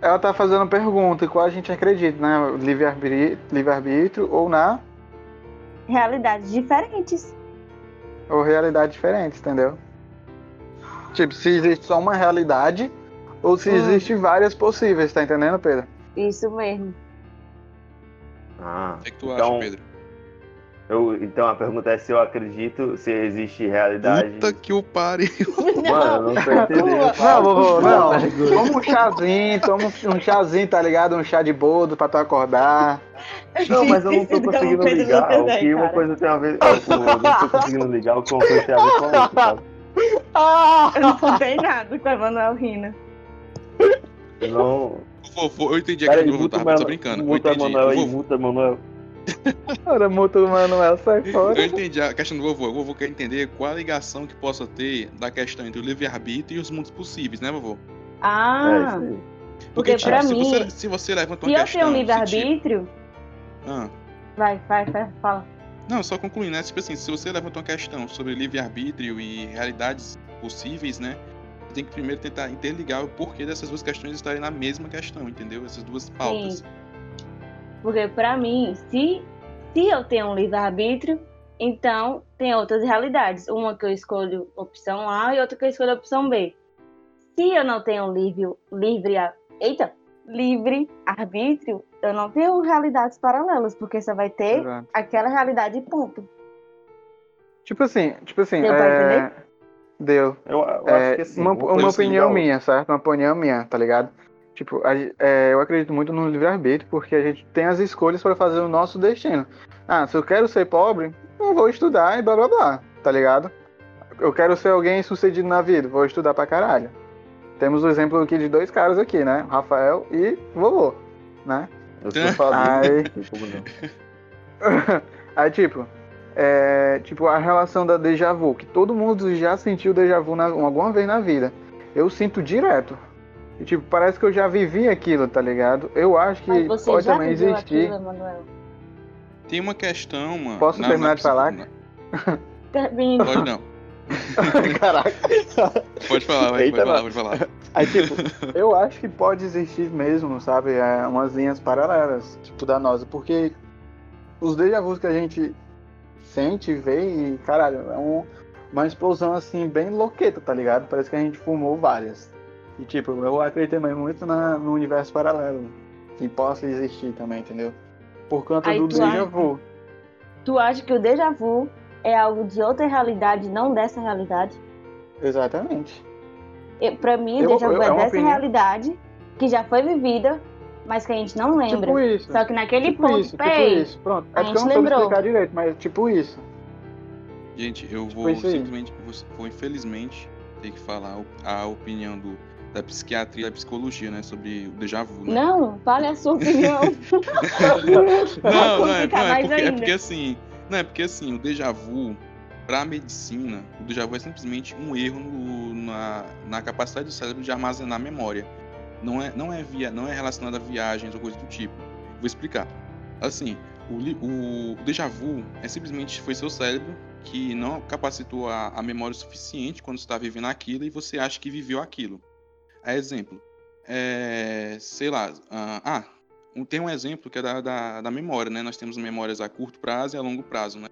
Ela tá fazendo pergunta, qual a gente acredita, né? Livre-arbítrio livre ou na Realidades diferentes. ou realidade diferente, entendeu? Tipo, se existe só uma realidade ou se Hum. existe várias possíveis, tá entendendo, Pedro? Isso mesmo. Ah, O que, é que tu então, acha, Pedro? eu, então a pergunta é se eu acredito se existe realidade. Puta que o pare. Mano, eu não tô entendendo. Não, vovô, não. Toma um chazinho, toma um chazinho, tá ligado? Um chá de boldo pra tu acordar. Não, mas eu não tô conseguindo ligar o que uma coisa tem a ver. Eu não tô conseguindo ligar o que uma coisa tem a ver com a outra, sabe? Não tem nada com a Manuel Rina. Eu Não. Vovô, eu entendi a Pera questão aí, do muta vovô, o só Mano- brincando. Eu Muta entendi. Manuel muta Manuel. Ora, muito Manuel, sai fora. Eu entendi a questão do vovô. O vovô quer entender qual a ligação que possa ter da questão entre o livre-arbítrio e os mundos possíveis, né, vovô? É Ah, isso aí. porque tipo, pra se mim, Você, se você levanta se uma eu questão. tenho um se, tipo, livre-arbítrio. ah, Vai, vai, vai, fala. Não, só concluindo, né? Tipo assim, se você levanta uma questão sobre livre-arbítrio e realidades possíveis, né? Você tem que primeiro tentar interligar o porquê dessas duas questões estarem na mesma questão, entendeu? Essas duas pautas. Porque pra mim, se, se eu tenho um livre-arbítrio, então tem outras realidades. Uma que eu escolho opção A e outra que eu escolho opção B. Se eu não tenho livre, livre, eita, livre arbítrio, eu não tenho realidades paralelas, porque só vai ter Exato. aquela realidade e ponto. Tipo assim, tipo assim, Deu pra é... entender? Deu. Eu, eu É, acho que assim. uma, uma opinião minha, certo? Uma opinião minha, tá ligado? Tipo, a é, eu acredito muito no livre-arbítrio, porque a gente tem as escolhas para fazer o nosso destino. Ah, se eu quero ser pobre, eu vou estudar e blá blá blá, tá ligado? Eu quero ser alguém sucedido na vida, vou estudar pra caralho. Temos o exemplo aqui de dois caras aqui, né? Rafael e vovô, né? Eu sou. Aí, como não. aí tipo, é, tipo, a relação da déjà vu, que todo mundo já sentiu déjà vu na- alguma vez na vida. Eu sinto direto. E, tipo, parece que eu já vivi aquilo, tá ligado? Eu acho que Mas você pode já também viveu existir. aquilo, Emanuel? Tem uma questão, mano. Posso terminar de falar? na- Termina. Pode não. Caraca. Pode falar, vai, Eita, pode falar, pode falar. Aí, tipo, eu acho que pode existir mesmo, sabe? É, umas linhas paralelas, tipo, da nossa. Porque os déjà vus que a gente sente, vê e, caralho, é um- uma explosão, assim, bem louqueta, tá ligado? Parece que a gente fumou várias. E, tipo, eu acredito também muito na- no universo paralelo. Que possa existir também, entendeu? Por conta Aí do déjà acha- vu. Tu acha que o déjà vu é algo de outra realidade, não dessa realidade? Exatamente. Pra mim, o déjà vu é, é dessa opinião. realidade que já foi vivida, mas que a gente não lembra. Tipo isso. Só que naquele tipo ponto, isso, tipo peraí, isso. Pronto. a Acho que eu gente não soube lembrou. explicar direito, mas tipo isso. Gente, eu Tipo vou simplesmente, vou, infelizmente ter que falar a opinião do, da psiquiatria e da psicologia, né? Sobre o déjà vu, né? Não, fale a sua opinião. Não, não, é, não, é mais porque, é porque assim. Não, é porque assim, o déjà vu, pra medicina, o déjà vu é simplesmente um erro no- na, na capacidade do cérebro de armazenar memória. Não é, não, é via, não é relacionado a viagens ou coisa do tipo. Vou explicar. Assim, o, o, o déjà vu é simplesmente foi seu cérebro que não capacitou a, a memória o suficiente quando está vivendo aquilo e você acha que viveu aquilo. A exemplo, é, sei lá, ah, ah, tem um exemplo que é da, da, da memória, né? Nós temos memórias a curto prazo e a longo prazo, né?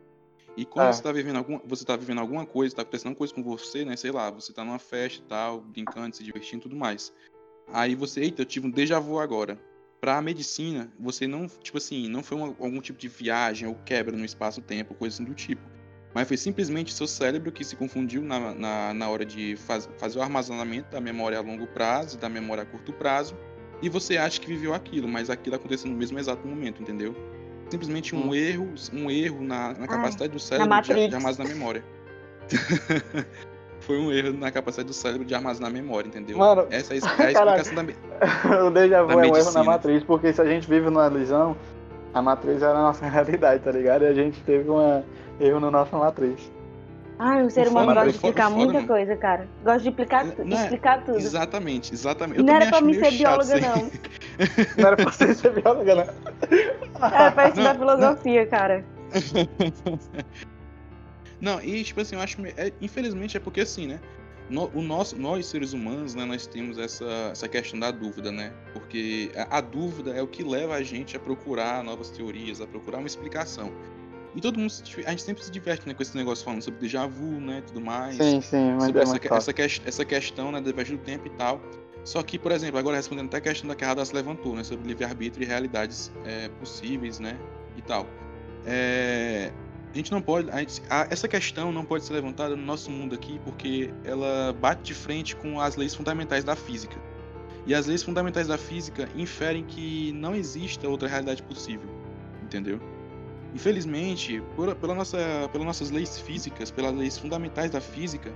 E quando É. você está vivendo alguma, você tá vivendo alguma coisa, está acontecendo alguma coisa com você, né? Sei lá, você tá numa festa e tal, brincando, se divertindo e tudo mais. Aí você, eita, eu tive um déjà vu agora. Pra medicina, você não, tipo assim, não foi uma- algum tipo de viagem ou quebra no espaço-tempo, coisa assim do tipo. Mas foi simplesmente seu cérebro que se confundiu na, na, na hora de faz, fazer o armazenamento da memória a longo prazo e da memória a curto prazo. E você acha que viveu aquilo, mas aquilo aconteceu no mesmo exato momento, entendeu? Simplesmente um Hum. erro, um erro na, na Ai, capacidade do cérebro de, de armazenar memória. Foi um erro na capacidade do cérebro de armazenar memória, entendeu? Mano, Essa é a, é a explicação da. me- o déjà vu é um erro na matriz, porque se a gente vive numa ilusão, a matriz era a nossa realidade, tá ligado? E a gente teve um erro no nossa matriz. Ai, o ser humano foda- gosta de explicar o foda, muita coisa, cara. Gosta de explicar, Não é- explicar tudo. Exatamente, exatamente. Eu Não era pra mim ser bióloga, não. Não era pra você ser bióloga, não. Era pra estudar Não, filosofia, cara. Não, e tipo assim, eu acho. é- infelizmente é porque assim, né? no- o nosso, nós, seres humanos, né, nós temos essa, essa questão da dúvida, né? Porque a, a dúvida é o que leva a gente a procurar novas teorias, a procurar uma explicação. E todo mundo, a gente sempre se diverte né, com esse negócio falando sobre déjà vu, né? Tudo mais. Sim, sim, mas sobre é essa, que- essa, essa questão, né, da viagem do tempo e tal. Só que, por exemplo, agora respondendo até a questão da que a levantou, né, sobre livre-arbítrio e realidades é, possíveis, né, e tal. É, a gente não pode, gente- a- essa questão não pode ser levantada no nosso mundo aqui porque ela bate de frente com as leis fundamentais da física. E as leis fundamentais da física inferem que não exista outra realidade possível, entendeu? Infelizmente, por, pela nossa, pelas nossas leis físicas, pelas leis fundamentais da física,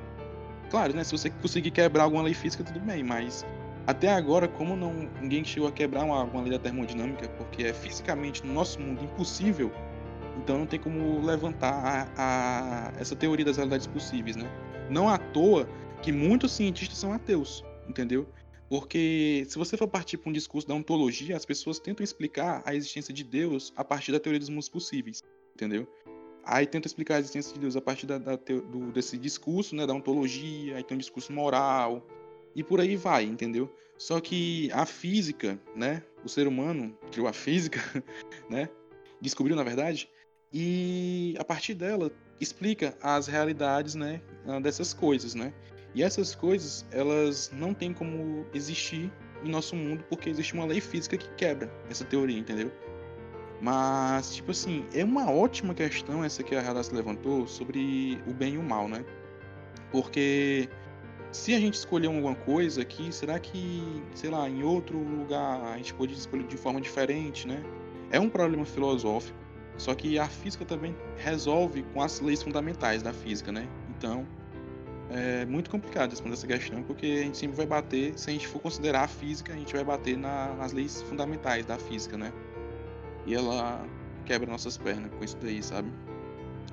claro, né? Se você conseguir quebrar alguma lei física, tudo bem, mas até agora, como não ninguém chegou a quebrar uma, uma lei da termodinâmica, porque é fisicamente no nosso mundo impossível, então não tem como levantar a, a- essa teoria das realidades possíveis, né? Não à toa que muitos cientistas são ateus, entendeu? Porque se você for partir para um discurso da ontologia, as pessoas tentam explicar a existência de Deus a partir da teoria dos mundos possíveis, entendeu? Aí tentam explicar a existência de Deus a partir da, da do- desse discurso, né, da ontologia, aí tem um discurso moral, e por aí vai, entendeu? Só que a física, né, o ser humano criou a física, né, descobriu na verdade, e a partir dela explica as realidades, né, ah, dessas coisas, né? E essas coisas, elas não têm como existir em nosso mundo porque existe uma lei física que quebra essa teoria, entendeu? Mas, tipo assim, é uma ótima questão essa que a Radassa levantou sobre o bem e o mal, né? Porque se a gente escolher alguma coisa aqui, será que, sei lá, em outro lugar a gente pode escolher de forma diferente, né? É um problema filosófico, só que a física também resolve com as leis fundamentais da física, né? Então, é muito complicado responder essa questão, porque a gente sempre vai bater, se a gente for considerar a física, a gente vai bater na- nas leis fundamentais da física, né? E ela quebra nossas pernas com isso daí, sabe?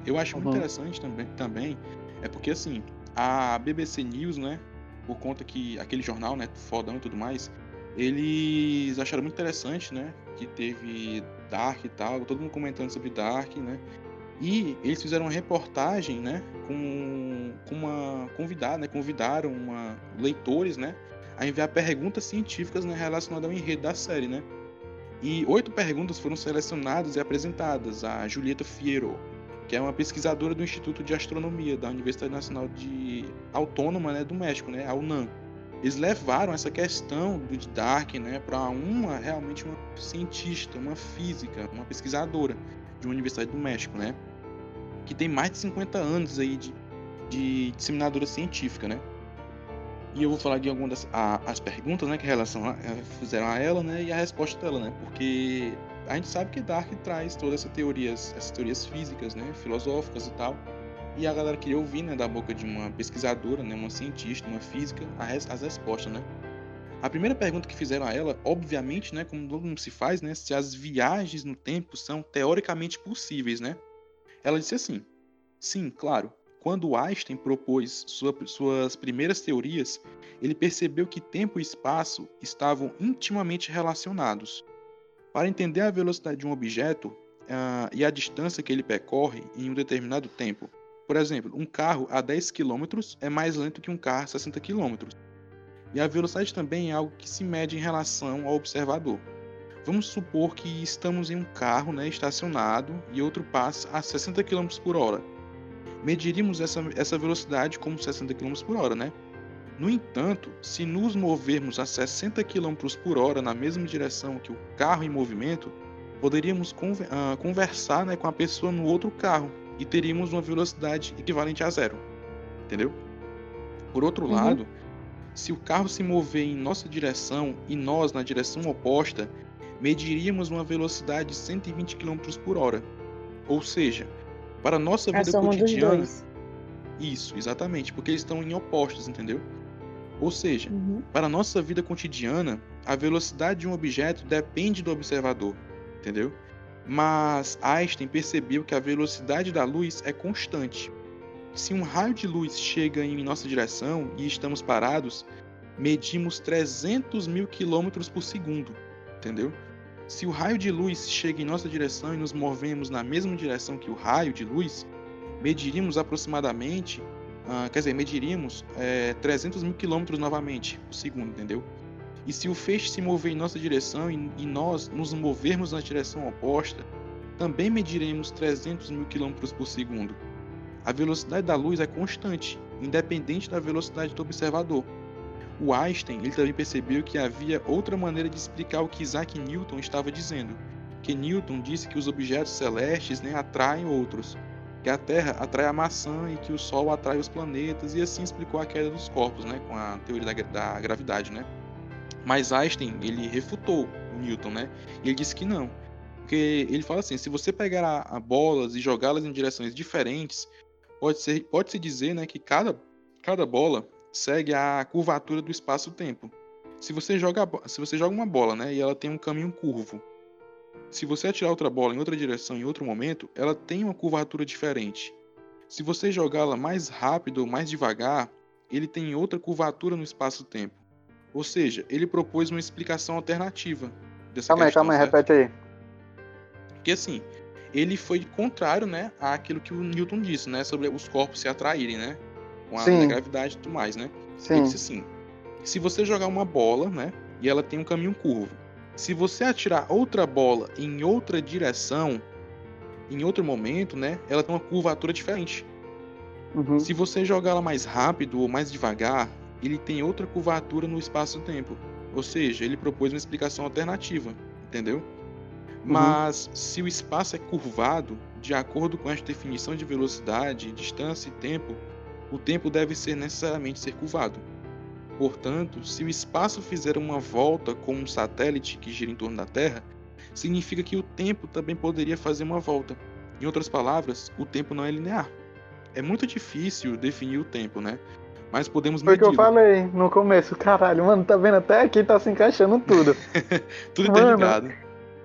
Eu acho muito interessante também, também, é porque assim, a BBC News, né, por conta que aquele jornal, né, fodão e tudo mais, eles acharam muito interessante, né, que teve Dark e tal, todo mundo comentando sobre Dark, né, e eles fizeram uma reportagem, né, com, com uma convidada, né, convidaram uma, leitores, né, a enviar perguntas científicas né, relacionadas ao enredo da série, né. E oito perguntas foram selecionadas e apresentadas a Julieta Fiero, que é uma pesquisadora do Instituto de Astronomia da Universidade Nacional de Autônoma né, do México, né, a UNAM. Eles levaram essa questão do Dark né, para uma realmente uma cientista, uma física, uma pesquisadora de uma universidade do México, né, que tem mais de 50 anos aí de, de disseminadora científica, né. E eu vou falar de algumas das a- as perguntas, né, que relação a- eh, fizeram a ela, né, e a resposta dela, né, porque a gente sabe que Dark traz todas essas teorias, essas teorias físicas, né, filosóficas e tal. E a galera queria ouvir, né, da boca de uma pesquisadora, né, uma cientista, uma física, a as respostas, né. A primeira pergunta que fizeram a ela, obviamente, né, como todo mundo se faz, né, se as viagens no tempo são teoricamente possíveis, né. Ela disse assim: Sim, claro. Quando Einstein propôs sua- suas primeiras teorias, ele percebeu que tempo e espaço estavam intimamente relacionados. Para entender a velocidade de um objeto ah, e a distância que ele percorre em um determinado tempo, por exemplo, um carro a 10 km é mais lento que um carro a 60 km. E a velocidade também é algo que se mede em relação ao observador. Vamos supor que estamos em um carro né, estacionado e outro passa a 60 km por hora. Mediríamos essa, essa velocidade como 60 km por hora, né? No entanto, se nos movermos a 60 km por hora na mesma direção que o carro em movimento, poderíamos conver- ah, conversar né, com a pessoa no outro carro e teríamos uma velocidade equivalente a zero. Entendeu? Por outro Uhum. lado, se o carro se mover em nossa direção e nós na direção oposta, mediríamos uma velocidade de 120 km por hora. Ou seja, para a nossa A vida dos cotidiana. Isso, exatamente, porque eles estão em opostos, entendeu? Ou seja, Uhum. para a nossa vida cotidiana, a velocidade de um objeto depende do observador, entendeu? Mas Einstein percebeu que a velocidade da luz é constante. Se um raio de luz chega em nossa direção e estamos parados, medimos 300 mil quilômetros por segundo, entendeu? Se o raio de luz chega em nossa direção e nos movemos na mesma direção que o raio de luz, mediríamos aproximadamente, uh, quer dizer, mediríamos é, 300 mil quilômetros novamente por segundo, entendeu? E se o feixe se mover em nossa direção e, e nós nos movermos na direção oposta, também mediremos 300 mil quilômetros por segundo. A velocidade da luz é constante, independente da velocidade do observador. O Einstein ele também percebeu que havia outra maneira de explicar o que Isaac Newton estava dizendo, que Newton disse que os objetos celestes né, atraem outros, que a Terra atrai a maçã e que o Sol atrai os planetas, e assim explicou a queda dos corpos, né, com a teoria da, da gravidade, né. Mas Einstein ele refutou Newton, né, e ele disse que não, porque ele fala assim, se você pegar a, a bolas e jogá-las em direções diferentes, pode ser, pode se dizer, né, que cada cada bola segue a curvatura do espaço-tempo. Se você joga, se você joga uma bola, né, e ela tem um caminho curvo, se você atirar outra bola em outra direção em outro momento, ela tem uma curvatura diferente. Se você jogá-la mais rápido ou mais devagar, ele tem outra curvatura no espaço-tempo. Ou seja, ele propôs uma explicação alternativa dessa calma questão. Calma aí, calma aí, repete aí. Porque assim, ele foi contrário, né, àquilo que o Newton disse, né, sobre os corpos se atraírem, né? Com a Sim. gravidade e tudo mais, né? Sim. Ele disse assim: se você jogar uma bola, né, e ela tem um caminho curvo, se você atirar outra bola em outra direção, em outro momento, né, ela tem uma curvatura diferente. Uhum. Se você jogar ela mais rápido ou mais devagar, ele tem outra curvatura no espaço-tempo. Ou seja, ele propôs uma explicação alternativa, entendeu? Uhum. Mas se o espaço é curvado, de acordo com esta definição de velocidade, distância e tempo, o tempo deve ser necessariamente ser curvado. Portanto, se o espaço fizer uma volta com um satélite que gira em torno da Terra, significa que o tempo também poderia fazer uma volta. Em outras palavras, o tempo não é linear. É muito difícil definir o tempo, né? Mas podemos medir. Foi o que eu falei no começo, caralho, mano, tá vendo? Até aqui tá se encaixando tudo. tudo interligado.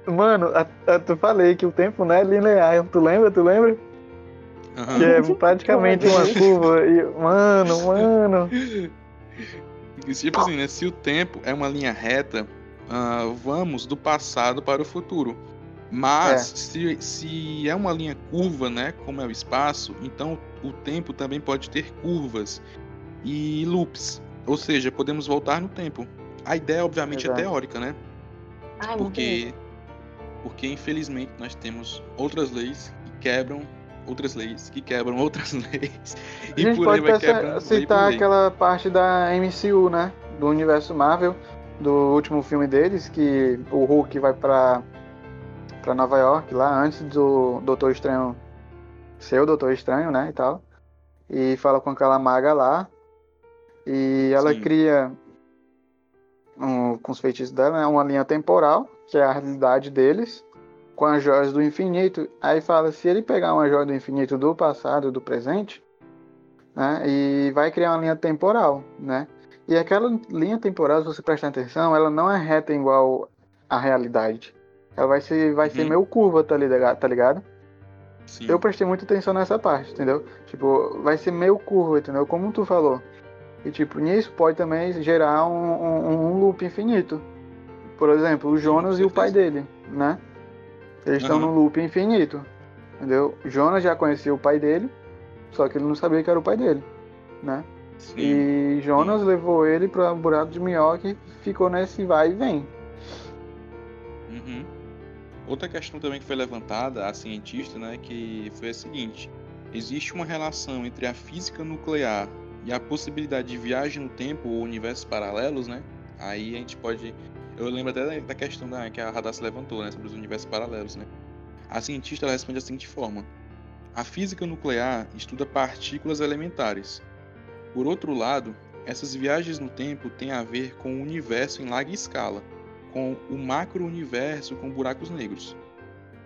Mano, mano a, a, tu falei que o tempo não é linear. Tu lembra? Tu lembra? Uhum. Que é praticamente uma curva. E, mano, mano. Tipo assim, né? Se o tempo é uma linha reta, uh, vamos do passado para o futuro. Mas é. Se, se é uma linha curva, né? Como é o espaço, então o tempo também pode ter curvas e loops. Ou seja, podemos voltar no tempo. A ideia, obviamente, é Exato. é teórica, né? Ai, porque, porque infelizmente nós temos outras leis que quebram outras leis, que quebram outras leis. A gente pode vai citar aquela parte da MCU, né? Do universo Marvel, do último filme deles, que o Hulk vai pra, pra Nova York, lá antes do Doutor Estranho ser o Doutor Estranho, né? E tal. E fala com aquela maga lá. E ela Sim. cria um, com os feitiços dela, né, uma linha temporal, que é a realidade deles com as joias do infinito. Aí fala, se ele pegar uma joia do infinito do passado, do presente, né, e vai criar uma linha temporal, né? E aquela linha temporal, se você prestar atenção, ela não é reta igual à realidade. Ela vai ser, vai ser uhum. meio curva, tá ligado? Tá ligado? Sim. Eu prestei muita atenção nessa parte, entendeu? Tipo, vai ser meio curva, entendeu? Como tu falou. E tipo, nisso pode também gerar um, um, um loop infinito. Por exemplo, o Jonas e o pai dele, né? Eles estão uhum. num loop infinito. Entendeu? Jonas já conhecia o pai dele, só que ele não sabia que era o pai dele, né? Sim. E Jonas Sim. levou ele para um buraco de minhoca e ficou nesse vai e vem. Uhum. Outra questão também que foi levantada a cientista, né, que foi a seguinte: existe uma relação entre a física nuclear e a possibilidade de viagem no tempo ou universos paralelos, né? Aí a gente pode eu lembro até da questão da, que a Radassa levantou, né, sobre os universos paralelos, né? A cientista responde da seguinte forma: A física nuclear estuda partículas elementares. Por outro lado, essas viagens no tempo têm a ver com o universo em larga escala, com o macro-universo com buracos negros.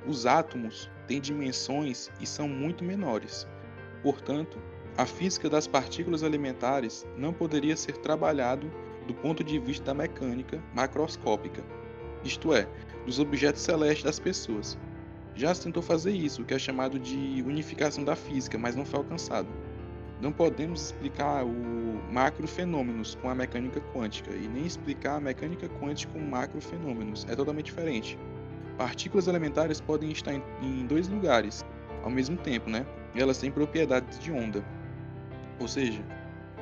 Os átomos têm dimensões e são muito menores. Portanto, a física das partículas elementares não poderia ser trabalhado do ponto de vista da mecânica macroscópica, isto é, dos objetos celestes das pessoas. Já se tentou fazer isso, que é chamado de unificação da física, mas não foi alcançado. Não podemos explicar o macrofenômenos com a mecânica quântica e nem explicar a mecânica quântica com macrofenômenos. É totalmente diferente. Partículas elementares podem estar em dois lugares ao mesmo tempo, né? E elas têm propriedades de onda. Ou seja,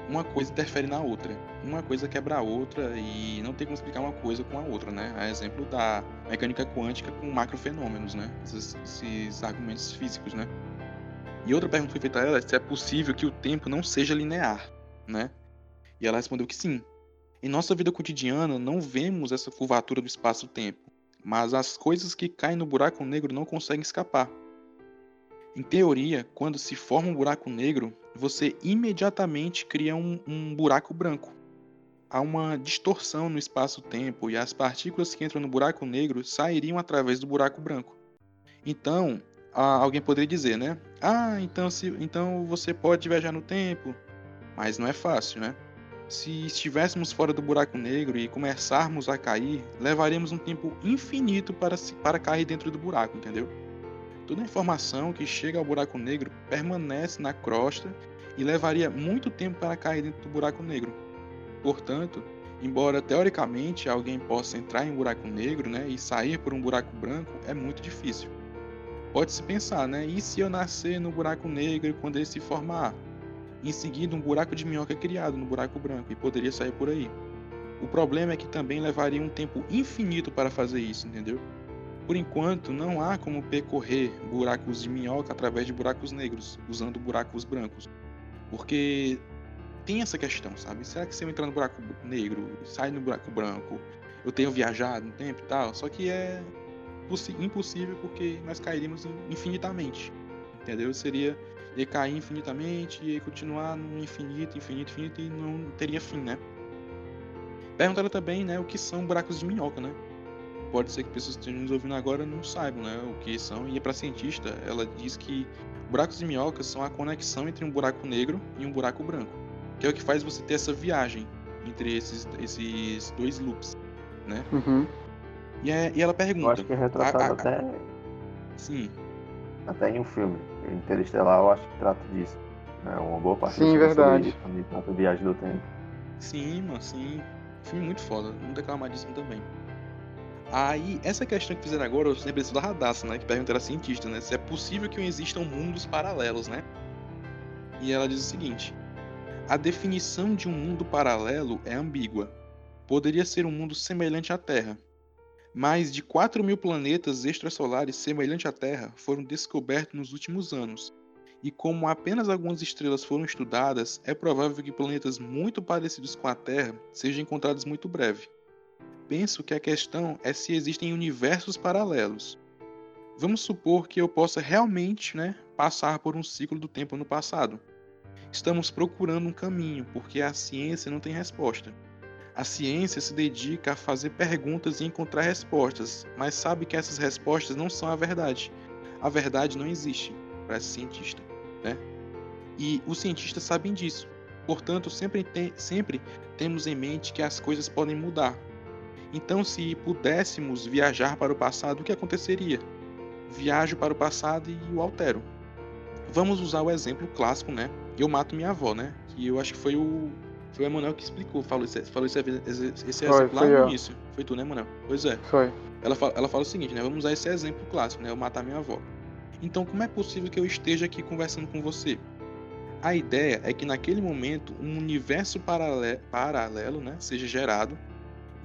uma coisa interfere na outra. Uma coisa quebra a outra e não tem como explicar uma coisa com a outra, né? A exemplo da mecânica quântica com macrofenômenos, né? Esses, esses argumentos físicos, né? E outra pergunta foi feita a ela se é possível que o tempo não seja linear, né? E ela respondeu que sim. Em nossa vida cotidiana não vemos essa curvatura do espaço-tempo, mas as coisas que caem no buraco negro não conseguem escapar. Em teoria, quando se forma um buraco negro, você imediatamente cria um, um buraco branco. Há uma distorção no espaço-tempo e as partículas que entram no buraco negro sairiam através do buraco branco. Então, alguém poderia dizer, né? Ah, então, se, então você pode viajar no tempo. Mas não é fácil, né? Se estivéssemos fora do buraco negro e começarmos a cair, levaríamos um tempo infinito para, para cair dentro do buraco, entendeu? Toda informação que chega ao buraco negro permanece na crosta e levaria muito tempo para cair dentro do buraco negro. Portanto, embora teoricamente alguém possa entrar em um buraco negro né, e sair por um buraco branco, é muito difícil. Pode-se pensar, né? E se eu nascer no buraco negro quando ele se formar? Em seguida, um buraco de minhoca é criado no buraco branco e poderia sair por aí. O problema é que também levaria um tempo infinito para fazer isso, entendeu? Por enquanto, não há como percorrer buracos de minhoca através de buracos negros, usando buracos brancos. Porque tem essa questão, sabe? Será que se eu entrar no buraco negro, sair no buraco branco, eu tenho viajado no tempo e tal? Só que é impossível porque nós cairíamos infinitamente. Entendeu? Seria ia cair infinitamente e continuar no infinito, infinito, infinito e não teria fim, né? Perguntaram também, né, o que são buracos de minhoca, né? Pode ser que pessoas que estejam nos ouvindo agora não saibam né, o que são. E para cientista, ela diz que buracos de minhoca são a conexão entre um buraco negro e um buraco branco, que é o que faz você ter essa viagem entre esses, esses dois loops, né? Uhum. E, é, e ela pergunta... Eu acho que é retratado a, a, até... Sim. Até em um filme. Interestelar, eu acho que trata disso. É uma boa parte Sim, verdade. Sobre, trata viagem do tempo. Sim, mano, sim. Filme muito foda. Não declamar disso também. Aí, essa questão que fizeram agora, eu lembrei da Radassa, né? Que perguntaram a cientista, né? Se é possível que existam mundos paralelos, né? E ela diz o seguinte: A definição de um mundo paralelo é ambígua. Poderia ser um mundo semelhante à Terra. Mais de 4 mil planetas extrasolares semelhantes à Terra foram descobertos nos últimos anos. E como apenas algumas estrelas foram estudadas, é provável que planetas muito parecidos com a Terra sejam encontrados muito breve penso que a questão é se existem universos paralelos. Vamos supor que eu possa realmente né, passar por um ciclo do tempo no passado. Estamos procurando um caminho, porque a ciência não tem resposta. A ciência se dedica a fazer perguntas e encontrar respostas, mas sabe que essas respostas não são a verdade. A verdade não existe para esse cientista. Né? E os cientistas sabem disso. Portanto, sempre, sempre temos em mente que as coisas podem mudar, então, se pudéssemos viajar para o passado, o que aconteceria? Viajo para o passado e o altero. Vamos usar o exemplo clássico, né? Eu mato minha avó, né? Que eu acho que foi o foi o Emanuel que explicou, falou esse, falou esse, esse, esse exemplo lá no eu. início. Foi tu, né, Emanuel? Pois é. Foi. Ela fala, ela fala o seguinte, né? Vamos usar esse exemplo clássico, né? Eu matar minha avó. Então, como é possível que eu esteja aqui conversando com você? A ideia é que naquele momento um universo paralelo, paralelo né, seja gerado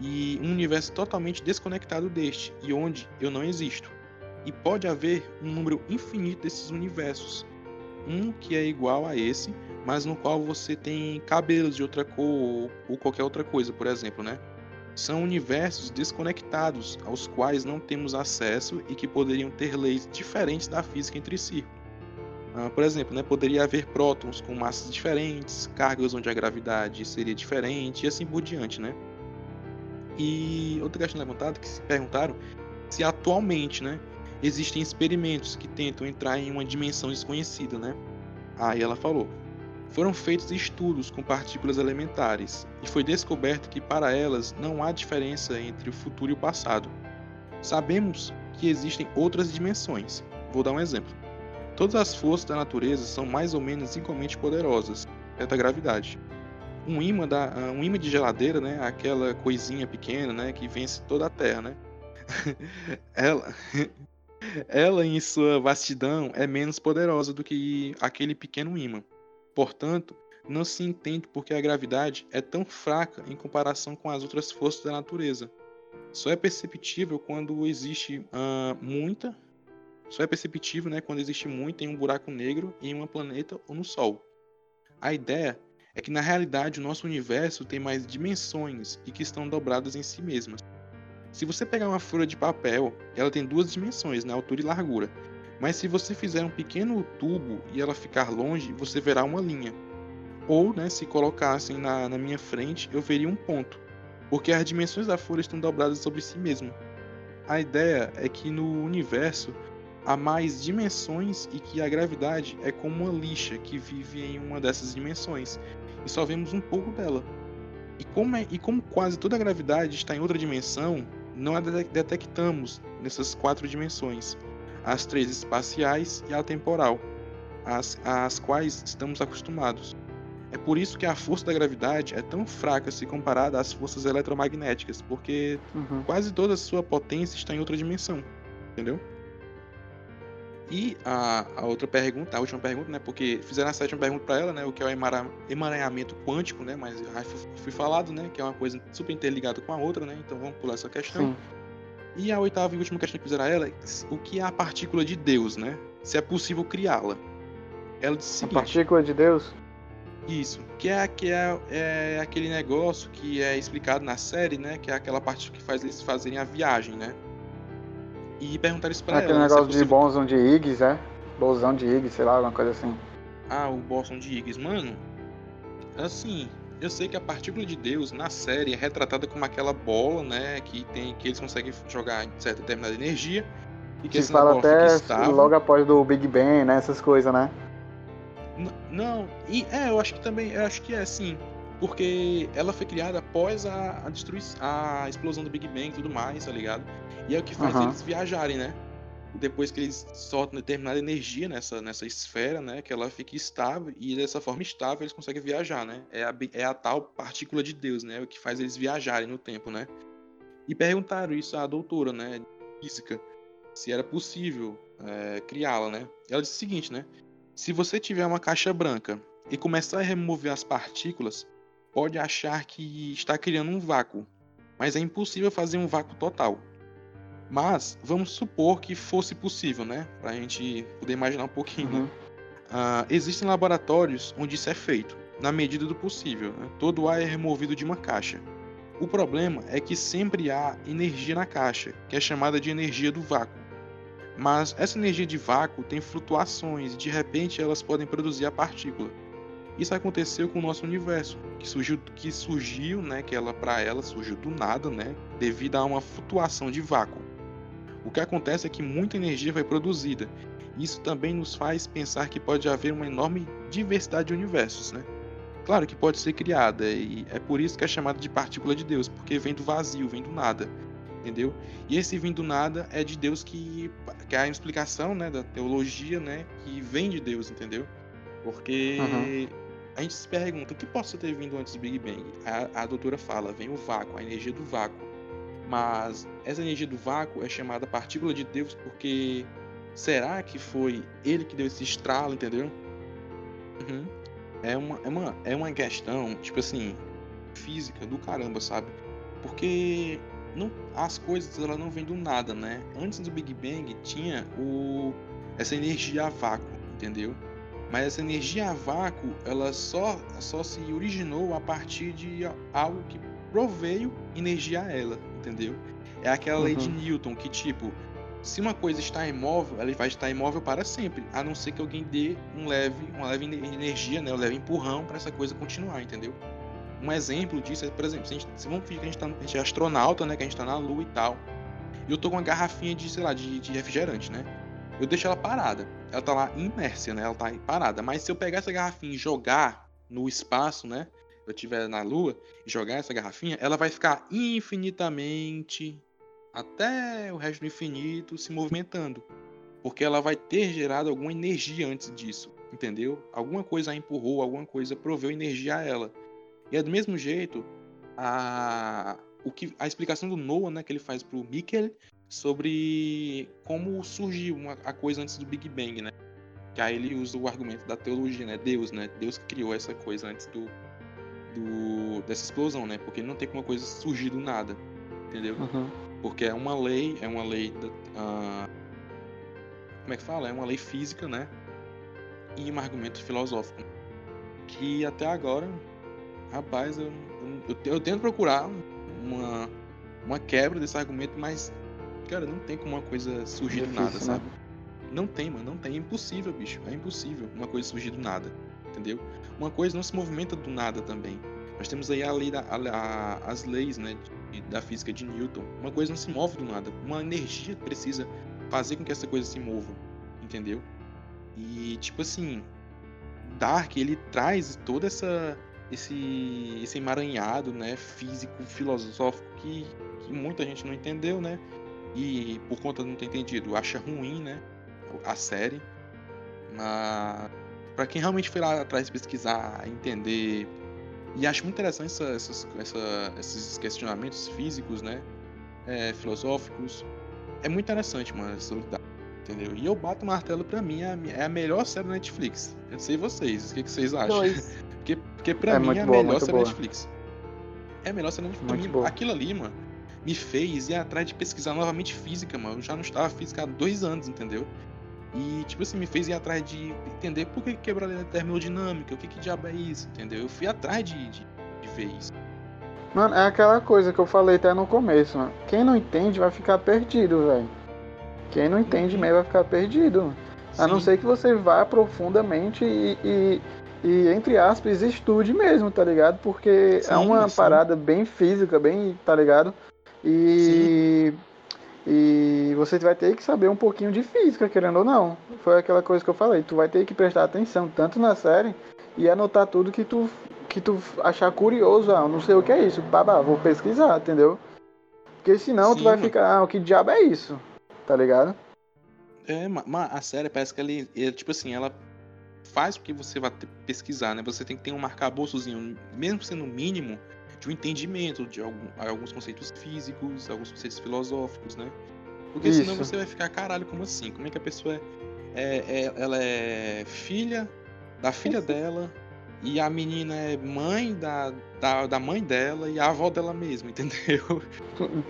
e um universo totalmente desconectado deste, e onde eu não existo. E pode haver um número infinito desses universos. Um que é igual a esse, mas no qual você tem cabelos de outra cor ou qualquer outra coisa, por exemplo, né? São universos desconectados aos quais não temos acesso e que poderiam ter leis diferentes da física entre si. Uh, por exemplo, né, poderia haver prótons com massas diferentes, cargas onde a gravidade seria diferente e assim por diante, né? E outra questão levantada que se perguntaram se atualmente, né, existem experimentos que tentam entrar em uma dimensão desconhecida, né? Aí ela falou: foram feitos estudos com partículas elementares e foi descoberto que para elas não há diferença entre o futuro e o passado. Sabemos que existem outras dimensões. Vou dar um exemplo. Todas as forças da natureza são mais ou menos igualmente poderosas, exceto a gravidade. Um imã, da, um imã de geladeira, né, aquela coisinha pequena né, que vence toda a Terra, né? ela, ela, em sua vastidão, é menos poderosa do que aquele pequeno imã. Portanto, não se entende porque a gravidade é tão fraca em comparação com as outras forças da natureza. Só é perceptível quando existe uh, muita. Só é perceptível né, quando existe muito em um buraco negro, em um planeta ou no Sol. A ideia é que na realidade o nosso universo tem mais dimensões e que estão dobradas em si mesmas. Se você pegar uma folha de papel, ela tem duas dimensões, né, altura e largura. Mas se você fizer um pequeno tubo e ela ficar longe, você verá uma linha. Ou, né, se colocassem na, na minha frente, eu veria um ponto, porque as dimensões da folha estão dobradas sobre si mesmo. A ideia é que no universo há mais dimensões e que a gravidade é como uma lixa que vive em uma dessas dimensões e só vemos um pouco dela. E como, é, e como quase toda a gravidade está em outra dimensão, não a detectamos nessas quatro dimensões, as três espaciais e a temporal, às, às quais estamos acostumados. É por isso que a força da gravidade é tão fraca se comparada às forças eletromagnéticas, porque uhum. quase toda a sua potência está em outra dimensão, entendeu? E a, a, outra pergunta, a última pergunta, né? Porque fizeram a sétima pergunta para ela, né? O que é o emaranhamento quântico, né? Mas já fui falado, né? Que é uma coisa super interligada com a outra, né? Então vamos pular essa questão. Sim. E a oitava e última questão que fizeram a ela, o que é a partícula de Deus, né? Se é possível criá-la. Ela disse seguinte, A partícula de Deus? Isso, que é, que é, é aquele negócio que é explicado na série, né? Que é aquela parte que faz eles fazerem a viagem, né? E perguntaram isso pra Aquele ela. Aquele negócio é de bóson de Higgs, é? Bosão de Higgs, sei lá, alguma coisa assim. Ah, o bóson de Higgs. Mano, assim, eu sei que a partícula de Deus na série é retratada como aquela bola, né? Que, tem, que eles conseguem jogar em certa determinada energia. E que, que fala até logo após do Big Bang, né? Essas coisas, né? Não, e é, eu acho que também, eu acho que é assim, porque ela foi criada após a, a destruição, a explosão do Big Bang e tudo mais, tá ligado? E é o que faz uhum. eles viajarem, né? Depois que eles soltam determinada energia nessa, nessa esfera, né? Que ela fica estável e dessa forma estável eles conseguem viajar, né? É a, é a tal partícula de Deus, né? O que faz eles viajarem no tempo, né? E perguntaram isso à doutora, né? Física, se era possível é, criá-la, né? Ela disse o seguinte, né? Se você tiver uma caixa branca e começar a remover as partículas, pode achar que está criando um vácuo, mas é impossível fazer um vácuo total. Mas vamos supor que fosse possível, né? Para a gente poder imaginar um pouquinho. Uhum. Uh, existem laboratórios onde isso é feito, na medida do possível. Né? Todo o ar é removido de uma caixa. O problema é que sempre há energia na caixa, que é chamada de energia do vácuo. Mas essa energia de vácuo tem flutuações e de repente elas podem produzir a partícula. Isso aconteceu com o nosso universo, que surgiu, que surgiu, né, que ela para ela surgiu do nada, né, devido a uma flutuação de vácuo. O que acontece é que muita energia foi produzida. Isso também nos faz pensar que pode haver uma enorme diversidade de universos, né? Claro que pode ser criada e é por isso que é chamada de partícula de Deus, porque vem do vazio, vem do nada entendeu? E esse vindo do nada é de Deus que, que é a explicação, né, da teologia, né, que vem de Deus, entendeu? Porque uhum. A gente se pergunta, o que possa ter vindo antes do Big Bang? A, a doutora fala, vem o vácuo, a energia do vácuo. Mas essa energia do vácuo é chamada partícula de Deus porque será que foi ele que deu esse estralo, entendeu? Uhum. É, uma, é, uma, é uma questão, tipo assim, física do caramba, sabe? Porque não, as coisas ela não vêm do nada, né? Antes do Big Bang tinha o, essa energia a vácuo, entendeu? Mas essa energia a vácuo ela só, só se originou a partir de algo que proveio energia a ela, entendeu? É aquela uhum. lei de uhum. Newton que tipo se uma coisa está imóvel, ela vai estar imóvel para sempre, a não ser que alguém dê um leve, uma leve energia, né, um leve empurrão para essa coisa continuar, entendeu? Um exemplo disso é, por exemplo, se, a gente, se vamos fingir que a gente, tá, a gente é astronauta, né? Que a gente tá na Lua e tal. E eu tô com uma garrafinha de, sei lá, de, de refrigerante, né? Eu deixo ela parada. Ela tá lá inércia, né? Ela tá parada. Mas se eu pegar essa garrafinha e jogar no espaço, né? Eu estiver na Lua e jogar essa garrafinha, ela vai ficar infinitamente até o resto do infinito se movimentando. Porque ela vai ter gerado alguma energia antes disso, entendeu? Alguma coisa a empurrou, alguma coisa proveu energia a ela. E é do mesmo jeito a, o que, a explicação do Noah, né, que ele faz pro Mikkel sobre como surgiu uma, a coisa antes do Big Bang, né? Que aí ele usa o argumento da teologia, né? Deus, né? Deus criou essa coisa antes do, do dessa explosão, né? Porque não tem como uma coisa surgir do nada, entendeu? Uhum. Porque é uma lei, é uma lei da, uh, como é que fala? É uma lei física, né? E um argumento filosófico. Que até agora, rapaz, eu, eu, eu tento procurar uma, uma quebra desse argumento, mas, cara, não tem como uma coisa surgir do nada, sabe? Não tem, mano, não tem. É impossível, bicho. É impossível uma coisa surgir do nada, entendeu? Uma coisa não se movimenta do nada também. Nós temos aí a lei da, a, a, as leis, né, de, da física de Newton. Uma coisa não se move do nada. Uma energia precisa fazer com que essa coisa se mova, entendeu? E tipo assim, Dark ele traz toda essa esse esse emaranhado, né, físico, filosófico que, que muita gente não entendeu, né? E por conta de não ter entendido, acha ruim, né, a série. Mas para quem realmente foi lá atrás pesquisar, entender e acho muito interessante essa, essa, essa, esses questionamentos físicos, né, é, filosóficos é muito interessante, mano, sobre Dark, entendeu? E eu bato o martelo pra mim, é, é a melhor série da Netflix. Eu sei vocês, o que, que vocês acham? Dois. porque, porque pra É mim é a boa, melhor série da Netflix. É a melhor série da Netflix. Pra Muito boa. Aquilo ali, mano, me fez ir atrás de pesquisar novamente física, mano. Eu já não estava física há dois anos, entendeu? E, tipo assim, me fez ir atrás de entender por que que quebrar a termodinâmica, o que que diabo é isso, entendeu? Eu fui atrás de, de, de ver isso. Mano, é aquela coisa que eu falei até no começo, mano. Quem não entende vai ficar perdido, velho. Quem não entende mesmo vai ficar perdido. mano. A não Sim. ser que você vá profundamente e, e, e, entre aspas, estude mesmo, tá ligado? Porque é Sim, uma sim. parada bem física, bem, tá ligado? E, e você vai ter que saber um pouquinho de física, querendo ou não. Foi aquela coisa que eu falei. Tu vai ter que prestar atenção tanto na série e anotar tudo que tu, que tu achar curioso. Ah, não sei o que é isso. Babá, vou pesquisar, entendeu? Porque senão tu Sim, vai mano. ficar, ah, o que diabo é isso? Tá ligado? É, ma- ma- a série parece que ela, é, tipo assim, ela faz com que você vá ter- pesquisar, né? Você tem que ter um arcabouçozinho, mesmo sendo mínimo, de um entendimento de algum- alguns conceitos físicos, alguns conceitos filosóficos, né? Porque senão Isso. você vai ficar, caralho, como assim? Como é que a pessoa é, é- ela é filha da filha dela e a menina é mãe da, da, da mãe dela e a avó dela mesma, entendeu?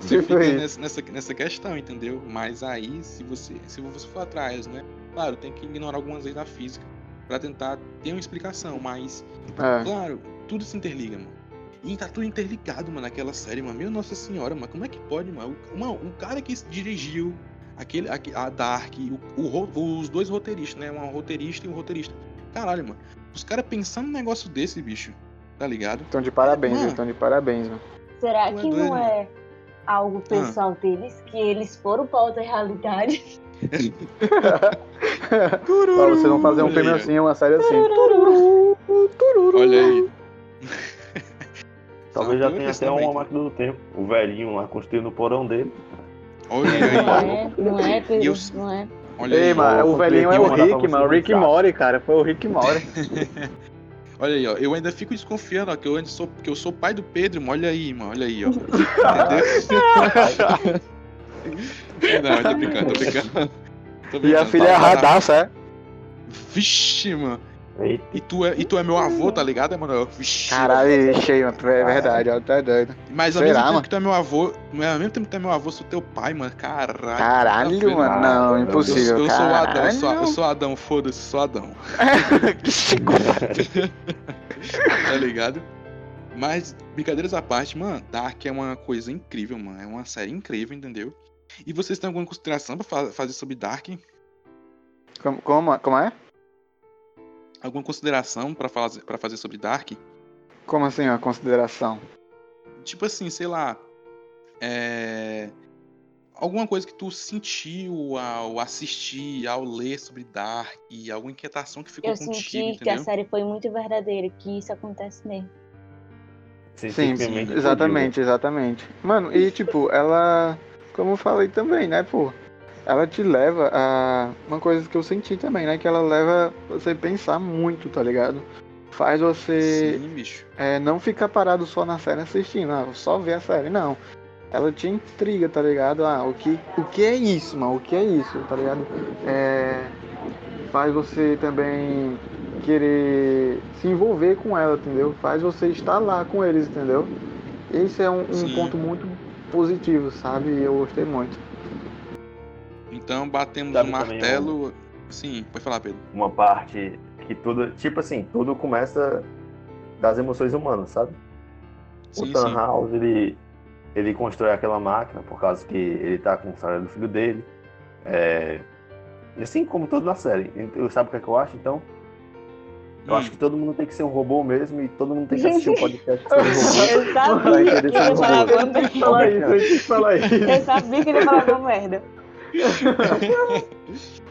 Você Tipo fica nessa, nessa, nessa questão, entendeu? Mas aí, se você, se você for atrás, né? Claro, tem que ignorar algumas leis da física pra tentar ter uma explicação, mas, É. claro, tudo se interliga, mano. E tá tudo interligado, mano, naquela série, mano. Meu Nossa Senhora, mano, como é que pode, mano? O, mano, o cara que dirigiu aquele, aque- a Dark, o, o os dois roteiristas, né? Um roteirista e um roteirista. Caralho, mano. Os caras pensando num negócio desse, bicho. Tá ligado? Estão de parabéns, Mano. estão de parabéns, mano. Será Tu é que doido, não é algo pessoal deles? Que eles foram pra outra realidade? pra você não fazer um filme assim, uma série assim. Olha aí. Talvez já tenha até também. uma máquina do tempo. O velhinho lá construindo o porão dele. Olha Não aí. é, não é, Pedro, E eu- não é. Olha aí. Ei, mano, o velhinho é o Rick, mano. O Rick. Mori, cara. Foi o Rick Mori. Olha aí, ó. Eu ainda fico desconfiando, ó, que eu ainda sou, que eu sou pai do Pedro, mano. Olha aí, mano. Olha aí, ó. Entendeu? Não, tô brincando, tô brincando. Tô E a brincando, filha é tá, tá, tá. radaça, é? Vixe, mano. Eita, E tu é, e tu é meu avô, tá ligado, Emanuel? Caralho, cheio, mano. É verdade, ó. Tá doido. Mas ao será, mesmo tempo mano? que tu é meu avô, não é ao mesmo tempo que tu é meu avô, sou teu pai, mano. Caralho. tá Caralho, vendo? mano. Não, impossível. Eu, eu sou o Adão, eu sou, eu Caralho. sou Adão, foda-se, sou Adão. Que chicote. tá ligado? Mas, brincadeiras à parte, mano, Dark é uma coisa incrível, mano. É uma série incrível, entendeu? E vocês têm alguma consideração pra fa- fazer sobre Dark? Como, como, como é? Alguma consideração pra fazer, pra fazer sobre Dark? Como assim, ó, consideração? Tipo assim, sei lá. É. Alguma coisa que tu sentiu ao assistir, ao ler sobre Dark, alguma inquietação que ficou Eu contigo, senti que a entendeu? série foi muito verdadeira, que isso acontece mesmo. Sim, sensivelmente exatamente, exatamente. Mano, e tipo, ela como eu falei também, né, pô? Ela te leva a. Uma coisa que eu senti também, né? Que ela leva você pensar muito, tá ligado? Faz você Sim, é, não ficar parado só na série assistindo, ah, só ver a série, não. Ela te intriga, tá ligado? Ah, o que, o que é isso, mano? O que é isso, tá ligado? É, faz você também querer se envolver com ela, entendeu? Faz você estar lá com eles, entendeu? Esse é um, um ponto muito positivo, sabe? E eu gostei muito. Então batemos Sabe o martelo. Sim, pode falar, Pedro. Uma parte que tudo. Tipo assim, tudo começa das emoções humanas, sabe? Sim, o Tan sim. House, ele, ele constrói aquela máquina por causa que ele tá com o salário do filho dele. É, e assim como toda na série. Eu, sabe o que, é que eu acho, então? Eu Hum. acho que todo mundo tem que ser um robô mesmo e todo mundo tem que assistir o podcast sobre robô. Eu sabia que ele ia falar isso. Eu sabia que ele ia falar alguma merda.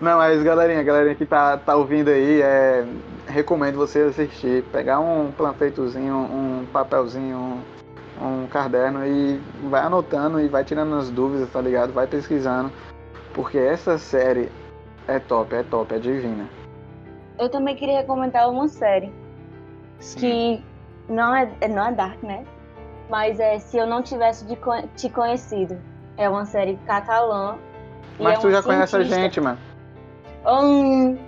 Não, mas galerinha, galerinha que tá, tá ouvindo aí, é, recomendo você assistir, pegar um panfletozinho, um papelzinho, um, um caderno e vai anotando e vai tirando as dúvidas, tá ligado? Vai pesquisando, porque essa série é top, é top, é divina. Eu também queria recomendar uma série Sim. que não é, não é Dark, né? Mas é Se Eu Não Tivesse Te Conhecido. É uma série catalã. Mas é tu um já conhece a cientista. gente, mano. Hum,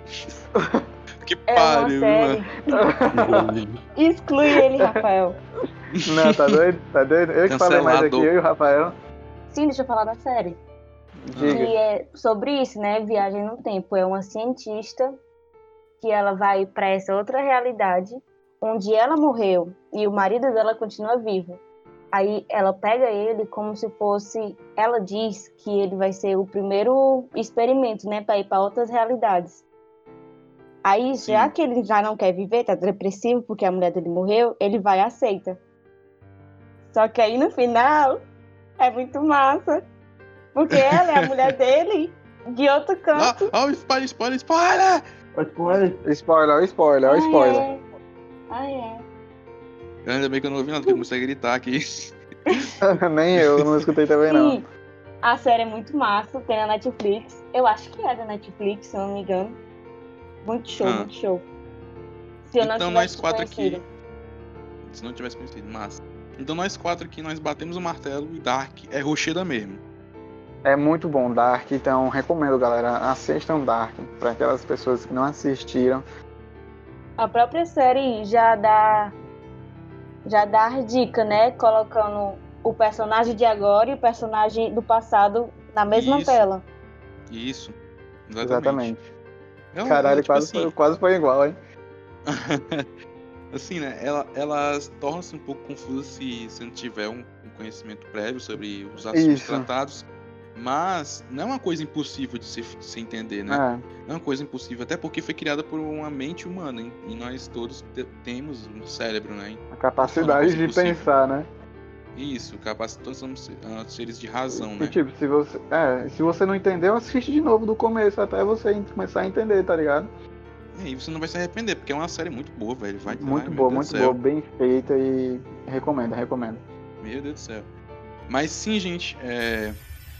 Que é uma pariu, série. mano. Exclui ele, Rafael. Não, tá doido? Tá doido? Eu que falei mais aqui, eu e o Rafael. Sim, deixa eu falar da série. Diga. que é sobre isso, né? Viagem no tempo. É uma cientista que ela vai para essa outra realidade, onde ela morreu e o marido dela continua vivo. Aí ela pega ele como se fosse, ela diz que ele vai ser o primeiro experimento, né, para ir para outras realidades. Aí, já Sim. que ele já não quer viver, tá depressivo porque a mulher dele morreu, ele vai e aceita. Só que aí no final é muito massa. Porque ela é a mulher dele de outro Ah, canto. ah, spoiler, spoiler, spoiler! Spoiler, ó, spoiler, ó, Ai, spoiler. é. Ai, é. Ainda bem que eu não ouvi nada, porque eu comecei a gritar aqui. Nem eu, não escutei também não. Sim, a série é muito massa, tem na Netflix. Eu acho que é da Netflix, se eu não me engano. Muito show, Ah. muito show. Se eu não Então nós quatro aqui. conhecido. Se não tivesse conhecido, massa. Então nós quatro aqui, nós batemos o martelo e Dark é rocheda mesmo. É muito bom Dark, então recomendo, galera, assistam Dark. Para aquelas pessoas que não assistiram. A própria série já dá já dá a dica, né? Colocando o personagem de agora e o personagem do passado na mesma Isso. tela. Isso. Exatamente. Exatamente. Ela- Caralho, ela, tipo quase, assim, foi, quase foi igual, hein? assim, né? Ela, elas tornam-se um pouco confusas se você não tiver um, um conhecimento prévio sobre os assuntos Isso. tratados. Mas não é uma coisa impossível de se, de se entender, né? É, Não é uma coisa impossível, até porque foi criada por uma mente humana. hein? E nós todos te- temos um cérebro, né? a capacidade de Impossível. pensar, né? Isso, capaz todos somos ah, seres de razão, E né? tipo, se você, é, se você não entendeu, assiste de novo do começo até você começar a entender, tá ligado? E aí você não vai se arrepender, porque é uma série muito boa, velho. Vai Muito ai, boa, muito boa, bem feita e recomendo, recomendo. Meu Deus do céu. Mas sim, gente, é,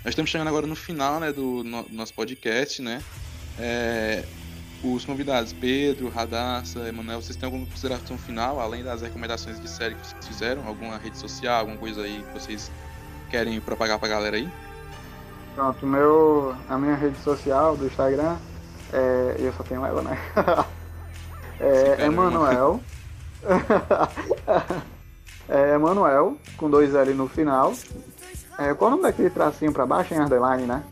nós estamos chegando agora no final né, do no- nosso podcast, né? É, os convidados, Pedro, Radassa, Emanuel, vocês têm alguma consideração final, além das recomendações de série que vocês fizeram? Alguma rede social, alguma coisa aí que vocês querem propagar pra galera aí? Pronto, meu, a minha rede social do Instagram, é, eu só tenho ela, né? É cara, Emanuel. é Emanuel, com dois L no final. É, qual o nome daquele tracinho pra baixo em underline, né?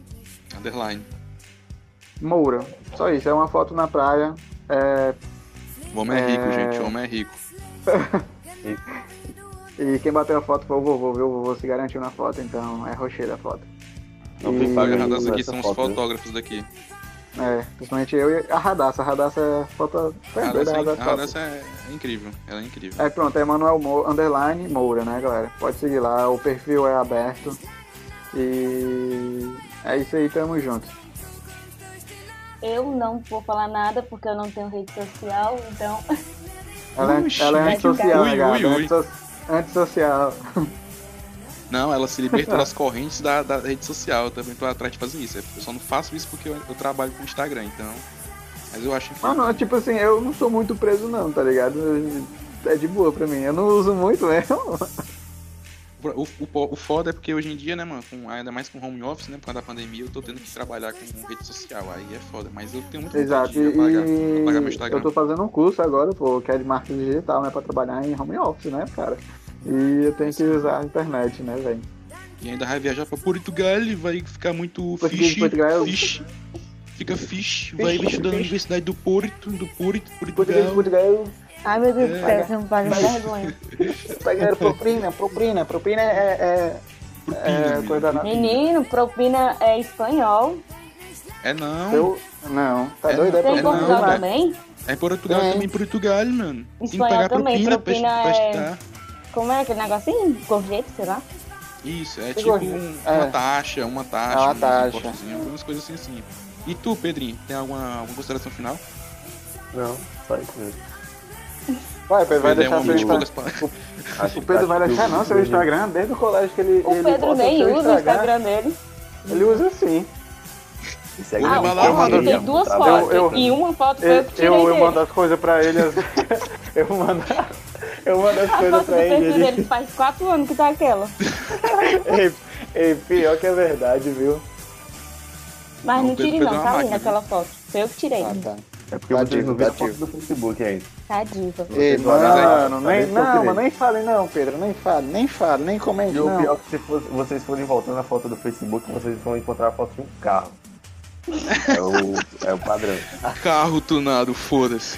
Underline. Moura. Só isso, é uma foto na praia. É, O homem é, É. rico, gente. O homem é rico. e quem bateu a foto foi o vovô, viu? O vovô se garantiu na foto, então é rocheira a foto. Não E- tem Paga Radassa aqui são os foto, né? fotógrafos daqui. É, principalmente eu e a Radassa. A Radassa é foto. A É Radassa, é- é, incrível. Ela é incrível. É pronto, é Emanuel Mo- Underline Moura, né, galera? Pode seguir lá, o perfil é aberto. E é isso aí, tamo junto. Eu não vou falar nada porque eu não tenho rede social, então Ela, é- Oxi, ela é antissocial, ui, né, galera? ui, ui. Antisso- Antissocial. Não, ela se libertou das correntes da, da rede social. Eu também tô atrás de fazer isso. Eu só não faço isso porque eu, eu trabalho com Instagram, então. Mas eu acho. Ah, não, tipo assim, eu não sou muito preso não, tá ligado? É de boa pra mim. Eu não uso muito mesmo. O, o, o foda é porque hoje em dia, né, mano, com, ainda mais com home office, né, por causa da pandemia, eu tô tendo que trabalhar com rede social. Aí é foda, mas eu tenho muito Exato, de apagar, apagar meu Instagram. eu tô fazendo um curso agora, pô, que é de marketing digital, né, pra trabalhar em home office, né, cara? E eu tenho que usar a internet, né, velho? E ainda vai viajar pra Portugal e vai ficar muito Porque fish, Portugal- fish. Fica fish, vai estudar na Universidade do Porto, do Porto, Portugal. Portugal, Ai, meu Deus do É. céu, você não me vergonha. pegar propina, propina, propina é, é, é coisa da... Menino, propina é espanhol. É não. Eu, não, tá É, doido? É Tem em não, propina, Portugal também? É em Portugal É. também, Portugal, mano. Tem que Espanhol pagar também, propina, pra, propina pra é- estudar. Como é aquele negocinho? Gorjete, sei lá. Isso, é Que tipo gosto. um- É. uma taxa, uma taxa, É uma um taxa. impostozinho, algumas coisas assim assim. E tu, Pedrinho, tem alguma, alguma consideração final? Não, isso mesmo. Vai, Pedro, vai Pedro é um deixar de seu Instagram. O Pedro vai deixar não seu Instagram desde o colégio que ele O ele Pedro nem usa o Instagram dele. Ele usa sim. E segue Ah, Instagram, mano. Tem duas fotos. Eu- eu- E uma foto foi Eu, eu que tirei eu, eu mando as coisas pra ele. eu mando, eu mando as A coisas foto do pra ele. dele faz quatro anos que tá aquela. Ei, ei, pior que é verdade, viu? Mas Não, não o fez não, uma tá linda aquela foto. Foi eu que tirei. Ah, tá. É porque Tá vocês não ativo, viram a tá foto ativo. do Facebook ainda. Tá diva. Ei, aí, mano, tá nem, não, mas nem fale não, Pedro, nem fale, nem fale, nem comente E o não. pior é que se fosse- vocês forem voltando a foto do Facebook, vocês vão encontrar a foto de um carro. É o, é o padrão. Carro tunado, foda-se.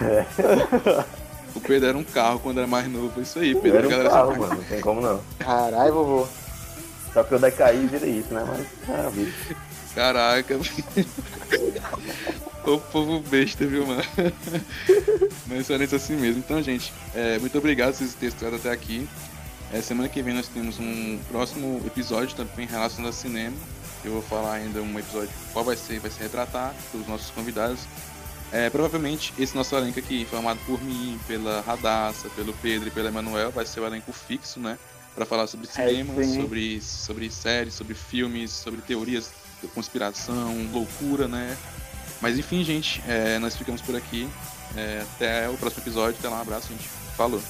É. O Pedro era um carro quando era mais novo. Isso aí, Eu Pedro. era um galera carro, mano, não tem como não. Caralho, vovô. Só que eu decaí e virei isso, né? Mas, ah, bicho. Caraca. o povo besta, viu, mano? Mas é isso assim mesmo. Então, gente, é, muito obrigado por vocês terem estado até aqui. É, semana que vem nós temos um próximo episódio também relacionado a cinema. Eu vou falar ainda um episódio qual vai ser, vai se retratar pelos nossos convidados. É, provavelmente esse nosso elenco aqui, formado por mim, pela Radassa, pelo Pedro e pelo Emanuel, vai ser o elenco fixo, né? Pra falar sobre cinema, sim. sobre, sobre séries, sobre filmes, sobre teorias de conspiração, loucura, né? Mas enfim, gente, é, nós ficamos por aqui. É, até o próximo episódio. Até lá, um abraço, gente. Falou.